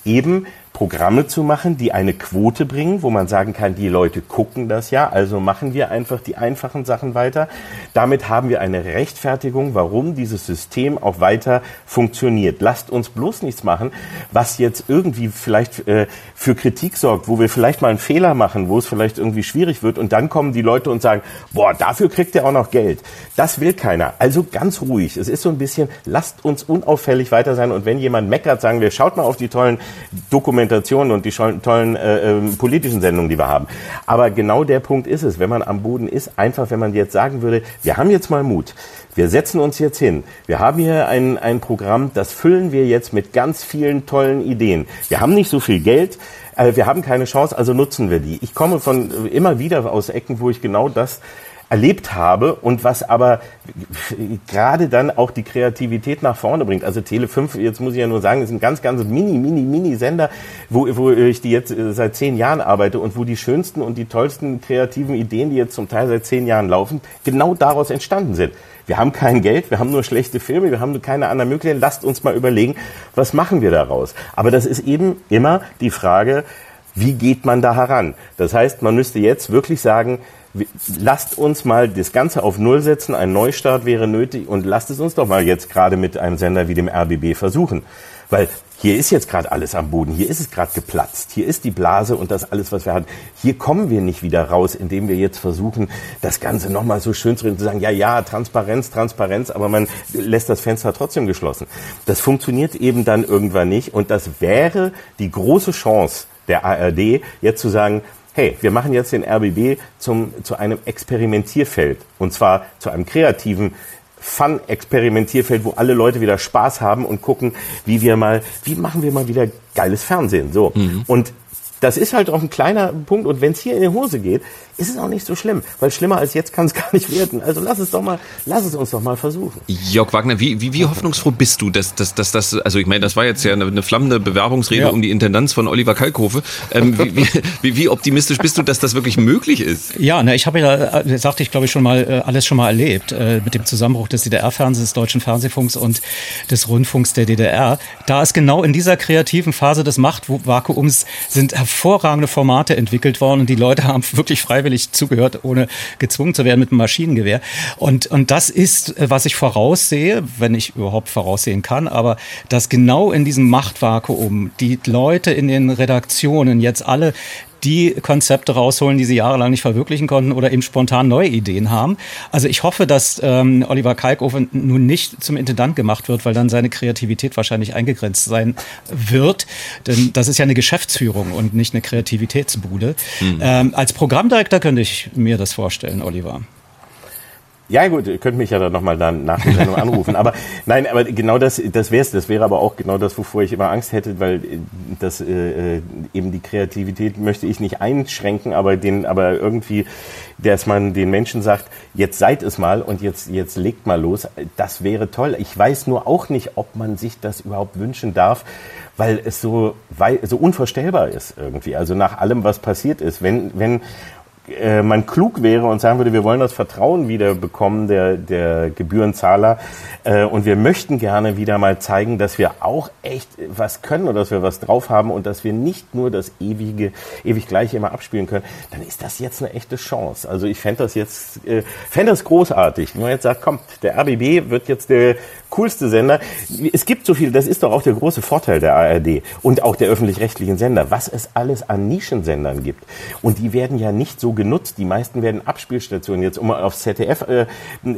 eben Programme zu machen, die eine Quote bringen, wo man sagen kann, die Leute gucken das ja, also machen wir einfach die einfachen Sachen weiter. Damit haben wir eine Rechtfertigung, warum dieses System auch weiter funktioniert. Lasst uns bloß nichts machen, was jetzt irgendwie vielleicht äh, für Kritik sorgt, wo wir vielleicht mal einen Fehler machen, wo es vielleicht irgendwie schwierig wird und dann kommen die Leute und sagen, boah, dafür kriegt ihr auch noch Geld. Das will keiner. Also ganz ruhig. Es ist so ein bisschen, lasst uns unauffällig weiter sein und wenn jemand meckert, sagen wir, schaut mal auf die tollen Dokumentationen und die tollen äh, ähm, politischen Sendungen, die wir haben. Aber genau der Punkt ist es, wenn man am Boden ist, einfach wenn man jetzt sagen würde, wir haben jetzt mal Mut. Wir setzen uns jetzt hin. Wir haben hier ein, ein Programm, das füllen wir jetzt mit ganz vielen tollen Ideen. Wir haben nicht so viel Geld, äh, wir haben keine Chance, also nutzen wir die. Ich komme von äh, immer wieder aus Ecken, wo ich genau das erlebt habe und was aber gerade dann auch die Kreativität nach vorne bringt. Also Tele 5, jetzt muss ich ja nur sagen, ist ein ganz, ganz mini, mini, mini Sender, wo, wo ich die jetzt äh, seit zehn Jahren arbeite und wo die schönsten und die tollsten kreativen Ideen, die jetzt zum Teil seit zehn Jahren laufen, genau daraus entstanden sind. Wir haben kein Geld, wir haben nur schlechte Filme, wir haben keine anderen Möglichkeiten. Lasst uns mal überlegen, was machen wir daraus? Aber das ist eben immer die Frage, wie geht man da heran? Das heißt, man müsste jetzt wirklich sagen, lasst uns mal das Ganze auf Null setzen, ein Neustart wäre nötig und lasst es uns doch mal jetzt gerade mit einem Sender wie dem RBB versuchen. Weil hier ist jetzt gerade alles am Boden, hier ist es gerade geplatzt, hier ist die Blase und das alles, was wir hatten. Hier kommen wir nicht wieder raus, indem wir jetzt versuchen, das Ganze nochmal so schön zu reden, zu sagen, ja, ja, Transparenz, Transparenz, aber man lässt das Fenster trotzdem geschlossen. Das funktioniert eben dann irgendwann nicht und das wäre die große Chance der ARD, jetzt zu sagen, hey, wir machen jetzt den RBB zum, zu einem Experimentierfeld. Und zwar zu einem kreativen Fun-Experimentierfeld, wo alle Leute wieder Spaß haben und gucken, wie wir mal, wie machen wir mal wieder geiles Fernsehen. So. Und das ist halt auch ein kleiner Punkt. Und wenn es hier in die Hose geht, ist es auch nicht so schlimm. Weil schlimmer als jetzt kann es gar nicht werden. Also lass es doch mal, lass es uns doch mal versuchen. Jörg Wagner, wie, wie, wie hoffnungsfroh bist du, dass, dass, dass das, also ich meine, das war jetzt ja eine, eine flammende Bewerbungsrede Ja. um die Intendanz von Oliver Kalkofe. Ähm, wie, wie, wie, optimistisch bist du, dass das wirklich möglich ist? Ja, ne, ich habe ja, äh, sagte ich glaube ich schon mal, äh, alles schon mal erlebt äh, mit dem Zusammenbruch des DDR-Fernsehens, des deutschen Fernsehfunks und des Rundfunks der DDR. Da ist genau in dieser kreativen Phase des Machtvakuums sind hervorragende Formate entwickelt worden und die Leute haben wirklich freiwillig zugehört, ohne gezwungen zu werden mit einem Maschinengewehr. Und, und das ist, äh, was ich voraussehe, wenn ich überhaupt voraussehen kann, aber dass genau in diesem Machtvakuum die Leute in den Redaktionen jetzt alle die Konzepte rausholen, die sie jahrelang nicht verwirklichen konnten oder eben spontan neue Ideen haben. Also ich hoffe, dass ähm, Oliver Kalkofe nun nicht zum Intendant gemacht wird, weil dann seine Kreativität wahrscheinlich eingegrenzt sein wird. Denn das ist ja eine Geschäftsführung und nicht eine Kreativitätsbude. Mhm. Ähm, als Programmdirektor könnte ich mir das vorstellen, Oliver. Ja gut, ihr könnt mich ja dann nochmal dann nach der Sendung anrufen. Aber nein, aber genau das, das wäre. Das wäre aber auch genau das, wovor ich immer Angst hätte, weil äh, das äh, äh, eben die Kreativität möchte ich nicht einschränken, aber den, aber irgendwie, dass man den Menschen sagt, jetzt seid es mal und jetzt jetzt legt mal los. Das wäre toll. Ich weiß nur auch nicht, ob man sich das überhaupt wünschen darf, weil es so wei- so unvorstellbar ist irgendwie. Also nach allem, was passiert ist, wenn wenn äh, man klug wäre und sagen würde, wir wollen das Vertrauen wieder bekommen der, der Gebührenzahler äh, und wir möchten gerne wieder mal zeigen, dass wir auch echt was können oder dass wir was drauf haben und dass wir nicht nur das ewige, ewig Gleiche immer abspielen können, dann ist das jetzt eine echte Chance. Also ich fände das jetzt, äh, fände das großartig, wenn man jetzt sagt, kommt, der RBB wird jetzt der coolste Sender. Es gibt so viel, das ist doch auch der große Vorteil der ARD und auch der öffentlich-rechtlichen Sender, was es alles an Nischensendern gibt. Und die werden ja nicht so genutzt. Die meisten werden Abspielstationen. Jetzt, um auf ZDF äh,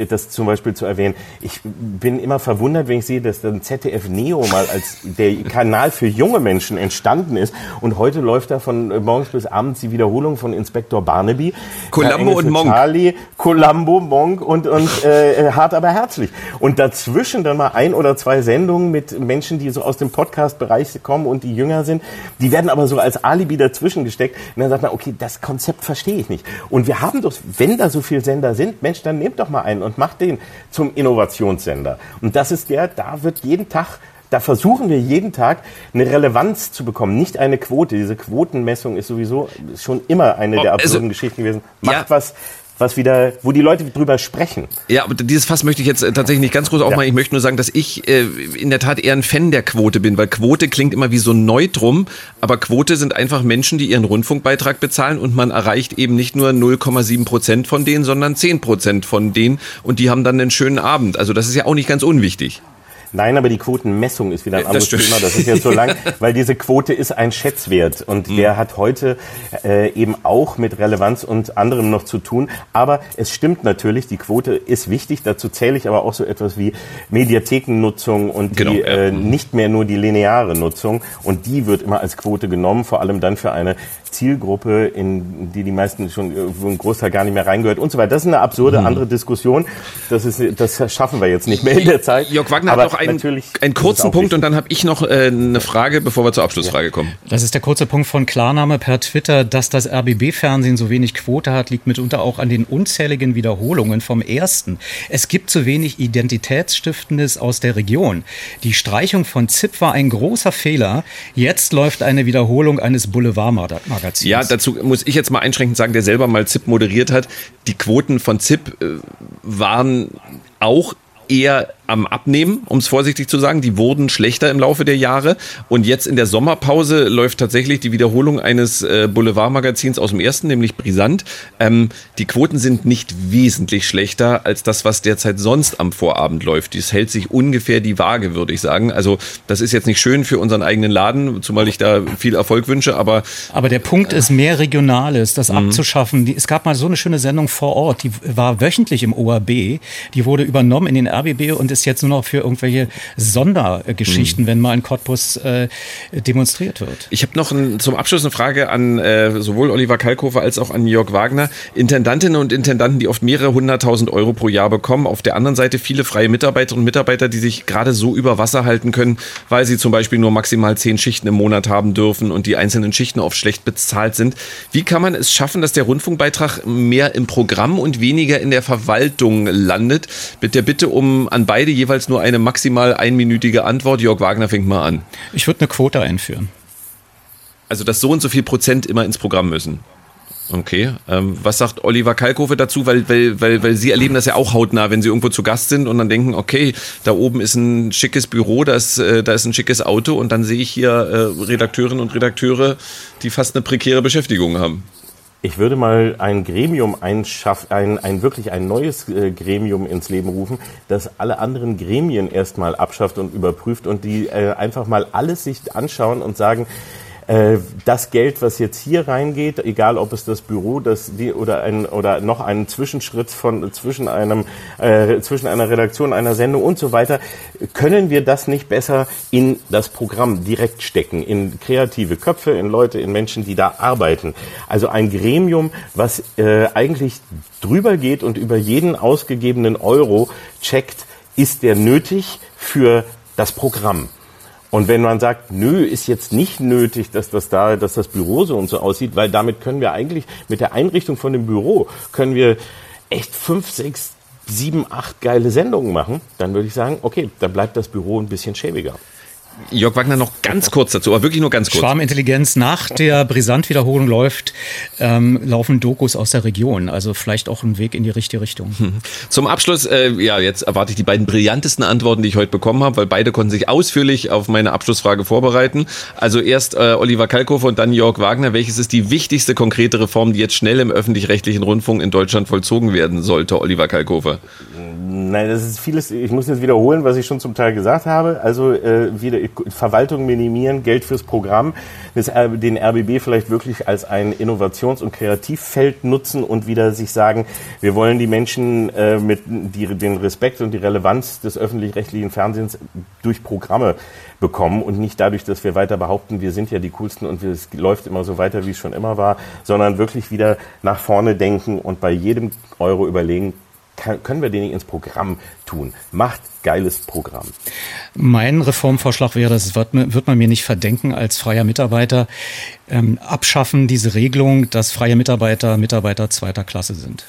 das zum Beispiel zu erwähnen. Ich bin immer verwundert, wenn ich sehe, dass dann ZDF Neo mal als der Kanal für junge Menschen entstanden ist. Und heute läuft da von morgens bis abends die Wiederholung von Inspektor Barnaby. Columbo und Monk. Charlie, Columbo, Monk und, und äh, hart aber herzlich. Und dazwischen dann mal ein oder zwei Sendungen mit Menschen, die so aus dem Podcast-Bereich kommen und die jünger sind. Die werden aber so als Alibi dazwischen gesteckt. Und dann sagt man, okay, das Konzept verstehe ich nicht. Und wir haben doch, wenn da so viele Sender sind, Mensch, dann nehmt doch mal einen und macht den zum Innovationssender. Und das ist der, da wird jeden Tag da versuchen wir jeden Tag eine Relevanz zu bekommen, nicht eine Quote. Diese Quotenmessung ist sowieso schon immer eine der Oh, also- absurden Geschichten gewesen. Macht was, was wieder, wo die Leute drüber sprechen. Ja, aber dieses Fass möchte ich jetzt äh, tatsächlich nicht ganz groß aufmachen. Ich möchte nur sagen, dass ich äh, in der Tat eher ein Fan der Quote bin, weil Quote klingt immer wie so Neutrum, aber Quote sind einfach Menschen, die ihren Rundfunkbeitrag bezahlen und man erreicht eben nicht nur 0,7 Prozent von denen, sondern 10 Prozent von denen und die haben dann einen schönen Abend. Also das ist ja auch nicht ganz unwichtig. Nein, aber die Quotenmessung ist wieder ein Das anderes stimmt. Thema. Das ist jetzt so lang, weil diese Quote ist ein Schätzwert und Mhm. der hat heute äh, eben auch mit Relevanz und anderem noch zu tun. Aber es stimmt natürlich, die Quote ist wichtig. Dazu zähle ich aber auch so etwas wie Mediathekennutzung und die, Genau, ja. äh, nicht mehr nur die lineare Nutzung. Und die wird immer als Quote genommen, vor allem dann für eine Zielgruppe, in die die meisten schon äh, wo ein Großteil gar nicht mehr reingehört und so weiter. Das ist eine absurde Mhm. andere Diskussion. Das ist, das schaffen wir jetzt nicht mehr in der Zeit. Jörg Wagner aber hat noch einen, natürlich einen kurzen Punkt und dann habe ich noch äh, eine Frage, bevor wir zur Abschlussfrage kommen. Das ist der kurze Punkt von Klarname per Twitter. Dass das RBB-Fernsehen so wenig Quote hat, liegt mitunter auch an den unzähligen Wiederholungen vom ersten. Es gibt zu wenig Identitätsstiftendes aus der Region. Die Streichung von ZIP war ein großer Fehler. Jetzt läuft eine Wiederholung eines Boulevardmagazins. Ja, dazu muss ich jetzt mal einschränkend sagen, der selber mal ZIP moderiert hat. Die Quoten von ZIP äh, waren auch eher am Abnehmen, um es vorsichtig zu sagen. Die wurden schlechter im Laufe der Jahre. Und jetzt in der Sommerpause läuft tatsächlich die Wiederholung eines äh, Boulevardmagazins aus dem ersten, nämlich Brisant. Ähm, die Quoten sind nicht wesentlich schlechter als das, was derzeit sonst am Vorabend läuft. Dies hält sich ungefähr die Waage, würde ich sagen. Also das ist jetzt nicht schön für unseren eigenen Laden, zumal ich da viel Erfolg wünsche, aber Aber der Punkt ist, mehr Regionales, das Mhm. abzuschaffen. Die, es gab mal so eine schöne Sendung vor Ort, die war wöchentlich im ORB, die wurde übernommen in den RBB und ist jetzt nur noch für irgendwelche Sondergeschichten, Mhm. wenn mal in Cottbus äh, demonstriert wird. Ich habe noch ein, zum Abschluss eine Frage an äh, sowohl Oliver Kalkofer als auch an Jörg Wagner. Intendantinnen und Intendanten, die oft mehrere hunderttausend Euro pro Jahr bekommen. Auf der anderen Seite viele freie Mitarbeiterinnen und Mitarbeiter, die sich gerade so über Wasser halten können, weil sie zum Beispiel nur maximal zehn Schichten im Monat haben dürfen und die einzelnen Schichten oft schlecht bezahlt sind. Wie kann man es schaffen, dass der Rundfunkbeitrag mehr im Programm und weniger in der Verwaltung landet? Mit der Bitte um an beide jeweils nur eine maximal einminütige Antwort. Jörg Wagner fängt mal an. Ich würde eine Quote einführen. Also, dass so und so viel Prozent immer ins Programm müssen. Okay. Ähm, was sagt Oliver Kalkofe dazu? Weil, weil, weil, weil Sie erleben das ja auch hautnah, wenn Sie irgendwo zu Gast sind und dann denken, okay, da oben ist ein schickes Büro, da ist, äh, da ist ein schickes Auto und dann sehe ich hier äh, Redakteurinnen und Redakteure, die fast eine prekäre Beschäftigung haben. Ich würde mal ein Gremium einschaffen, ein, ein wirklich ein neues äh, Gremium ins Leben rufen, das alle anderen Gremien erstmal abschafft und überprüft und die äh, einfach mal alles sich anschauen und sagen, das Geld, was jetzt hier reingeht, egal ob es das Büro, das die oder ein oder noch einen Zwischenschritt von zwischen einem äh, zwischen einer Redaktion, einer Sendung und so weiter, können wir das nicht besser in das Programm direkt stecken, in kreative Köpfe, in Leute, in Menschen, die da arbeiten. Also ein Gremium, was äh, eigentlich drüber geht und über jeden ausgegebenen Euro checkt, ist der nötig für das Programm. Und wenn man sagt, nö, ist jetzt nicht nötig, dass das da, dass das Büro so und so aussieht, weil damit können wir eigentlich mit der Einrichtung von dem Büro können wir echt fünf, sechs, sieben, acht geile Sendungen machen, dann würde ich sagen, okay, dann bleibt das Büro ein bisschen schäbiger. Jörg Wagner noch ganz kurz dazu, aber wirklich nur ganz kurz. Schwarmintelligenz nach der Brisant-Wiederholung läuft, ähm, laufen Dokus aus der Region. Also vielleicht auch ein Weg in die richtige Richtung. Hm. Zum Abschluss, äh, ja, jetzt erwarte ich die beiden brillantesten Antworten, die ich heute bekommen habe, weil beide konnten sich ausführlich auf meine Abschlussfrage vorbereiten. Also erst äh, Oliver Kalkofer und dann Jörg Wagner. Welches ist die wichtigste konkrete Reform, die jetzt schnell im öffentlich-rechtlichen Rundfunk in Deutschland vollzogen werden sollte, Oliver Kalkofer? Nein, das ist vieles. Ich muss jetzt wiederholen, was ich schon zum Teil gesagt habe. Also äh, wieder Verwaltung minimieren, Geld fürs Programm, das, den RBB vielleicht wirklich als ein Innovations- und Kreativfeld nutzen und wieder sich sagen, wir wollen die Menschen äh, mit die, den Respekt und die Relevanz des öffentlich-rechtlichen Fernsehens durch Programme bekommen und nicht dadurch, dass wir weiter behaupten, wir sind ja die coolsten und es läuft immer so weiter, wie es schon immer war, sondern wirklich wieder nach vorne denken und bei jedem Euro überlegen, kann, können wir den ins Programm tun? Macht geiles Programm. Mein Reformvorschlag wäre, das wird, wird man mir nicht verdenken als freier Mitarbeiter, ähm, abschaffen diese Regelung, dass freie Mitarbeiter Mitarbeiter zweiter Klasse sind.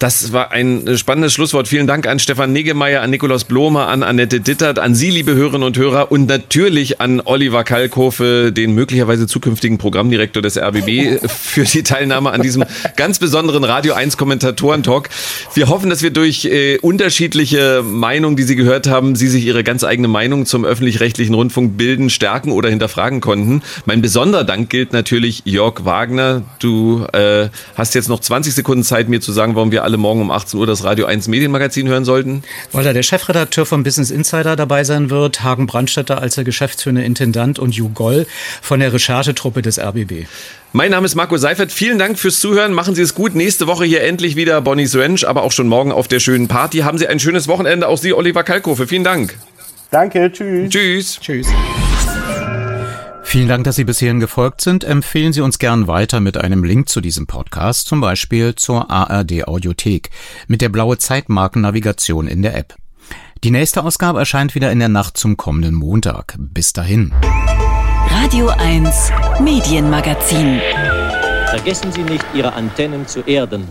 Das war ein spannendes Schlusswort. Vielen Dank an Stefan Negemeyer, an Nikolaus Blome, an Annette Dittert, an Sie, liebe Hörerinnen und Hörer, und natürlich an Oliver Kalkofe, den möglicherweise zukünftigen Programmdirektor des RBB, für die Teilnahme an diesem ganz besonderen Radio 1 Kommentatoren-Talk. Wir hoffen, dass wir durch äh, unterschiedliche Meinungen, die Sie gehört haben, Sie sich Ihre ganz eigene Meinung zum öffentlich-rechtlichen Rundfunk bilden, stärken oder hinterfragen konnten. Mein besonderer Dank gilt natürlich Jörg Wagner. Du äh, hast jetzt noch 20 Sekunden Zeit, mir zu sagen, warum wir alle morgen um 18 Uhr das Radio 1 Medienmagazin hören sollten? Weil da der Chefredakteur von Business Insider dabei sein wird, Hagen Brandstätter als der geschäftsführende Intendant und Hugh Goll von der Recherchetruppe des RBB. Mein Name ist Marco Seifert. Vielen Dank fürs Zuhören. Machen Sie es gut. Nächste Woche hier endlich wieder Bonnie's Ranch, aber auch schon morgen auf der schönen Party. Haben Sie ein schönes Wochenende. Auch Sie, Oliver Kalkofe. Vielen Dank. Danke. Tschüss. Tschüss. Tschüss. Vielen Dank, dass Sie bis hierhin gefolgt sind. Empfehlen Sie uns gern weiter mit einem Link zu diesem Podcast, zum Beispiel zur ARD Audiothek mit der blaue Zeitmarkennavigation in der App. Die nächste Ausgabe erscheint wieder in der Nacht zum kommenden Montag. Bis dahin. Radio 1 Medienmagazin. Vergessen Sie nicht, Ihre Antennen zu erden.